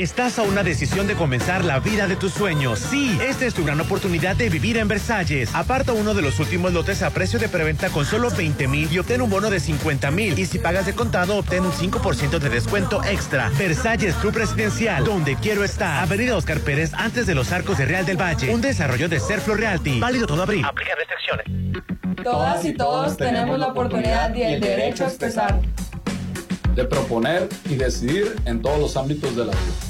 S28: Estás a una decisión de comenzar la vida de tus sueños. Sí, esta es tu gran oportunidad de vivir en Versalles. Aparta uno de los últimos lotes a precio de preventa con solo 20 mil y obtén un bono de 50 mil. Y si pagas de contado, obtén un 5% de descuento extra. Versalles Club Residencial, donde quiero estar. Avenida Oscar Pérez, antes de los arcos de Real del Valle. Un desarrollo de Serflo Realty. Válido todo abril. Aplica restricciones.
S41: Todas y todos tenemos la oportunidad y el derecho a expresar.
S42: de proponer y decidir en todos los ámbitos de la vida.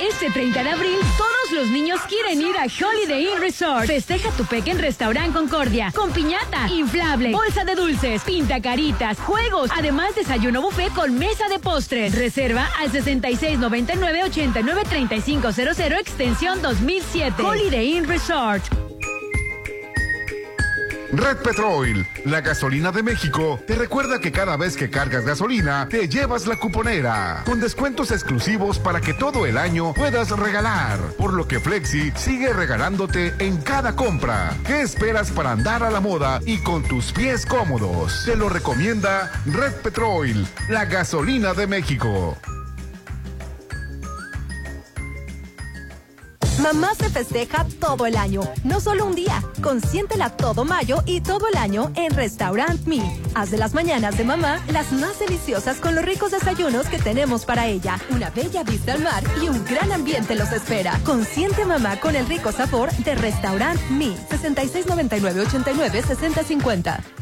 S6: Este 30 de abril, todos los niños quieren ir a Holiday Inn Resort. Festeja tu peque en Restaurant Concordia. Con piñata, inflable, bolsa de dulces, pinta caritas, juegos. Además, desayuno buffet con mesa de postres. Reserva al 6699-893500, extensión 2007. Holiday Inn Resort.
S43: Red Petrol, la gasolina de México, te recuerda que cada vez que cargas gasolina, te llevas la cuponera, con descuentos exclusivos para que todo el año puedas regalar, por lo que Flexi sigue regalándote en cada compra. ¿Qué esperas para andar a la moda y con tus pies cómodos? Te lo recomienda Red Petrol, la gasolina de México.
S19: Mamá se festeja todo el año, no solo un día. Consiéntela todo mayo y todo el año en Restaurant Me. Haz de las mañanas de mamá las más deliciosas con los ricos desayunos que tenemos para ella. Una bella vista al mar y un gran ambiente los espera. Consiente mamá con el rico sabor de Restaurant Me. 6699 89 6050.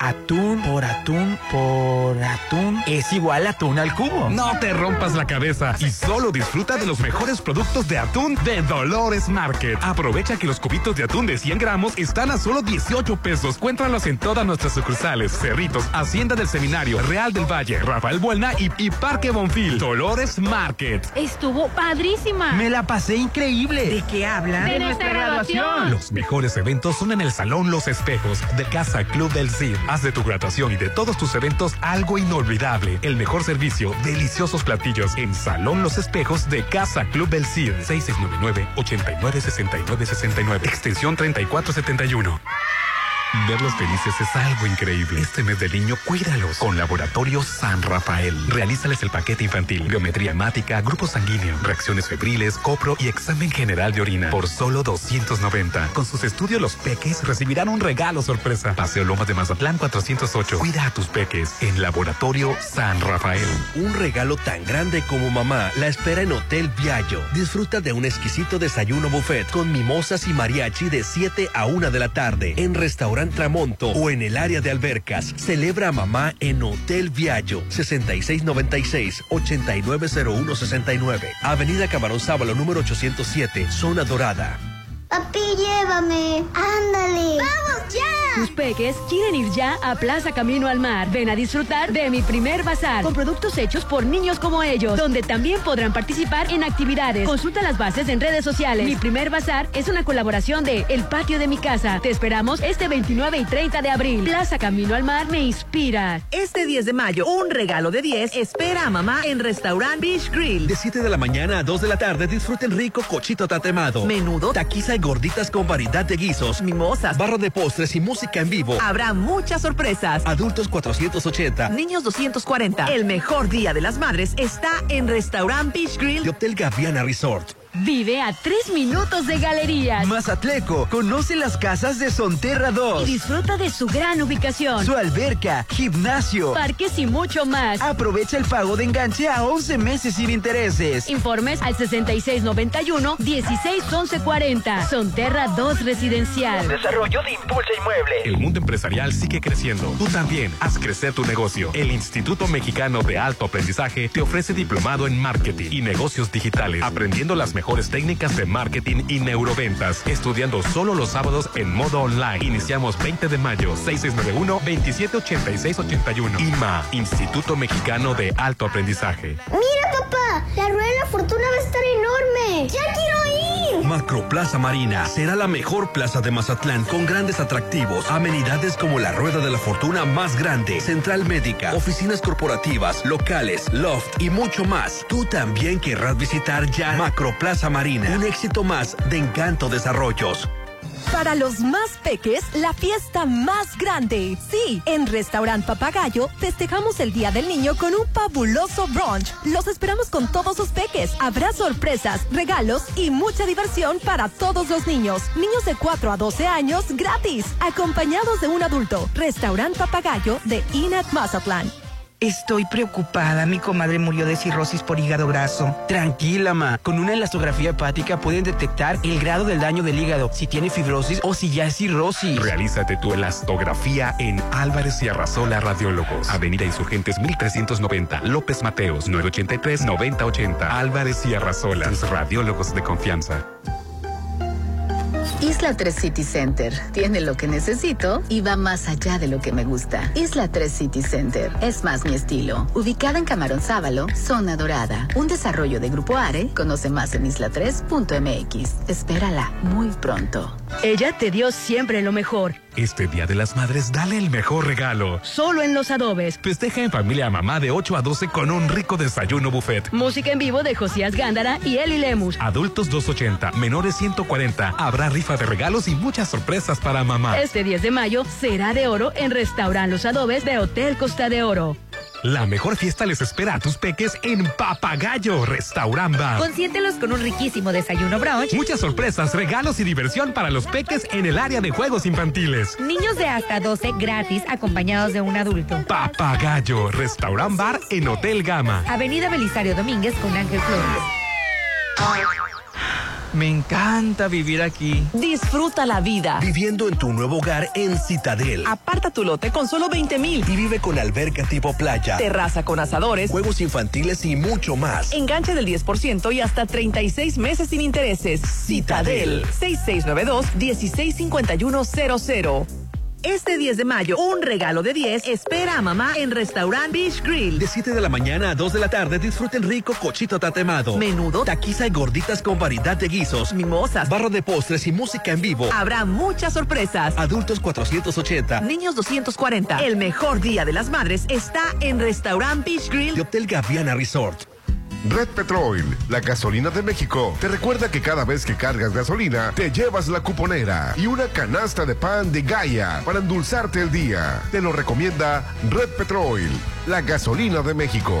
S4: Atún por atún por atún es igual a atún al cubo.
S20: No te rompas la cabeza y solo disfruta de los mejores productos de atún de Dolores Market. Aprovecha que los cubitos de atún de 100 gramos están a solo 18 pesos. Cuéntralos en todas nuestras sucursales, Cerritos, Hacienda del Seminario, Real del Valle, Rafael Buelna y, y Parque Bonfil. Dolores Market.
S44: Estuvo padrísima.
S4: Me la pasé increíble.
S44: ¿De qué habla? De, nuestra graduación.
S20: Los mejores eventos son en el Salón Los Espejos de Casa Club del CID. Haz de tu graduación y de todos tus eventos algo inolvidable. El mejor servicio, deliciosos platillos en Salón Los Espejos de Casa Club del CID. 6699-896969. Extensión 3471. Verlos felices es algo increíble. Este mes del niño, cuídalos con Laboratorio San Rafael. Realízales el paquete infantil, biometría hemática, grupo sanguíneo, reacciones febriles, copro y examen general de orina por solo 290. Con sus estudios, los peques recibirán un regalo sorpresa. Paseo Lomas de Mazatlán 408. Cuida a tus peques en Laboratorio San Rafael.
S17: Un regalo tan grande como mamá la espera en Hotel Viallo. Disfruta de un exquisito desayuno buffet con mimosas y mariachi de 7 a 1 de la tarde en restaurante Tramonto o en el área de albercas. Celebra a mamá en Hotel Viallo 6696-890169. Avenida Camarón Sábalo número 807, Zona Dorada.
S16: Papi, llévame. Ándale.
S44: ¡Vamos ya!
S6: Tus peques quieren ir ya a Plaza Camino al Mar. Ven a disfrutar de mi primer bazar con productos hechos por niños como ellos, donde también podrán participar en actividades. Consulta las bases en redes sociales. Mi primer bazar es una colaboración de El Patio de mi Casa. Te esperamos este 29 y 30 de abril. Plaza Camino al Mar me inspira.
S22: Este 10 de mayo, un regalo de 10 espera a mamá en Restaurant Beach Grill.
S17: De 7 de la mañana a 2 de la tarde disfruten rico cochito tatemado,
S22: menudo,
S17: taquiza gorditas con variedad de guisos,
S22: mimosas,
S17: barra de postres y música en vivo.
S22: Habrá muchas sorpresas.
S17: Adultos 480,
S22: niños 240. El mejor día de las madres está en Restaurant Beach Grill
S17: de Hotel Gaviana Resort.
S6: Vive a tres minutos de galerías.
S4: Mazatleco, conoce las casas de Sonterra 2.
S6: Y disfruta de su gran ubicación.
S4: Su alberca, gimnasio,
S6: parques y mucho más.
S4: Aprovecha el pago de enganche a 11 meses sin intereses.
S6: Informes al 6691-161140. Sonterra 2 Residencial.
S11: Desarrollo de Impulsa Inmueble.
S20: El mundo empresarial sigue creciendo. Tú también haz crecer tu negocio. El Instituto Mexicano de Alto Aprendizaje te ofrece diplomado en marketing y negocios digitales, aprendiendo las mejores técnicas de marketing y neuroventas, estudiando solo los sábados en modo online. Iniciamos 20 de mayo, 6691-278681. IMA, Instituto Mexicano de Alto Aprendizaje.
S16: Mira, papá, la rueda de la fortuna va a estar enorme. ¡Ya quiero ir!
S17: Macroplaza Marina será la mejor plaza de Mazatlán con grandes atractivos, amenidades como la Rueda de la Fortuna más grande, central médica, oficinas corporativas, locales, loft y mucho más. Tú también querrás visitar ya Macroplaza Marina, un éxito más de Encanto Desarrollos.
S19: Para los más peques, la fiesta más grande. Sí, en Restaurant Papagayo festejamos el Día del Niño con un fabuloso brunch. Los esperamos con todos sus peques. Habrá sorpresas, regalos y mucha diversión para todos los niños. Niños de 4 a 12 años gratis, acompañados de un adulto. Restaurant Papagayo de Inat Mazatlán.
S45: Estoy preocupada. Mi comadre murió de cirrosis por hígado graso.
S4: Tranquila, ma. Con una elastografía hepática pueden detectar el grado del daño del hígado, si tiene fibrosis o si ya es cirrosis.
S20: Realízate tu elastografía en Álvarez y Arrasola Radiólogos. Avenida Insurgentes 1390, López Mateos, 983-9080. Álvarez y Arrasola, tus radiólogos de confianza.
S26: Isla 3 City Center tiene lo que necesito y va más allá de lo que me gusta. Isla 3 City Center es más mi estilo. Ubicada en Camarón Sábalo, zona dorada. Un desarrollo de Grupo Are. Conoce más en isla3.mx. Espérala muy pronto.
S6: Ella te dio siempre lo mejor.
S20: Este Día de las Madres, dale el mejor regalo.
S6: Solo en Los Adobes.
S20: Festeja en familia a mamá de 8 a 12 con un rico desayuno buffet.
S6: Música en vivo de Josías Gándara y Eli Lemus.
S20: Adultos 280, menores 140. Habrá rifa de regalos y muchas sorpresas para mamá.
S6: Este 10 de mayo será de oro en Restaurant Los Adobes de Hotel Costa de Oro.
S20: La mejor fiesta les espera a tus peques en Papagayo Restaurant Bar.
S46: Consiéntelos con un riquísimo desayuno brunch.
S20: Muchas sorpresas, regalos y diversión para los peques en el área de juegos infantiles.
S46: Niños de hasta 12 gratis acompañados de un adulto.
S20: Papagayo Restaurant Bar en Hotel Gama.
S46: Avenida Belisario Domínguez con Ángel Flores.
S4: Me encanta vivir aquí.
S22: Disfruta la vida.
S17: Viviendo en tu nuevo hogar en Citadel.
S22: Aparta tu lote con solo 20 mil.
S17: Y vive con alberca tipo playa.
S22: Terraza con asadores.
S17: Juegos infantiles y mucho más.
S22: Enganche del 10% y hasta 36 meses sin intereses.
S17: Citadel.
S22: 6692-165100. Este 10 de mayo, un regalo de 10 espera a mamá en Restaurant Beach Grill.
S17: De 7 de la mañana a 2 de la tarde disfruten rico cochito tatemado.
S22: Menudo,
S17: taquiza y gorditas con variedad de guisos.
S22: Mimosas,
S17: barra de postres y música en vivo.
S22: Habrá muchas sorpresas.
S17: Adultos 480.
S22: Niños 240. El mejor día de las madres está en Restaurant Beach Grill
S17: de Hotel Gaviana Resort.
S43: Red Petrol, la gasolina de México, te recuerda que cada vez que cargas gasolina, te llevas la cuponera y una canasta de pan de Gaia para endulzarte el día. Te lo recomienda Red Petrol, la gasolina de México.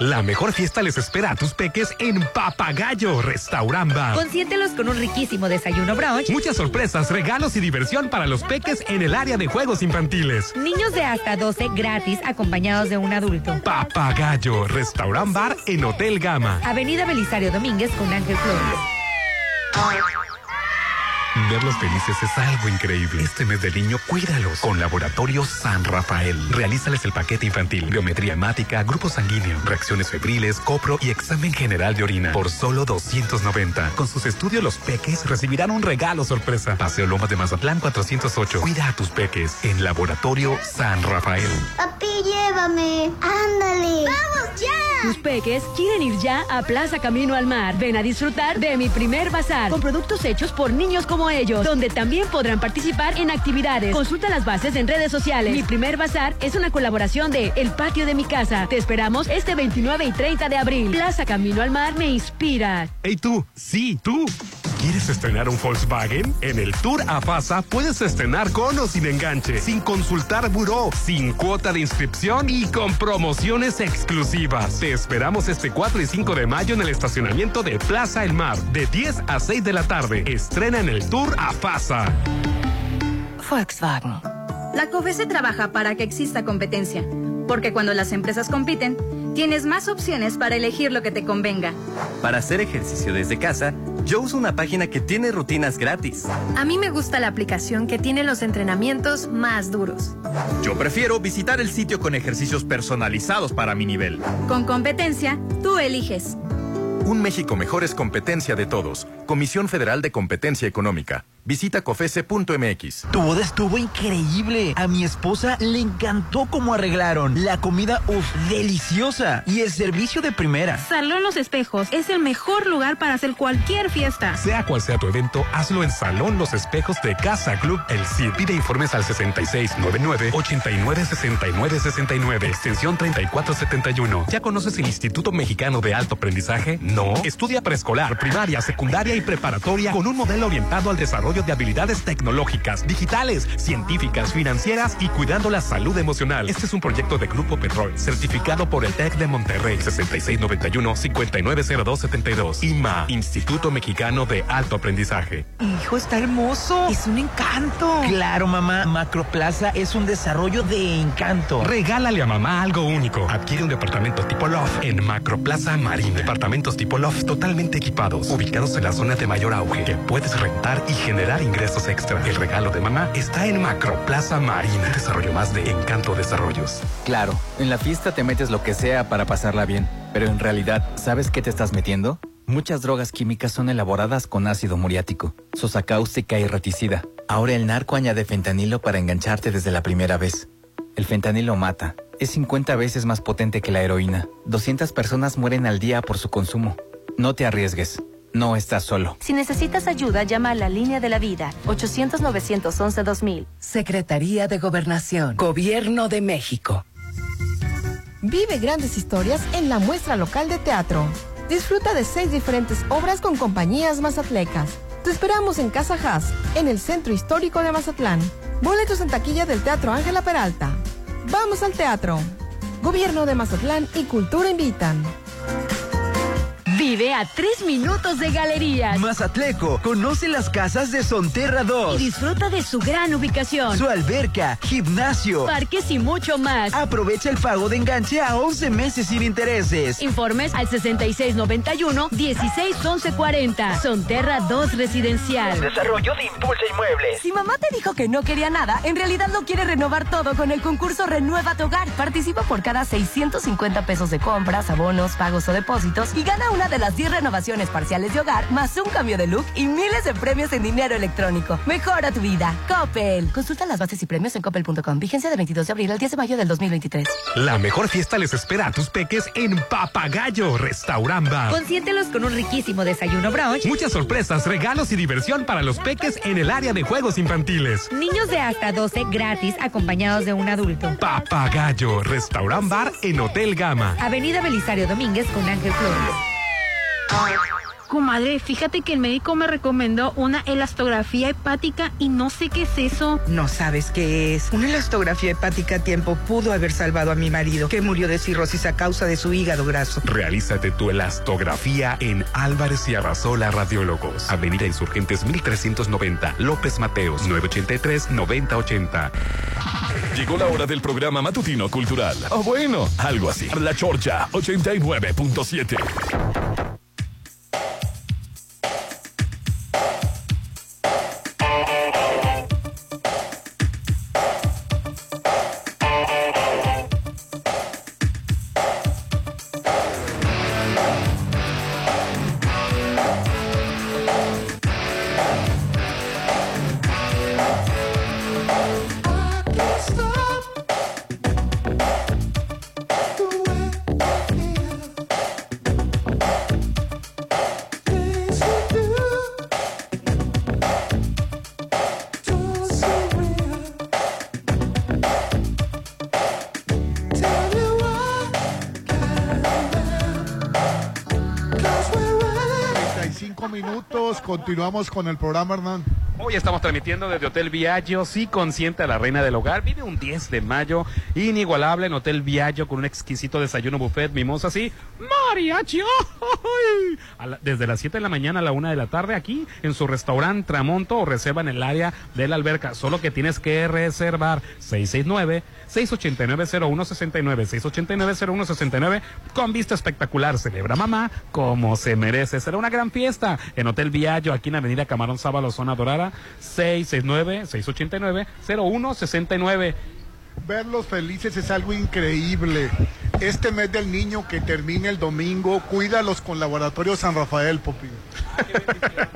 S20: La mejor fiesta les espera a tus peques en Papagayo Restaurant Bar.
S46: Consiéntelos con un riquísimo desayuno brunch.
S20: Muchas sorpresas, regalos y diversión para los peques en el área de juegos infantiles.
S46: Niños de hasta 12 gratis acompañados de un adulto.
S20: Papagayo Restaurant Bar en Hotel Gama.
S46: Avenida Belisario Domínguez con Ángel Flores.
S20: Verlos felices es algo increíble. Este mes del niño, cuídalos con Laboratorio San Rafael. Realízales el paquete infantil, biometría hemática, grupo sanguíneo, reacciones febriles, copro y examen general de orina por solo 290. Con sus estudios, los peques recibirán un regalo sorpresa. Paseo Lomas de Mazatlán 408. Cuida a tus peques en Laboratorio San Rafael.
S16: Papi, llévame. Ándale. ¡Vamos ya!
S6: Tus peques quieren ir ya a Plaza Camino al Mar. Ven a disfrutar de mi primer bazar con productos hechos por niños como ellos, donde también podrán participar en actividades. Consulta las bases en redes sociales. Mi primer bazar es una colaboración de El Patio de mi Casa. Te esperamos este 29 y 30 de abril. Plaza Camino al Mar me inspira.
S20: Hey tú, sí, tú. ¿Quieres estrenar un Volkswagen? En el Tour AFASA puedes estrenar con o sin enganche, sin consultar buró, sin cuota de inscripción y con promociones exclusivas. Te esperamos este 4 y 5 de mayo en el estacionamiento de Plaza El Mar, de 10 a 6 de la tarde. Estrena en el Tour AFASA.
S22: Volkswagen.
S47: La COFESE trabaja para que exista competencia, porque cuando las empresas compiten, tienes más opciones para elegir lo que te convenga.
S48: Para hacer ejercicio desde casa,
S49: Yo uso una página que tiene rutinas gratis.
S50: A mí me gusta la aplicación que tiene los entrenamientos más duros.
S51: Yo prefiero visitar el sitio con ejercicios personalizados para mi nivel.
S50: Con competencia, tú eliges.
S52: Un México mejor es competencia de todos. Comisión Federal de Competencia Económica. Visita cofese.mx.
S4: Tu boda estuvo increíble. A mi esposa le encantó cómo arreglaron. La comida, uff, deliciosa. Y el servicio de primera.
S53: Salón Los Espejos es el mejor lugar para hacer cualquier fiesta.
S20: Sea cual sea tu evento, hazlo en Salón Los Espejos de Casa Club El Cid. Pide informes al 6699-896969, extensión 3471. ¿Ya conoces el Instituto Mexicano de Alto Aprendizaje? No. Estudia preescolar, primaria, secundaria y preparatoria con un modelo orientado al desarrollo de habilidades tecnológicas, digitales, científicas, financieras y cuidando la salud emocional. Este es un proyecto de Grupo Petrol, certificado por el TEC de Monterrey, 6691-590272. IMA, Instituto Mexicano de Alto Aprendizaje.
S54: Hijo, está hermoso. Es un encanto.
S4: Claro, mamá. Macroplaza es un desarrollo de encanto.
S20: Regálale a mamá algo único. Adquiere un departamento tipo Loft en Macroplaza Marina. Departamentos tipo Loft totalmente equipados, ubicados en la zona de mayor auge, que puedes rentar y generar ingresos extra. El regalo de mamá está en Macroplaza Marina. Desarrollo más de Encanto Desarrollos.
S48: Claro, en la fiesta te metes lo que sea para pasarla bien, pero en realidad, ¿sabes qué te estás metiendo? Muchas drogas químicas son elaboradas con ácido muriático, sosa cáustica y reticida. Ahora el narco añade fentanilo para engancharte desde la primera vez. El fentanilo mata. Es 50 veces más potente que la heroína. 200 personas mueren al día por su consumo. No te arriesgues. No estás solo.
S55: Si necesitas ayuda, llama a la línea de la vida 800-911-2000.
S56: Secretaría de Gobernación. Gobierno de México.
S57: Vive grandes historias en la muestra local de teatro. Disfruta de seis diferentes obras con compañías mazatlecas. Te esperamos en Casa Haas, en el centro histórico de Mazatlán. Boletos en taquilla del Teatro Ángela Peralta. Vamos al teatro. Gobierno de Mazatlán y Cultura invitan.
S6: Vive a tres minutos de galerías.
S4: Mazatleco, conoce las casas de Sonterra 2.
S6: Y disfruta de su gran ubicación.
S4: Su alberca, gimnasio,
S6: parques y mucho más.
S4: Aprovecha el pago de enganche a 11 meses sin intereses.
S6: Informes al 6691-161140. Sonterra 2 Residencial.
S11: Desarrollo de Impulsa Inmuebles.
S31: Si mamá te dijo que no quería nada, en realidad lo quiere renovar todo con el concurso Renueva tu Hogar. Participa por cada 650 pesos de compras, abonos, pagos o depósitos y gana una de las 10 renovaciones parciales de hogar, más un cambio de look y miles de premios en dinero electrónico. Mejora tu vida. Coppel. Consulta las bases y premios en coppel.com. Vigencia de 22 de abril al 10 de mayo del 2023.
S20: La mejor fiesta les espera a tus peques en Papagayo Restaurant Bar.
S46: Consiéntelos con un riquísimo desayuno brunch.
S20: Muchas sorpresas, regalos y diversión para los peques en el área de juegos infantiles.
S46: Niños de hasta 12 gratis acompañados de un adulto.
S20: Papagayo Restaurant Bar en Hotel Gama.
S46: Avenida Belisario Domínguez con Ángel Flores.
S53: Comadre, fíjate que el médico me recomendó una elastografía hepática y no sé qué es eso.
S54: No sabes qué es. Una elastografía hepática a tiempo pudo haber salvado a mi marido, que murió de cirrosis a causa de su hígado graso.
S20: Realízate tu elastografía en Álvarez y Arrasola Radiólogos. Avenida Insurgentes 1390, López Mateos, 983-9080.
S3: Llegó la hora del programa matutino cultural. O bueno, algo así. La Chorcha 89.7.
S7: continuamos con el programa, Hernán.
S8: Hoy estamos transmitiendo desde Hotel Viaggio, sí consciente a la reina del hogar. Vive un 10 de mayo inigualable en Hotel Viaggio con un exquisito desayuno buffet, mimosa, sí, mariachi. desde las 7 de la mañana a la 1 de la tarde aquí en su restaurante Tramonto o reserva en el área de la alberca. Solo que tienes que reservar 669 689-0169, 689-0169, con vista espectacular. Celebra mamá como se merece. Será una gran fiesta en Hotel Viallo, aquí en Avenida Camarón Sábalo, Zona Dorada, 669-689-0169.
S7: Verlos felices es algo increíble. Este mes del niño que termina el domingo, cuídalos con Laboratorio San Rafael.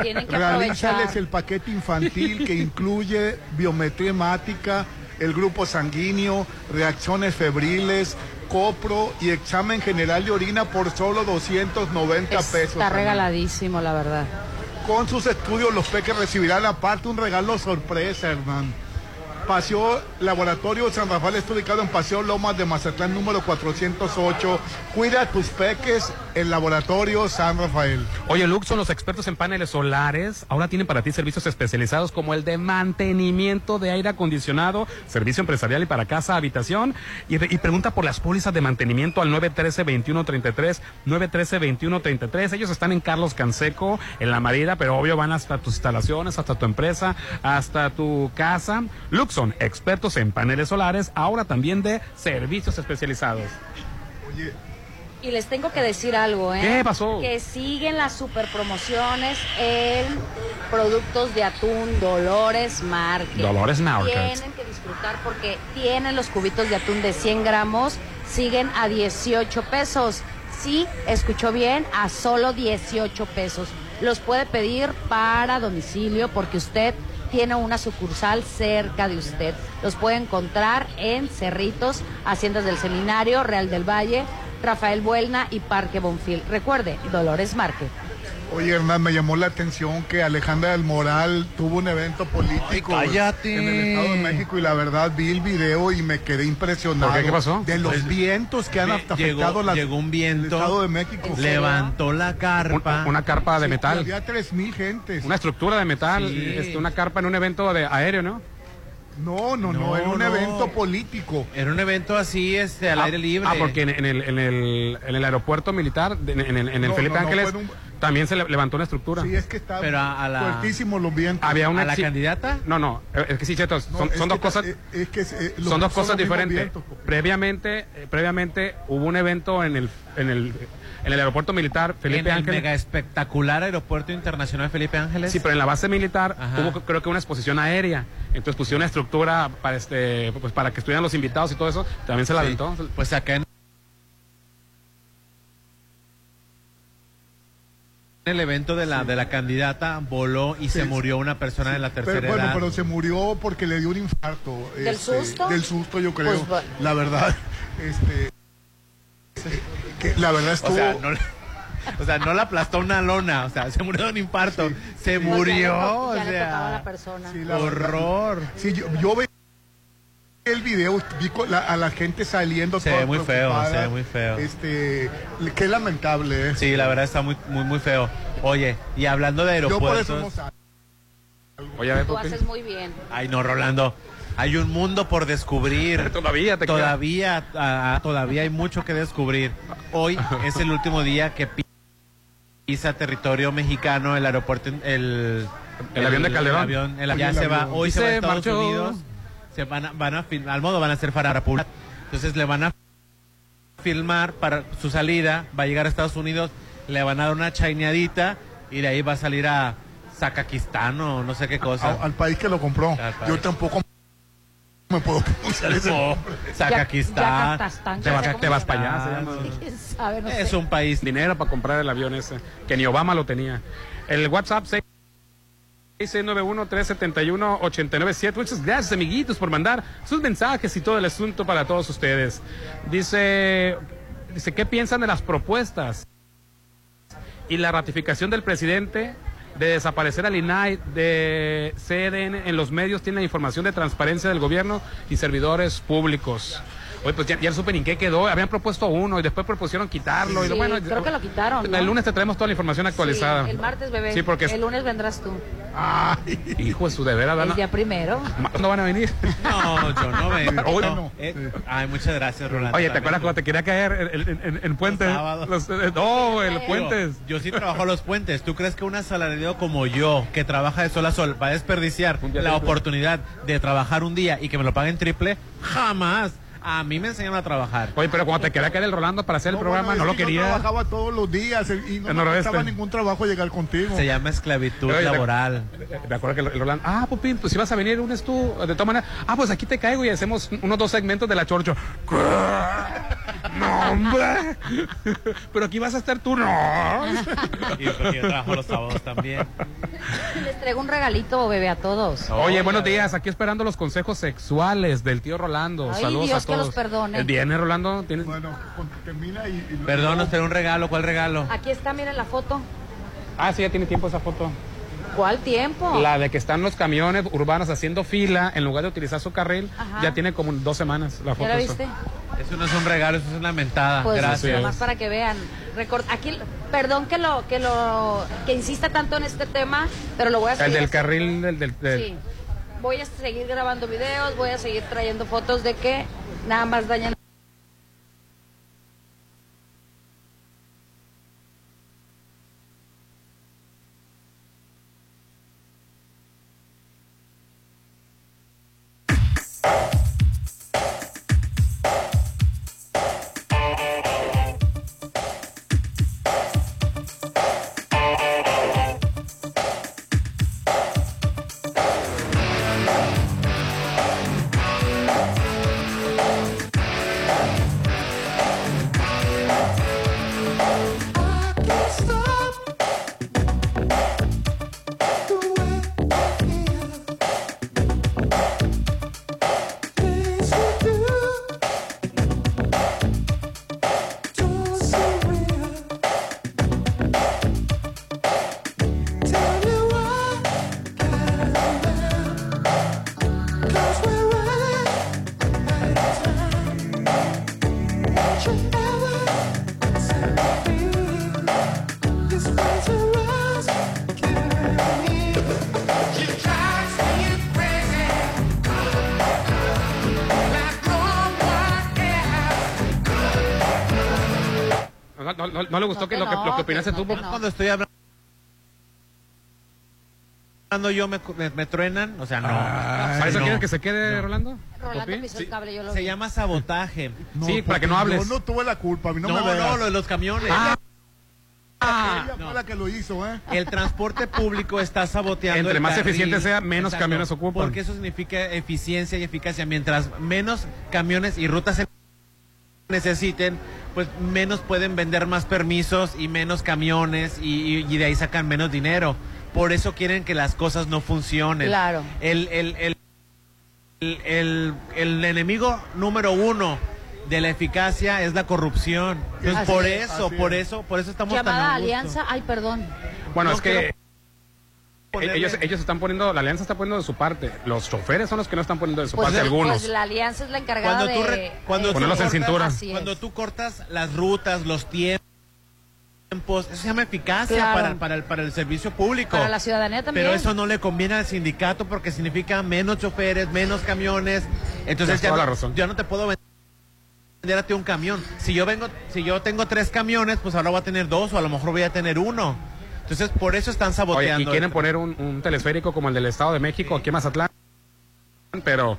S10: Tienen que
S7: Realízales el paquete infantil que incluye biometría hemática, el grupo sanguíneo, reacciones febriles, copro y examen general de orina por solo 290 pesos.
S10: Está regaladísimo, la verdad.
S7: Con sus estudios, los peques recibirán aparte un regalo sorpresa, Hernán. Paseo Laboratorio San Rafael está ubicado en Paseo Lomas de Mazatlán número 408. Cuida tus peques en Laboratorio San Rafael.
S8: Oye, Lux, son los expertos en paneles solares. Ahora tienen para ti servicios especializados como el de mantenimiento de aire acondicionado, servicio empresarial y para casa, habitación. Y pregunta por las pólizas de mantenimiento al 913-2133, 913-2133. Ellos están en Carlos Canseco, en La Marida, pero obvio van hasta tus instalaciones, hasta tu empresa, hasta tu casa. Luxon, expertos en paneles solares, ahora también de servicios especializados.
S10: Y les tengo que decir algo, ¿eh?
S8: ¿Qué pasó?
S10: Que siguen las super promociones en productos de atún Dolores Market.
S8: Dolores Market.
S10: Tienen que disfrutar porque tienen los cubitos de atún de 100 gramos, siguen a 18 pesos. Sí, escuchó bien, a solo 18 pesos. Los puede pedir para domicilio porque usted tiene una sucursal cerca de usted. Los puede encontrar en Cerritos, Haciendas del Seminario, Real del Valle, Rafael Buelna y Parque Bonfil. Recuerde, Dolores Market.
S7: Oye, Hernán, me llamó la atención que Alejandra del Moral tuvo un evento político
S9: Ay, cállate.
S7: en el Estado de México y la verdad vi el video y me quedé impresionado.
S8: ¿Por qué? ¿Qué pasó?
S7: De los
S9: Pues,
S7: vientos que han afectado
S9: llegó-
S7: las-
S9: llegó un
S7: el
S9: viento,
S7: Estado de México.
S9: levantó la carpa.
S8: Un- una carpa de
S7: Sí,
S8: metal.
S7: Había tres mil gentes.
S8: Una estructura de metal,
S9: Sí.
S8: este, una carpa en un evento de aéreo, ¿no?
S7: No, no, no,
S9: No,
S7: era un
S9: no.
S7: evento político.
S9: Era un evento así, este, al
S8: Ah,
S9: aire libre.
S8: Ah, porque en, en el, en, el, en el aeropuerto militar, en, el- en el
S7: No,
S8: Felipe Ángeles,
S7: un-
S8: también se le- levantó una estructura.
S7: Sí, es que estaba
S9: Pero a- a la-
S7: fuertísimos los vientos.
S8: Había una
S9: ¿A la candidata?
S8: No, no, es que sí, Cheto, son,
S7: No,
S8: son
S7: es
S8: dos
S7: que
S8: cosas.
S7: ta- es que, eh, los-
S8: son dos cosas diferentes.
S7: vientos.
S8: Previamente, eh, previamente hubo un evento en el, en el, en el aeropuerto militar Felipe
S9: en el
S8: Ángeles.
S9: mega espectacular aeropuerto internacional Felipe Ángeles.
S8: Sí, pero en la base militar
S9: Ajá.
S8: hubo creo que una exposición aérea. Entonces pusieron una estructura para este, pues para que estuvieran los invitados y todo eso. También se la
S9: Sí.
S8: aventó.
S9: Pues acá en el evento de la de la candidata voló y se murió una persona de la tercera
S7: Pero, bueno,
S9: edad.
S7: pero se murió porque le dio un infarto.
S10: ¿Del
S7: este,
S10: susto?
S7: Del susto, yo creo.
S10: Pues, bueno.
S7: La verdad, este, que la verdad estuvo...
S9: O sea, no, le- o sea, no la aplastó una lona, o sea, se murió de un infarto. Se
S10: No, ya
S9: murió, o
S10: ya le tocaba a la persona.
S7: Sí, la verdad.
S9: horror.
S7: Sí, yo, yo vi el video, vi la- a la gente saliendo.
S9: Se ve muy feo, se ve muy feo.
S7: Este, qué lamentable, ¿eh?
S9: Sí, la verdad está muy muy muy feo. Oye, y hablando de
S7: Yo por
S9: aeropuertos,
S7: eso no salgo.
S8: Oye, a ver,
S10: Tú haces muy bien.
S9: ay no, Rolando, hay un mundo por descubrir.
S8: Todavía te queda.
S9: Todavía, todavía hay mucho que descubrir. Hoy es el último día que pisa territorio mexicano el aeropuerto, el,
S8: El avión de Calderón.
S9: El avión, el- ya
S7: el
S9: se va, hoy
S8: Y
S9: se va a Estados
S8: marchó.
S9: Unidos. Se van a, van a fil- al modo van a hacer para pública. Entonces le van a filmar para su salida, va a llegar a Estados Unidos, le van a dar una chaineadita y de ahí va a salir a Zacaquistán o no sé qué cosa.
S7: A- al país que lo compró. Yo tampoco me puedo pronunciar ese
S9: No,
S7: nombre.
S8: Te vas, te vas para allá,
S10: llama.
S8: se llama.
S10: ¿Quién sabe? No
S9: Es
S10: sé.
S9: un país
S8: Dinero para comprar el avión ese, que ni Obama lo tenía. El WhatsApp 691-371-897. Muchas gracias, amiguitos, por mandar sus mensajes y todo el asunto para todos ustedes. Dice, dice, ¿qué piensan de las propuestas y la ratificación del presidente de desaparecer al INAI de CDN en los medios? Tiene la información de transparencia del gobierno y servidores públicos. Oye, pues ya, ya supe ni qué quedó. Habían propuesto uno y después propusieron quitarlo. y
S10: Sí,
S8: bueno,
S10: creo que lo quitaron. ¿no?
S8: El lunes te traemos toda la información actualizada.
S10: Sí, el martes, bebé.
S8: Sí, porque
S10: El lunes vendrás tú.
S8: Hijo de su de veras,
S10: El
S8: ¿no?
S10: día primero.
S8: ¿Cuándo van a venir?
S9: No, yo no vengo. No. Eh, ay, muchas gracias, Rolando.
S8: Oye, ¿te
S9: También
S8: acuerdas cuando te quería caer en, en, en- en Puente?
S9: sábados.
S8: Los- eh, no, el
S9: Digo,
S8: Puentes.
S9: Yo sí trabajo a los puentes. ¿Tú crees que un asalariado como yo, que trabaja de sol a sol, va a desperdiciar la
S8: triple.
S9: oportunidad de trabajar un día y que me lo paguen triple? Jamás. A mí me enseñaron a trabajar.
S8: Oye, pero cuando te quería caer el Rolando para hacer el programa,
S7: bueno,
S8: no lo
S7: que Yo
S8: quería.
S7: trabajaba todos los días eh, y no me costaba ningún trabajo llegar contigo.
S9: Se llama esclavitud
S8: Oye,
S9: laboral.
S8: Me acuerdo que el el Rolando, ah, Pupín, pues si vas a venir lunes tú, de todas maneras, ah, pues aquí te caigo y hacemos unos dos segmentos de la chorcho. No, hombre. Pero aquí vas a estar tú, no.
S9: Y porque yo trabajo los sábados también.
S10: Les traigo un regalito, bebé, a todos.
S8: Oye, buenos días, aquí esperando los consejos sexuales del tío Rolando.
S10: Ay,
S8: Saludos
S10: Dios
S8: a
S10: que
S8: todos.
S10: los perdone.
S8: El viernes, Rolando, tienes...
S7: Bueno, termina y... y-
S9: Perdón, nos trae un regalo. ¿Cuál regalo?
S10: Aquí está, miren la foto.
S8: Ah, sí, ya tiene tiempo esa foto.
S10: ¿Cuál tiempo?
S8: La de que están los camiones urbanos haciendo fila en lugar de utilizar su carril,
S10: Ajá.
S8: ya tiene como dos semanas la
S10: ¿Ya
S8: foto.
S10: la
S8: esa.
S10: viste?
S9: Eso no es un regalo, eso es una mentada.
S10: Pues
S9: Gracias.
S10: nomás para que vean. Record- aquí, perdón que lo, que lo, que insista tanto en este tema, pero lo voy a
S8: El
S10: seguir.
S8: del
S10: haciendo.
S8: carril del... del- del-
S10: Sí. Voy a seguir grabando videos, voy a seguir trayendo fotos de que nada más dañan.
S8: No, no- no- no le gustó
S10: No
S8: que,
S10: que
S8: lo, que,
S10: no,
S8: lo que
S10: que
S8: opinaste
S10: no,
S8: tú.
S10: no.
S9: Cuando estoy hablando yo me, me, me truenan, o sea, no.
S8: ¿Para
S9: Sí,
S8: eso
S9: no.
S8: quieres que se quede, Rolando?
S10: Rolando pisó el cable, yo lo
S9: Se
S10: vi.
S9: llama sabotaje.
S7: No,
S8: Sí, para que no hables.
S7: Yo no tuve la culpa, a mí no,
S9: No,
S7: me
S9: no, lo de los camiones.
S8: Ah,
S7: Ella fue la que lo hizo, ¿eh?
S9: El transporte público está saboteando.
S8: Entre
S9: el
S8: más
S9: carril.
S8: eficiente sea, menos camiones ocupan.
S9: Porque eso significa eficiencia y eficacia. Mientras menos camiones y rutas se necesiten, pues menos pueden vender más permisos y menos camiones y, y- y de ahí sacan menos dinero. Por eso quieren que las cosas no funcionen.
S10: Claro.
S9: El, el, el, el, el- el enemigo número uno de la eficacia es la corrupción. Entonces,
S10: Así
S9: por
S10: es.
S9: eso, por
S7: es.
S9: eso, por eso estamos tan
S10: Llamada
S9: a gusto.
S10: Alianza, ay, perdón.
S8: Bueno,
S9: No
S8: es que
S9: quiero ponerle-
S8: ellos, ellos están poniendo, la alianza está poniendo de su parte. Los choferes son los que no están poniendo de su
S10: Pues,
S8: parte, algunos.
S10: pues la Alianza es la encargada
S9: Cuando tú,
S10: de
S9: re- cuando
S10: eh,
S9: tú
S8: Ponerlos en cintura.
S9: Cuando tú cortas las rutas, los tiempos, eso se llama eficacia
S10: Claro.
S9: para, para, el, para el servicio público.
S10: Para la ciudadanía también.
S9: Pero eso no le conviene al sindicato porque significa menos choferes, menos camiones. Entonces ya no,
S8: la razón.
S9: ya no te puedo vender a ti un camión. Si yo vengo, si yo tengo tres camiones, pues ahora voy a tener dos o a lo mejor voy a tener uno. Entonces por eso están
S8: Oye,
S9: saboteando.
S8: y quieren poner un, un telesférico como el del Estado de México aquí en Mazatlán, pero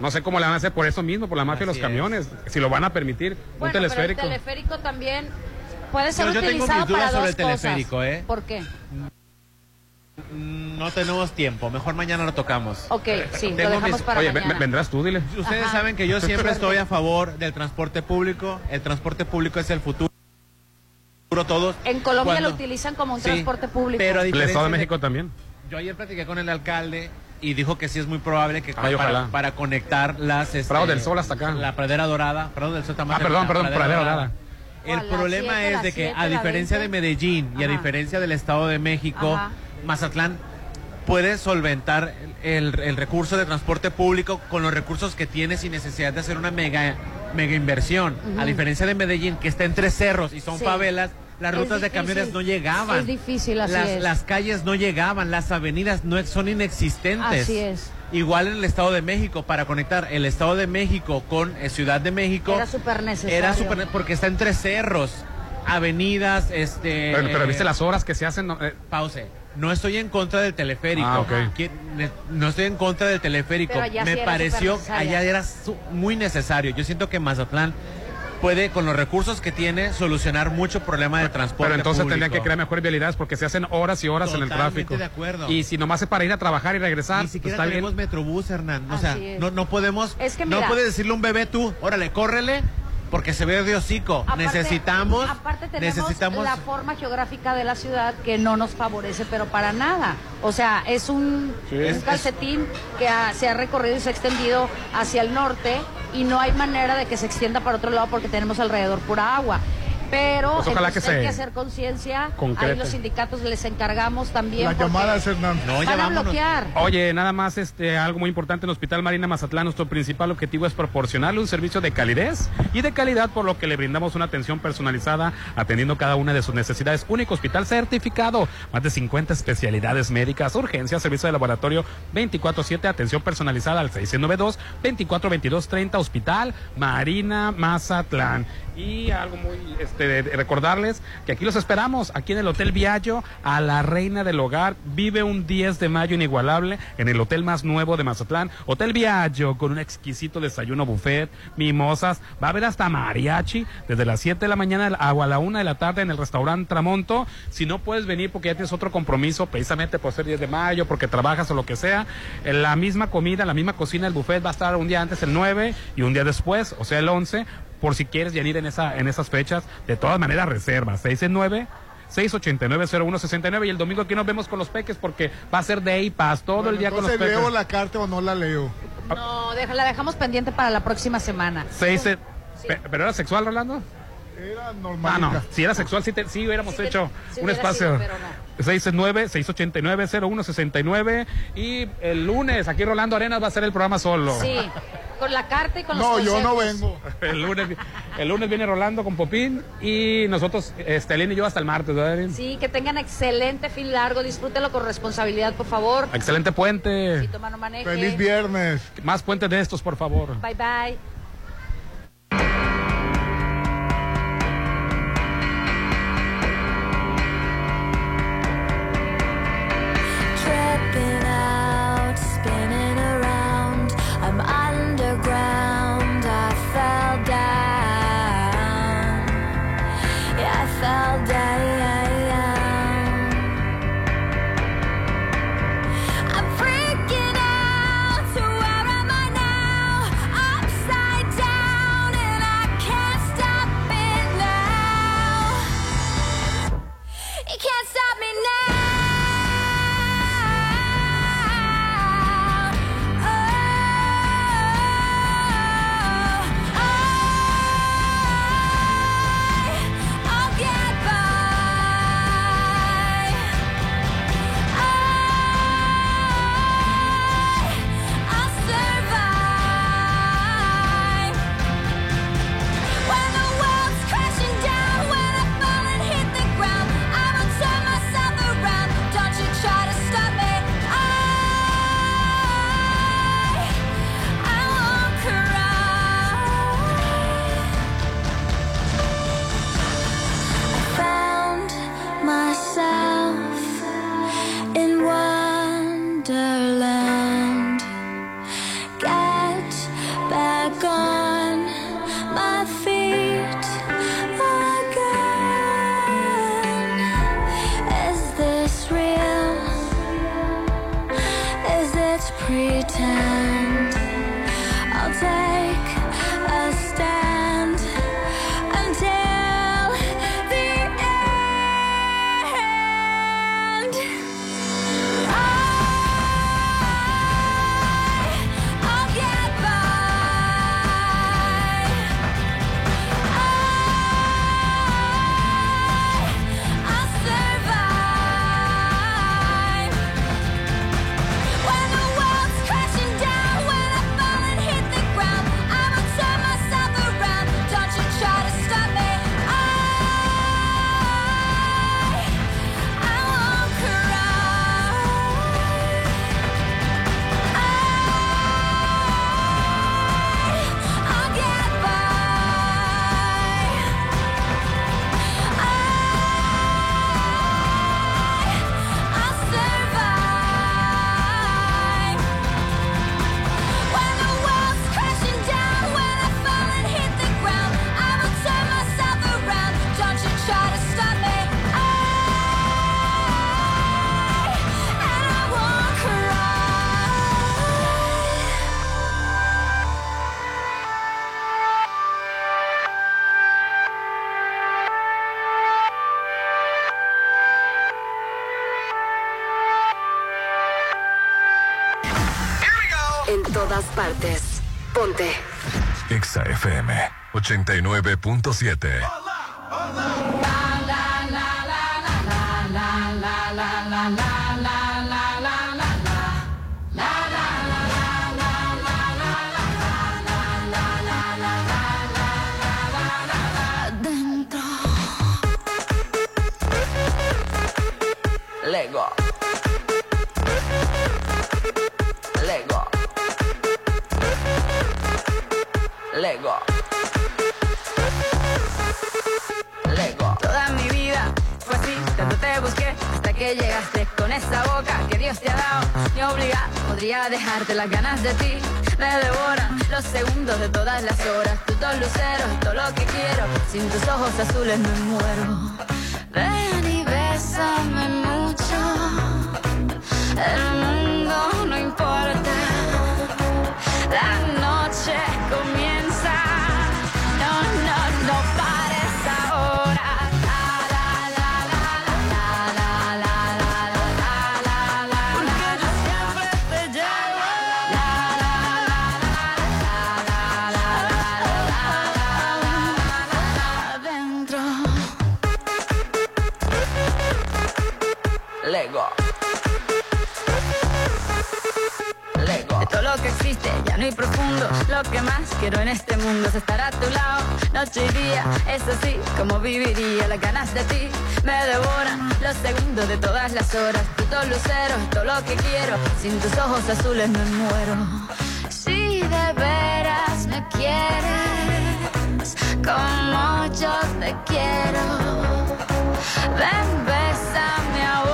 S8: no sé cómo le van a hacer por eso mismo, por la mafia de los
S9: es.
S8: camiones, si lo van a permitir, un
S10: Bueno, pero el
S8: telesférico.
S10: teleférico también puede ser
S9: Yo- yo tengo
S10: utilizado
S9: mis dudas
S10: para
S9: sobre
S10: dos
S9: el teleférico,
S10: cosas.
S9: ¿eh?
S10: ¿Por qué?
S9: No tenemos tiempo, mejor mañana lo tocamos.
S10: Ok, sí, lo
S9: Tengo
S10: dejamos
S9: mis-
S10: para
S8: Oye,
S10: mañana.
S8: vendrás tú, dile.
S9: Ustedes
S10: Ajá.
S9: saben que yo siempre estoy a favor del transporte público. El transporte público es el futuro. Todos.
S10: En Colombia
S9: Cuando-
S10: lo utilizan como un
S9: Sí,
S10: transporte público.
S9: Pero a
S8: El Estado de
S9: de-
S8: México también.
S9: Yo ayer platiqué con el alcalde y dijo que sí es muy probable que
S8: Ay,
S9: para, para conectar las este,
S8: Prado del Sol hasta acá.
S9: la pradera dorada, Prado del Sol está más
S8: Ah, perdón, perdón, pradera dorada.
S9: El problema
S10: siete,
S9: es de que
S10: siete,
S9: a diferencia de
S10: 20.
S9: Medellín y a diferencia del Estado de México,
S10: Ajá.
S9: Mazatlán puede solventar el, el recurso de transporte público con los recursos que tiene sin necesidad de hacer una mega mega inversión. A diferencia de Medellín, que está entre cerros y son
S44: Sí.
S9: favelas, las rutas de camiones no llegaban.
S44: Es difícil, así
S9: las,
S44: es.
S9: las calles no llegaban, las avenidas no son inexistentes.
S44: Así es.
S9: Igual en el Estado de México, para conectar el Estado de México con eh, Ciudad de México.
S44: Era súper necesario.
S9: Era súper, porque está entre cerros, avenidas, este...
S8: Pero, pero
S9: eh,
S8: viste las obras que se hacen. no? Eh,
S9: Pause. No estoy en contra del teleférico.
S8: Ah,
S9: ne- No estoy en contra del teleférico.
S44: Pero allá
S9: Me
S44: sí
S9: pareció, allá era su- muy necesario. Yo siento que Mazatlán puede, con los recursos que tiene, solucionar mucho problema de transporte
S8: pero entonces
S9: público.
S8: tendrían que crear mejores vialidades porque se hacen horas y horas en el tráfico.
S9: de acuerdo.
S8: Y si nomás es para ir a trabajar y regresar,
S9: Ni
S8: pues
S9: siquiera
S8: bien.
S9: tenemos metrobús, Hernán. O
S44: Así
S9: sea,
S44: es.
S9: no, no podemos.
S44: Es que
S9: no puedes decirle a un bebé tú, órale, córrele, porque se ve de hocico.
S44: Aparte-
S9: necesitamos.
S44: Aparte tenemos
S9: necesitamos.
S44: la forma geográfica de la ciudad que no nos favorece, pero para nada. O sea, es un,
S9: Sí.
S44: un
S9: Es-
S44: calcetín que ha- se ha recorrido y se ha extendido hacia el norte y no hay manera de que se extienda para otro lado porque tenemos alrededor pura agua. Pero
S8: Pues ojalá que
S44: hay
S8: se
S44: que hacer conciencia. Ahí los sindicatos les encargamos también.
S7: Las
S44: porque
S7: llamadas, Hernán.
S9: No, ya
S44: van a bloquear.
S8: Oye, nada más este algo muy importante en el Hospital Marina Mazatlán, nuestro principal objetivo es proporcionarle un servicio de calidez y de calidad por lo que le brindamos una atención personalizada atendiendo cada una de sus necesidades. Único hospital certificado, más de 50 especialidades médicas, urgencias, servicio de laboratorio 24/7, atención personalizada al 692 2422 30 Hospital Marina Mazatlán. Y algo muy este recordarles que aquí los esperamos, aquí en el Hotel Viallo, a la reina del hogar. Vive un 10 de mayo inigualable en el hotel más nuevo de Mazatlán. Hotel Viallo, con un exquisito desayuno buffet, mimosas. Va a haber hasta mariachi desde las 7 de la mañana a la 1 de la tarde en el restaurante Tramonto. Si no puedes venir porque ya tienes otro compromiso, precisamente por ser 10 de mayo, porque trabajas o lo que sea, la misma comida, la misma cocina, el buffet va a estar un día antes el 9 y un día después, o sea el 11 por si quieres venir en esa en esas fechas. De todas maneras, reserva 669 689-0169 y el domingo aquí nos vemos con los peques porque va a ser Day Pass todo el día con los peques.
S7: ¿leo la carta o no la leo?
S44: No, deja- la dejamos pendiente para la próxima semana.
S8: Seis, eh, pe- ¿Pero era sexual, Rolando?
S7: Era normal.
S8: Ah, no. Si era sexual, sí, te- sí hubiéramos
S44: Sí,
S8: hecho
S44: sí
S8: un espacio.
S44: sido, pero no.
S8: 669-689-0169 y el lunes aquí Rolando Arenas va a hacer el programa solo.
S44: Sí, con la carta y con los
S7: No, yo no vengo.
S8: El lunes, el lunes viene Rolando con Popín y nosotros, este, Elena y yo hasta el martes, ¿verdad, Elena?
S44: Sí, que tengan excelente fin largo, disfrútelo con responsabilidad, por favor.
S8: Excelente puente.
S7: Feliz viernes.
S8: Más puentes de estos, por favor.
S44: Bye bye.
S5: Partes. Ponte.
S3: Exa FM 89.7.
S58: Adentro.
S44: Dejarte las ganas de ti. Me devoran los segundos de todas las horas. Tus dos luceros, todo lo que quiero. Sin tus ojos azules me muero. Que más quiero en este mundo es estar a tu lado, noche y día. Es así como viviría las ganas de ti. Me devoran los segundos de todas las horas. Tus dos luceros, todo lo que quiero. Sin tus ojos azules me muero. Si de veras me quieres, como yo te quiero. Ven, bésame ahora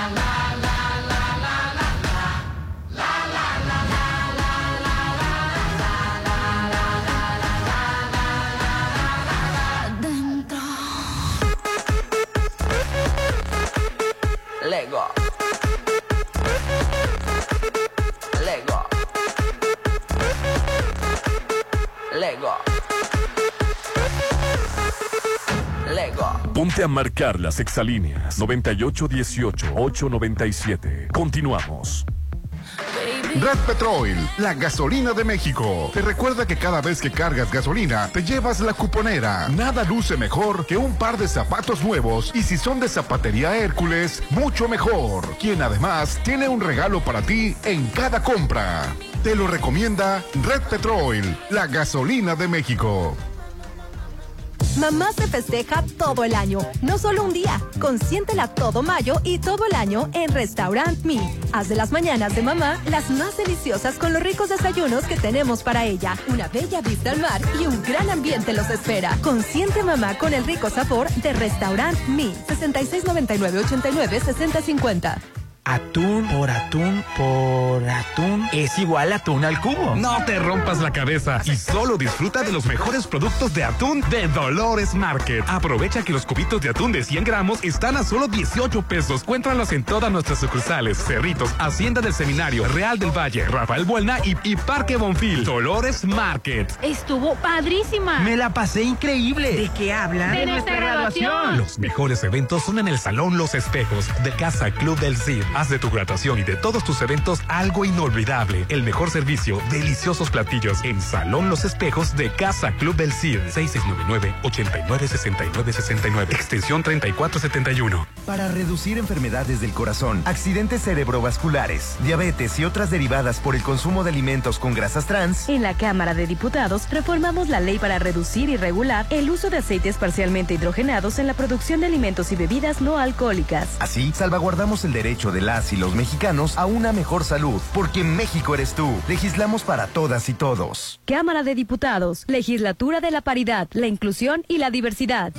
S44: la la
S3: A marcar las exalíneas 9818-897. Continuamos.
S7: Red Petrol, la gasolina de México. Te recuerda que cada vez que cargas gasolina, te llevas la cuponera. Nada luce mejor que un par de zapatos nuevos y si son de zapatería Hércules, mucho mejor. Quien además tiene un regalo para ti en cada compra. Te lo recomienda Red Petrol, la gasolina de México.
S19: Mamá se festeja todo el año, no solo un día. Consiéntela todo mayo y todo el año en Restaurant Me. Haz de las mañanas de mamá las más deliciosas con los ricos desayunos que tenemos para ella. Una bella vista al mar y un gran ambiente los espera. Consiente mamá con el rico sabor de Restaurant Me. 6699-89-6050.
S4: Atún por atún por atún es igual a atún al cubo.
S20: No te rompas la cabeza y solo disfruta de los mejores productos de atún de Dolores Market. Aprovecha que los cubitos de atún de 100 gramos están a solo 18 pesos. Cuéntralos en todas nuestras sucursales, Cerritos, Hacienda del Seminario, Real del Valle, Rafael Buelna y, y Parque Bonfil. Dolores Market.
S12: Estuvo padrísima.
S4: Me la pasé increíble.
S59: ¿De qué hablan?
S12: De nuestra graduación.
S20: Los mejores eventos son en el Salón Los Espejos de Casa Club del Cid. Haz de tu graduación y de todos tus eventos algo inolvidable. El mejor servicio, deliciosos platillos en Salón Los Espejos de Casa Club del Cid. 6699-896969. Extensión 3471.
S37: Para reducir enfermedades del corazón, accidentes cerebrovasculares, diabetes y otras derivadas por el consumo de alimentos con grasas trans,
S31: En la Cámara de Diputados reformamos la ley para reducir y regular el uso de aceites parcialmente hidrogenados en la producción de alimentos y bebidas no alcohólicas.
S37: así salvaguardamos el derecho del y los mexicanos a una mejor salud, porque México eres tú. Legislamos para todas y todos.
S31: Cámara de Diputados, Legislatura de la Paridad, la Inclusión y la Diversidad.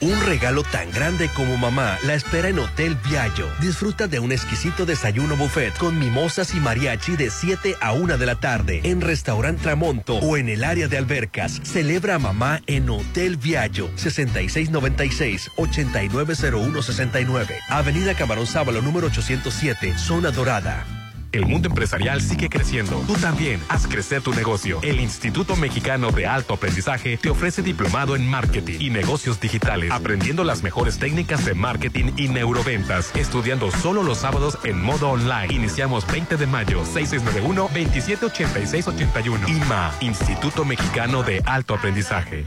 S17: Un regalo tan grande como mamá la espera en Hotel Viallo. Disfruta de un exquisito desayuno buffet con mimosas y mariachi de 7 a 1 de la tarde en Restaurant Tramonto o en el área de albercas. Celebra a mamá en Hotel Viallo 6696-890169. Avenida Camarón Sábalo número 807, Zona Dorada.
S20: El mundo empresarial sigue creciendo. Tú también haz crecer tu negocio. El Instituto Mexicano de Alto Aprendizaje te ofrece diplomado en marketing y negocios digitales, aprendiendo las mejores técnicas de marketing y neuroventas, estudiando solo los sábados en modo online. Iniciamos 20 de mayo, 6691-278681. IMA, Instituto Mexicano de Alto Aprendizaje.